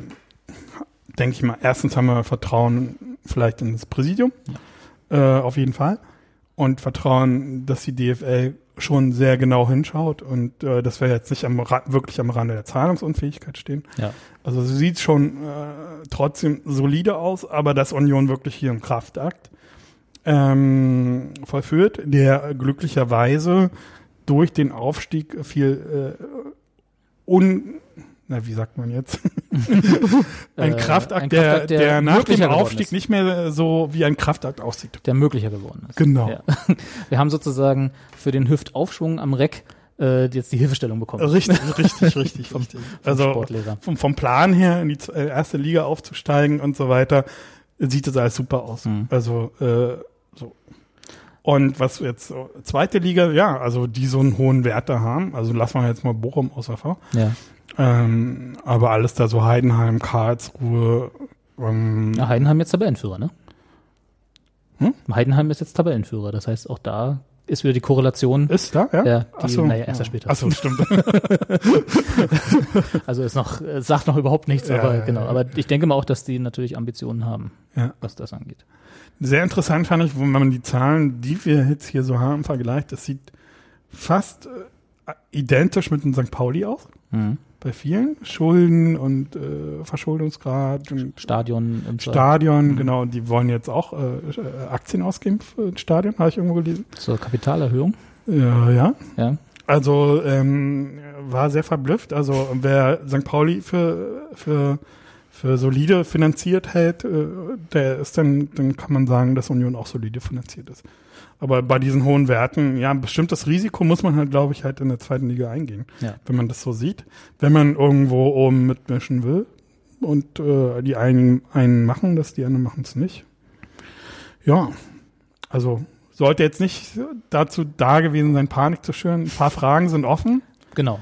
denke ich mal, erstens haben wir Vertrauen vielleicht in das Präsidium, äh, auf jeden Fall. Und Vertrauen, dass die DFL schon sehr genau hinschaut und äh, dass wir jetzt nicht am, wirklich am Rande der Zahlungsunfähigkeit stehen. Ja. Also sie sieht schon äh, trotzdem solide aus, aber dass Union wirklich hier einen Kraftakt ähm, vollführt, der glücklicherweise durch den Aufstieg viel äh, un na, wie sagt man jetzt? <laughs> ein, Äh, Kraftakt, ein der, Kraftakt, der der, nach dem Aufstieg ist. nicht mehr so wie ein Kraftakt aussieht. Der möglicher geworden ist. Genau. Ja. <laughs> Wir haben sozusagen für den Hüftaufschwung am Reck äh, jetzt die Hilfestellung bekommen. Richtig, <laughs> richtig, richtig, Vom- richtig. Also Sportlehrer. vom, vom Plan her in die äh, erste Liga aufzusteigen und so weiter, sieht das alles super aus. Mhm. Also äh, so. Und was jetzt zweite Liga, ja, also die so einen hohen Wert da haben, also lassen wir jetzt mal Bochum außer vor. Ja. Ähm, aber alles da so Heidenheim, Karlsruhe, ähm, ja. Heidenheim jetzt Tabellenführer, ne? Hm? Heidenheim ist jetzt Tabellenführer. Das heißt, auch da ist wieder die Korrelation. ist da, ja? Ja, die- Ach so. naja, erster Spieltag. Ach so, stimmt. <laughs> Also ist noch, sagt noch überhaupt nichts, Ja, aber ja, genau. ja. Aber ich denke mal auch, dass die natürlich Ambitionen haben, ja. was das angeht. Sehr interessant fand ich, wenn man die Zahlen, die wir jetzt hier so haben, vergleicht, das sieht fast äh, identisch mit dem St. Pauli aus. Mhm. Bei vielen. Schulden und äh, Verschuldungsgrad und Stadion im Stadion, genau, die wollen jetzt auch äh, äh, Aktien ausgeben für das Stadion, habe ich irgendwo gelesen. zur Kapitalerhöhung. Ja, ja. Ja. Also ähm, war sehr verblüfft. Also wer St. Pauli für, für, für solide finanziert hält, äh, der ist dann, dann kann man sagen, dass Union auch solide finanziert ist. Aber bei diesen hohen Werten, ja, ein bestimmtes Risiko muss man halt, glaube ich, halt in der zweiten Liga eingehen, Ja. wenn man das so sieht. Wenn man irgendwo oben mitmischen will und äh, die einen, einen machen das, die anderen machen es nicht. Ja, also sollte jetzt nicht dazu da gewesen sein, Panik zu schüren. Ein paar Fragen sind offen, Genau.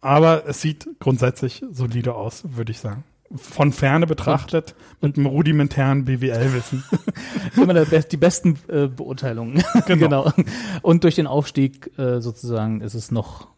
aber es sieht grundsätzlich solide aus, würde ich sagen. Von ferne betrachtet, mit einem rudimentären BWL-Wissen. <laughs> Immer die besten äh, Beurteilungen. <laughs> Genau. Und durch den Aufstieg äh, sozusagen ist es noch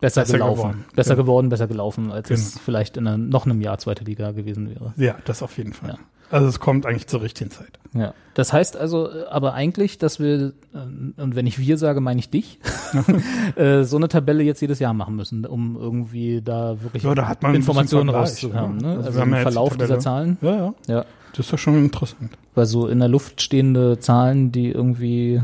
besser, Besser gelaufen. geworden. Besser Genau. geworden, besser gelaufen, als es Genau. vielleicht in einer, noch einem Jahr zweite Liga gewesen wäre. Ja, das auf jeden Fall. Ja. Also es kommt eigentlich zur richtigen Zeit. Ja. Das heißt also äh, aber eigentlich, dass wir, äh, und wenn ich wir sage, meine ich dich, <laughs> äh, so eine Tabelle jetzt jedes Jahr machen müssen, um irgendwie da wirklich Ja, da Informationen rauszuhaben. Ne? Also Also, wir haben im ja Verlauf dieser Zahlen. Ja, ja. Ja. Das ist ja schon interessant. Weil so in der Luft stehende Zahlen, die irgendwie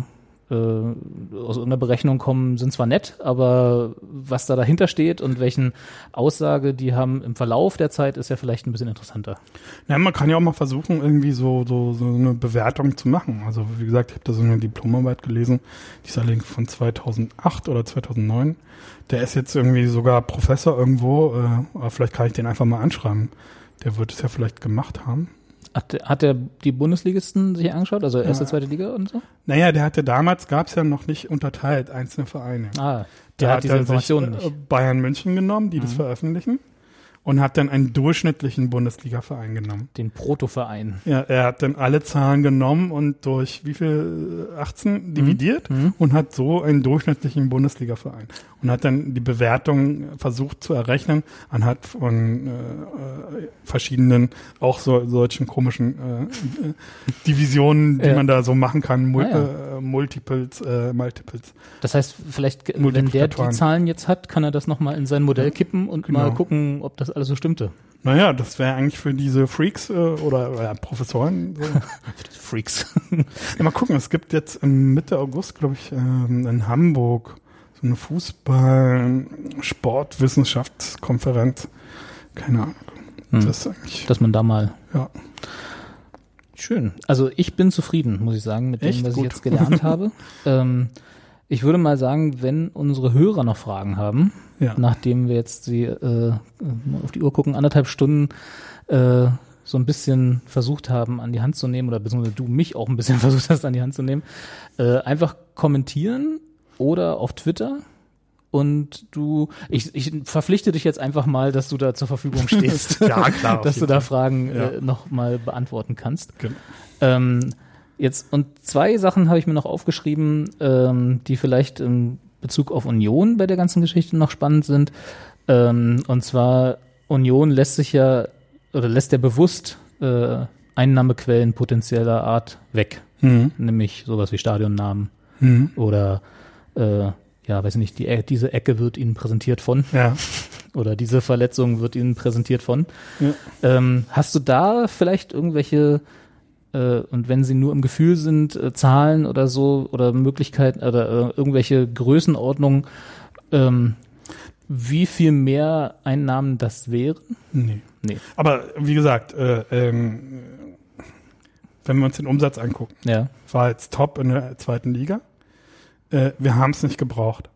äh, aus irgendeiner Berechnung kommen, sind zwar nett, aber was da dahinter steht und welchen Aussage die haben im Verlauf der Zeit, ist ja vielleicht ein bisschen interessanter. Ja, man kann ja auch mal versuchen, irgendwie so, so, so eine Bewertung zu machen. Also wie gesagt, ich habe da so eine Diplomarbeit gelesen, die ist allerdings von 2008 oder 2009. Der ist jetzt irgendwie sogar Professor irgendwo, äh, aber vielleicht kann ich den einfach mal anschreiben. Der wird es ja vielleicht gemacht haben. Hat, der- hat er die Bundesligisten sich angeschaut, also erste, Ja. zweite Liga und so? Naja, der hatte damals, gab es ja noch nicht unterteilt, einzelne Vereine. Ah, Der der hat diese er Informationen sich, äh, nicht. Bayern München genommen, die das Mhm. veröffentlichen. Und hat dann einen durchschnittlichen Bundesliga-Verein genommen. Den Protoverein. Ja, er hat dann alle Zahlen genommen und durch wie viel 18 dividiert Mhm. und hat so einen durchschnittlichen Bundesliga-Verein und hat dann die Bewertung versucht zu errechnen anhand von äh, verschiedenen auch so solchen komischen äh, äh, Divisionen, die Ja. man da so machen kann, Mul Ah, äh, Multiples, äh, Multiples. Das heißt, vielleicht, wenn der die. Zahlen jetzt hat, kann er das nochmal in sein Modell kippen und Genau. mal gucken, ob das alles so stimmte. Naja, das wäre eigentlich für diese Freaks äh, oder ja, Professoren so. <laughs> Freaks. Ja, mal gucken, es gibt jetzt im Mitte August, glaube ich, ähm, in Hamburg so eine Fußball-Sportwissenschaftskonferenz. Keine Ahnung. Hm. Das eigentlich, Dass man da mal. ja. Schön. Also ich bin zufrieden, muss ich sagen, mit dem, Echt? was Gut. ich jetzt gelernt <laughs> habe. Ähm, ich würde mal sagen, wenn unsere Hörer noch Fragen haben, ja. nachdem wir jetzt sie äh, auf die Uhr gucken, anderthalb Stunden äh, so ein bisschen versucht haben, an die Hand zu nehmen, oder beziehungsweise du mich auch ein bisschen <laughs> versucht hast, an die Hand zu nehmen, äh, einfach kommentieren oder auf Twitter. Und du, ich, ich verpflichte dich jetzt einfach mal, dass du da zur Verfügung stehst. <laughs> Ja, klar, <laughs> dass du da. Fragen Ja. äh, noch mal beantworten kannst. Genau. Ähm, jetzt, und zwei Sachen habe ich mir noch aufgeschrieben, ähm, die vielleicht in Bezug auf Union bei der ganzen Geschichte noch spannend sind. Ähm, und zwar, Union lässt sich ja, oder lässt ja bewusst äh, Einnahmequellen potenzieller Art weg. Mhm. Nämlich sowas wie Stadionnamen Mhm. oder, äh, ja, weiß ich nicht, die, E- diese Ecke wird Ihnen präsentiert von Ja. <laughs> oder diese Verletzung wird Ihnen präsentiert von. Ja. Ähm, hast du da vielleicht irgendwelche, äh, und wenn sie nur im Gefühl sind, äh, Zahlen oder so oder Möglichkeiten oder äh, irgendwelche Größenordnungen, ähm, wie viel mehr Einnahmen das wären? Nee. Nee. Aber wie gesagt, äh, ähm, wenn wir uns den Umsatz angucken, Ja. war jetzt top in der zweiten Liga. Äh, wir haben es nicht gebraucht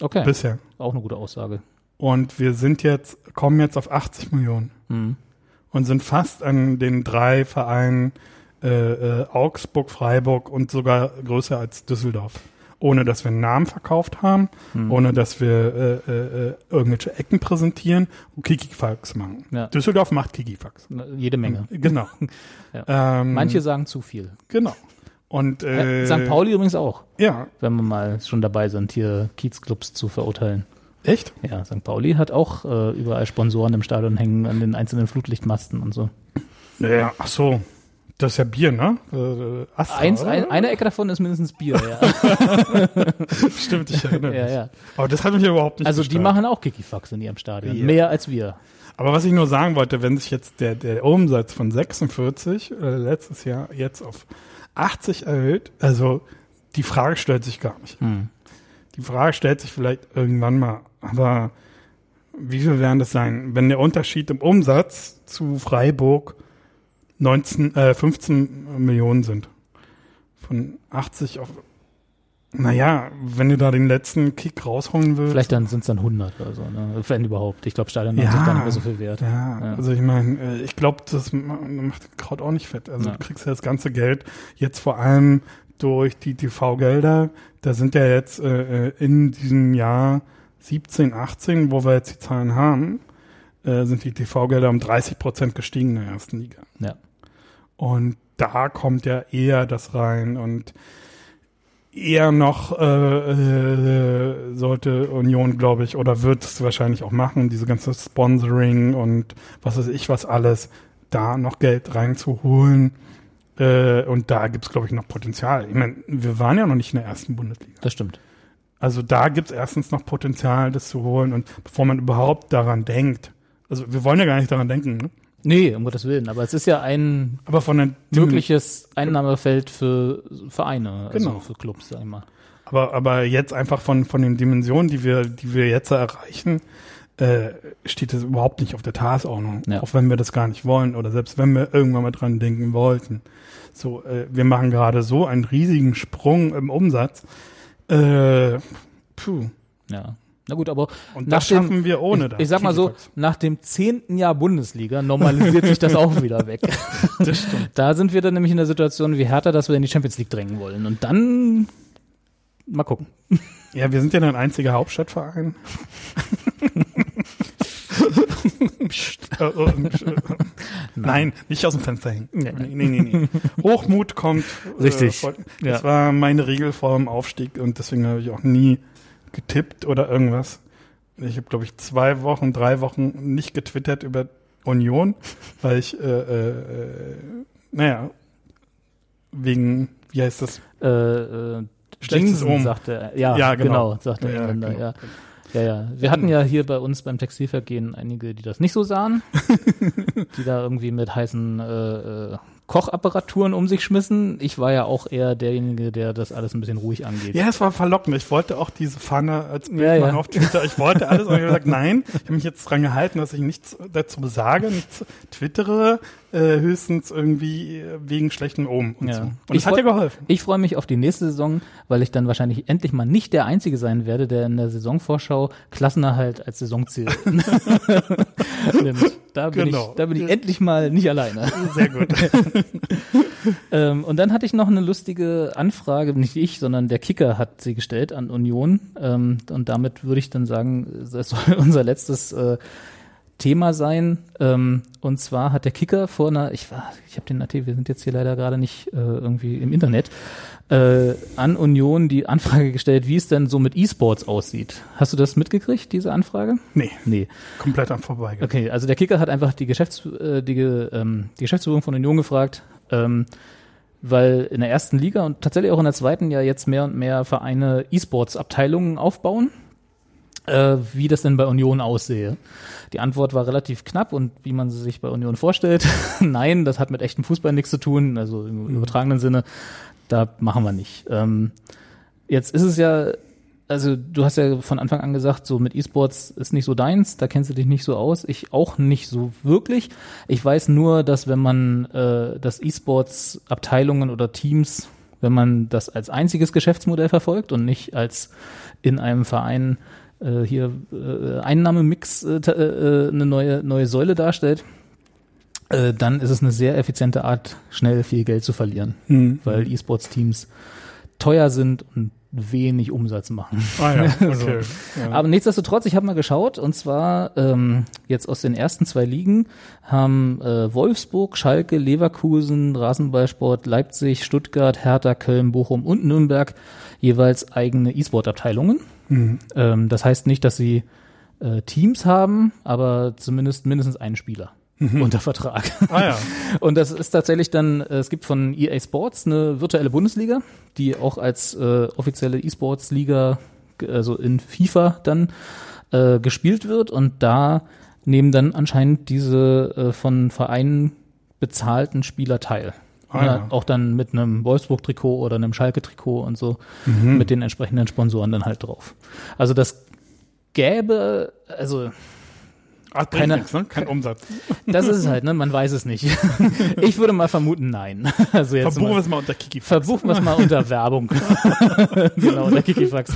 Okay. bisher. Auch eine gute Aussage. Und wir sind jetzt, kommen jetzt auf 80 Millionen. Mhm. und sind fast an den drei Vereinen äh, äh, Augsburg, Freiburg und sogar größer als Düsseldorf. Ohne dass wir einen Namen verkauft haben, Mhm. ohne dass wir äh, äh, äh, irgendwelche Ecken präsentieren und Kikifax machen. Ja. Düsseldorf macht Kikifax. Jede Menge. Genau. <laughs> Ja. ähm, Manche sagen zu viel. Genau. Und äh, Äh, St. Pauli übrigens auch, Ja, wenn wir mal schon dabei sind, hier Kiezclubs zu verurteilen. echt? Ja, St. Pauli hat auch äh, überall Sponsoren im Stadion hängen, an den einzelnen Flutlichtmasten und so. Ja, ach so. Das ist ja Bier, ne? Äh, Astra, Eins, ein, eine Ecke davon ist mindestens Bier, ja. <laughs> Stimmt, ich erinnere <laughs> ja, mich. ja. Aber das hat mich überhaupt nicht Also die gestört. machen auch Kikifax in ihrem Stadion. Ja. Mehr als wir. Aber was ich nur sagen wollte, wenn sich jetzt der, der Umsatz von 46 äh, letztes Jahr jetzt auf 80 erhöht, also die Frage stellt sich gar nicht. Hm. Die Frage stellt sich vielleicht irgendwann mal, aber wie viel werden das sein? Wenn der Unterschied im Umsatz zu Freiburg 19, äh, 15 Millionen sind. Von 80 auf, naja, wenn du da den letzten Kick rausholen willst. Vielleicht dann sind es dann 100 oder so, ne? wenn überhaupt. Ich glaube, Stadion Ja. sind gar nicht mehr so viel wert. Ja, Ja. also ich meine, äh, ich glaube, das ma- macht Kraut auch nicht fett. Also Ja. du kriegst ja das ganze Geld jetzt vor allem durch die TV-Gelder. Da sind ja jetzt äh, äh, in diesem Jahr 17, 18, wo wir jetzt die Zahlen haben, äh, sind die TV-Gelder um 30 Prozent gestiegen in der ersten Liga. Ja. Und da kommt ja eher das rein und eher noch äh, äh, sollte Union, glaube ich, oder wird es wahrscheinlich auch machen, diese ganze Sponsoring und was weiß ich was alles, da noch Geld reinzuholen. Äh, und da gibt's glaube ich, noch Potenzial. Ich meine, wir waren ja noch nicht in der ersten Bundesliga. Das stimmt. Also da gibt's erstens noch Potenzial, das zu holen. Und bevor man überhaupt daran denkt, also wir wollen ja gar nicht daran denken, ne? Nee, um Gottes Willen. Aber es ist ja ein aber von mögliches Einnahmefeld für Vereine, also Genau. für Clubs, sag ich mal. Aber, aber jetzt einfach von, von den Dimensionen, die wir, die wir jetzt erreichen, äh, steht das überhaupt nicht auf der Tagesordnung. Ja. Auch wenn wir das gar nicht wollen oder selbst wenn wir irgendwann mal dran denken wollten. So, äh, wir machen gerade so einen riesigen Sprung im Umsatz. Äh, puh. Ja. Na gut, aber Und das dem- schaffen wir ohne ich, das. ich sag mal so, nach dem zehnten Jahr Bundesliga normalisiert sich das auch wieder weg. <laughs> Das stimmt. Da sind wir dann nämlich in der Situation wie Hertha, dass wir in die Champions League drängen wollen. Und dann mal gucken. Ja, wir sind ja ein einziger Hauptstadtverein. <laughs> Äh, äh, äh. Nein, nicht aus dem Fenster hängen. Nee, nee, nee. nee. Hochmut kommt. Richtig. Äh, vor- Ja. das war meine Regel vor dem Aufstieg und deswegen habe ich auch nie getippt oder irgendwas. Ich habe, glaube ich, zwei Wochen, drei Wochen nicht getwittert über Union, weil ich, äh, äh, äh, naja, wegen, wie heißt das? Äh, äh, Omen. sagte er. Ja, Ja, genau. genau. sagt der Ja, Engländer, genau. ja. Ja, ja. Wir hatten ja hier bei uns beim Textilvergehen einige, die das nicht so sahen, <laughs> die da irgendwie mit heißen äh, äh, Kochabparaturen um sich schmissen. Ich war ja auch eher derjenige, der das alles ein bisschen ruhig angeht. Ja, es war verlockend. Ich wollte auch diese Pfanne als Ja, ja. auf Twitter. Ich wollte alles, aber ich habe gesagt, <laughs> nein. Ich habe mich jetzt dran gehalten, dass ich nichts dazu sage, nichts twittere, äh, höchstens irgendwie äh, wegen schlechten Ohm und Ja. so. Und Ich es hat ja geholfen. Ich freue mich auf die nächste Saison, weil ich dann wahrscheinlich endlich mal nicht der Einzige sein werde, der in der Saisonvorschau Klassenerhalt als Saisonziel <laughs> <laughs> <laughs> nimmt. Da bin, Genau. ich, da bin ich endlich mal nicht alleine. <laughs> Sehr gut. <laughs> Ähm, und dann hatte ich noch eine lustige Anfrage, nicht ich, sondern der Kicker hat sie gestellt an Union. Ähm, und damit würde ich dann sagen, das soll unser letztes äh, Thema sein. Ähm, und zwar hat der Kicker vor einer, ich war, ich habe den Artikel, wir sind jetzt hier leider gerade nicht äh, irgendwie im Internet, äh, an Union die Anfrage gestellt, wie es denn so mit E-Sports aussieht. Hast du das mitgekriegt, diese Anfrage? Nee, Nee. komplett am Vorbeigegangen. Okay, also der Kicker hat einfach die, Geschäfts äh, die, ähm, die Geschäftsführung von Union gefragt, ähm, weil in der ersten Liga und tatsächlich auch in der zweiten ja jetzt mehr und mehr Vereine E-Sports-Abteilungen aufbauen, äh, wie das denn bei Union aussehe. Die Antwort war relativ knapp und wie man sie sich bei Union vorstellt, <laughs> nein, das hat mit echtem Fußball nichts zu tun, also im übertragenen Sinne, da machen wir nicht. Ähm, jetzt ist es ja, also du hast ja von Anfang an gesagt, so mit E-Sports ist nicht so deins, da kennst du dich nicht so aus. Ich auch nicht so wirklich. Ich weiß nur, dass wenn man äh, das E-Sports Abteilungen oder Teams, wenn man das als einziges Geschäftsmodell verfolgt und nicht als in einem Verein äh, hier äh, Einnahmemix äh, ta- äh, eine neue neue Säule darstellt, äh, dann ist es eine sehr effiziente Art, schnell viel Geld zu verlieren, Hm. weil E-Sports-Teams teuer sind und wenig Umsatz machen. Ah ja, <laughs> okay. ja. Aber nichtsdestotrotz, ich habe mal geschaut und zwar ähm, jetzt aus den ersten zwei Ligen haben äh, Wolfsburg, Schalke, Leverkusen, Rasenballsport, Leipzig, Stuttgart, Hertha, Köln, Bochum und Nürnberg jeweils eigene E-Sport-Abteilungen. Mhm. Ähm, das heißt nicht, dass sie äh, Teams haben, aber zumindest mindestens einen Spieler unter Vertrag. Ah ja. <laughs> Und das ist tatsächlich dann, äh, es gibt von EA Sports eine virtuelle Bundesliga, die auch als äh, offizielle E-Sports-Liga, also in FIFA dann äh, gespielt wird. Und da nehmen dann anscheinend diese äh, von Vereinen bezahlten Spieler teil. Ah, ja. Auch dann mit einem Wolfsburg-Trikot oder einem Schalke-Trikot und so, mit den entsprechenden Sponsoren dann halt drauf. Also das gäbe, also Ach, Keine- nichts, ne? Kein Umsatz. das ist es halt, ne? Man weiß es nicht. <laughs> Ich würde mal vermuten, nein. <laughs> Also jetzt Verbuchen wir es mal unter Kiki. verbuchen wir es mal unter Werbung. <laughs> genau, unter Kikifax.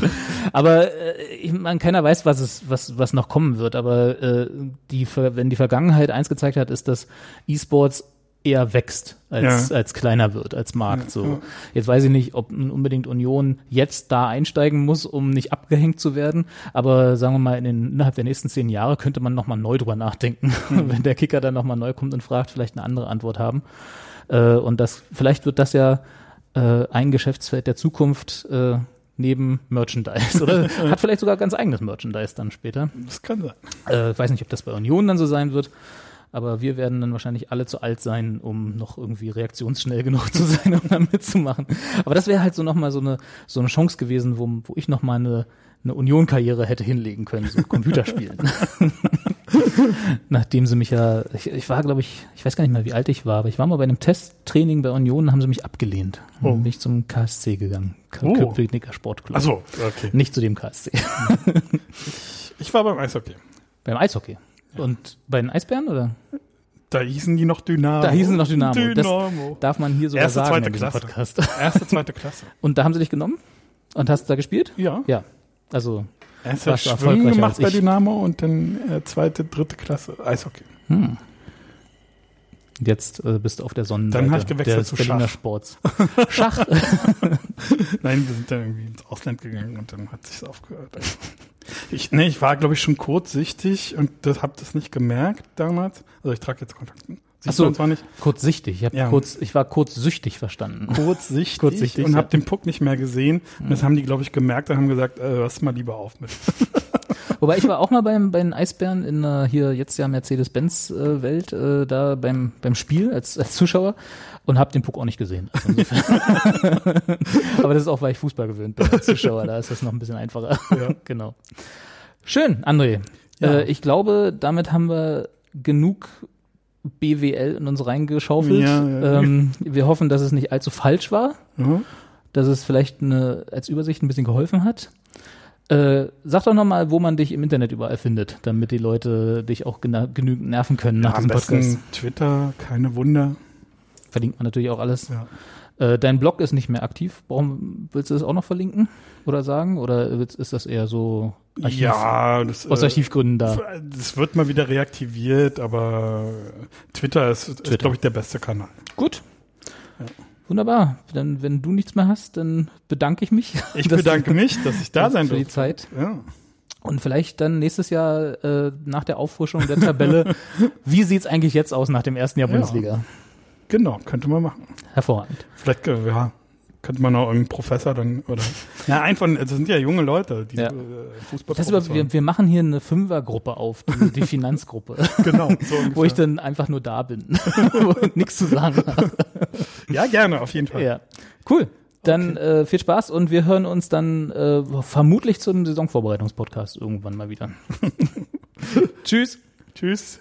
Aber äh, ich, man keiner weiß, was es, was, was noch kommen wird. Aber äh, die, wenn die Vergangenheit eins gezeigt hat, ist, dass E-Sports eher wächst als, Ja. als kleiner wird, als Markt. Ja, so. ja. Jetzt weiß ich nicht, ob unbedingt Union jetzt da einsteigen muss, um nicht abgehängt zu werden. Aber sagen wir mal, in den, innerhalb der nächsten zehn Jahre könnte man nochmal neu drüber nachdenken. <laughs> Wenn der Kicker dann nochmal neu kommt und fragt, vielleicht eine andere Antwort haben. Äh, und das, vielleicht wird das ja äh, ein Geschäftsfeld der Zukunft äh, neben Merchandise. Oder <laughs> hat vielleicht sogar ganz eigenes Merchandise dann später. Das kann sein. Äh, ich weiß nicht, ob das bei Union dann so sein wird. Aber wir werden dann wahrscheinlich alle zu alt sein, um noch irgendwie reaktionsschnell <laughs> genug zu sein, um da mitzumachen. Aber das wäre halt so nochmal so eine, so eine Chance gewesen, wo, wo ich nochmal eine, eine Union-Karriere hätte hinlegen können, so Computerspielen. <laughs> Nachdem sie mich ja, ich, ich war, glaube ich, ich weiß gar nicht mehr, wie alt ich war, aber ich war mal bei einem Testtraining bei Union, haben sie mich abgelehnt. Oh. Und bin ich zum KSC gegangen. Oh. Köpenicker Sportclub. Ach so, okay. Nicht zu dem KSC. Ich war beim Eishockey. Beim Eishockey. Und bei den Eisbären, oder? Da hießen die noch Dynamo. Da hießen sie noch Dynamo. Das- Dynamo. Darf man hier sogar Erste, sagen zweite in diesem Klasse. Podcast. Erste, zweite Klasse. <laughs> Und da haben sie dich genommen? Und hast da gespielt? Ja. Ja. Also, Erst du Schwimmen gemacht bei? Dynamo und dann äh, zweite, dritte Klasse Eishockey. hm. Jetzt äh, bist du auf der Sonnenseite Dann hab ich gewechselt des zu Berliner Schach. Sports. <laughs> Schach? <laughs> Nein, wir sind dann irgendwie ins Ausland gegangen und dann hat sich's aufgehört. Ich, nee, ich war, glaube ich, schon kurzsichtig und das habe das nicht gemerkt damals. Also ich trage jetzt Kontakten. Ach so, zwar nicht. kurzsichtig. Ich, hab Ja. kurz, ich war kurzsüchtig verstanden. Kurzsichtig, Kurzsichtig, und ja. habe den Puck nicht mehr gesehen. Und das haben die, glaube ich, gemerkt und haben gesagt, äh, hörst mal lieber auf mit. <laughs> Wobei ich war auch mal beim, bei den Eisbären in äh, hier jetzt ja Mercedes-Benz-Welt, äh, da beim, beim Spiel als, als Zuschauer und habe den Puck auch nicht gesehen. Also. <laughs> Aber das ist auch, weil ich Fußball gewöhnt bin als Zuschauer, da ist das noch ein bisschen einfacher. Ja. <laughs> genau. Schön, André. Ja. Äh, ich glaube, damit haben wir genug BWL in uns reingeschaufelt. Ja, ja. Ähm, wir hoffen, dass es nicht allzu falsch war Mhm. dass es vielleicht eine, als Übersicht ein bisschen geholfen hat. Äh, sag doch nochmal, wo man dich im Internet überall findet, damit die Leute dich auch genügend nerven können nach Ja, am diesem Podcast. besten Twitter, keine Wunder. Verlinkt man natürlich auch alles. Ja. Äh, dein Blog ist nicht mehr aktiv. Warum willst du das auch noch verlinken oder sagen? Oder ist das eher so Archiv, Ja, das, aus äh, Archivgründen da? das wird mal wieder reaktiviert, aber Twitter ist, ist Twitter. glaube ich, der beste Kanal. Gut. Wunderbar. Dann, wenn du nichts mehr hast, dann bedanke ich mich. Ich <laughs> bedanke mich, dass ich da <laughs> sein für die durfte. Zeit. Ja. Und vielleicht dann nächstes Jahr äh, nach der Auffrischung der Tabelle, <laughs> wie sieht's eigentlich jetzt aus nach dem ersten Jahr Ja. Bundesliga? Genau, könnte man machen. Hervorragend. Vielleicht, äh, ja, könnte man auch irgendeinen Professor dann, oder, ja, ein von, das sind ja junge Leute, die Ja. äh, Fußball Das über, wir, wir machen hier eine Fünfergruppe auf, die, die <laughs> Finanzgruppe, Genau, so <laughs> wo ich dann einfach nur da bin <laughs> und nichts zu sagen habe. Ja, gerne, auf jeden Fall. Ja. Cool. Dann äh, viel Spaß und wir hören uns dann äh, vermutlich zum Saisonvorbereitungspodcast irgendwann mal wieder. Tschüss. Tschüss.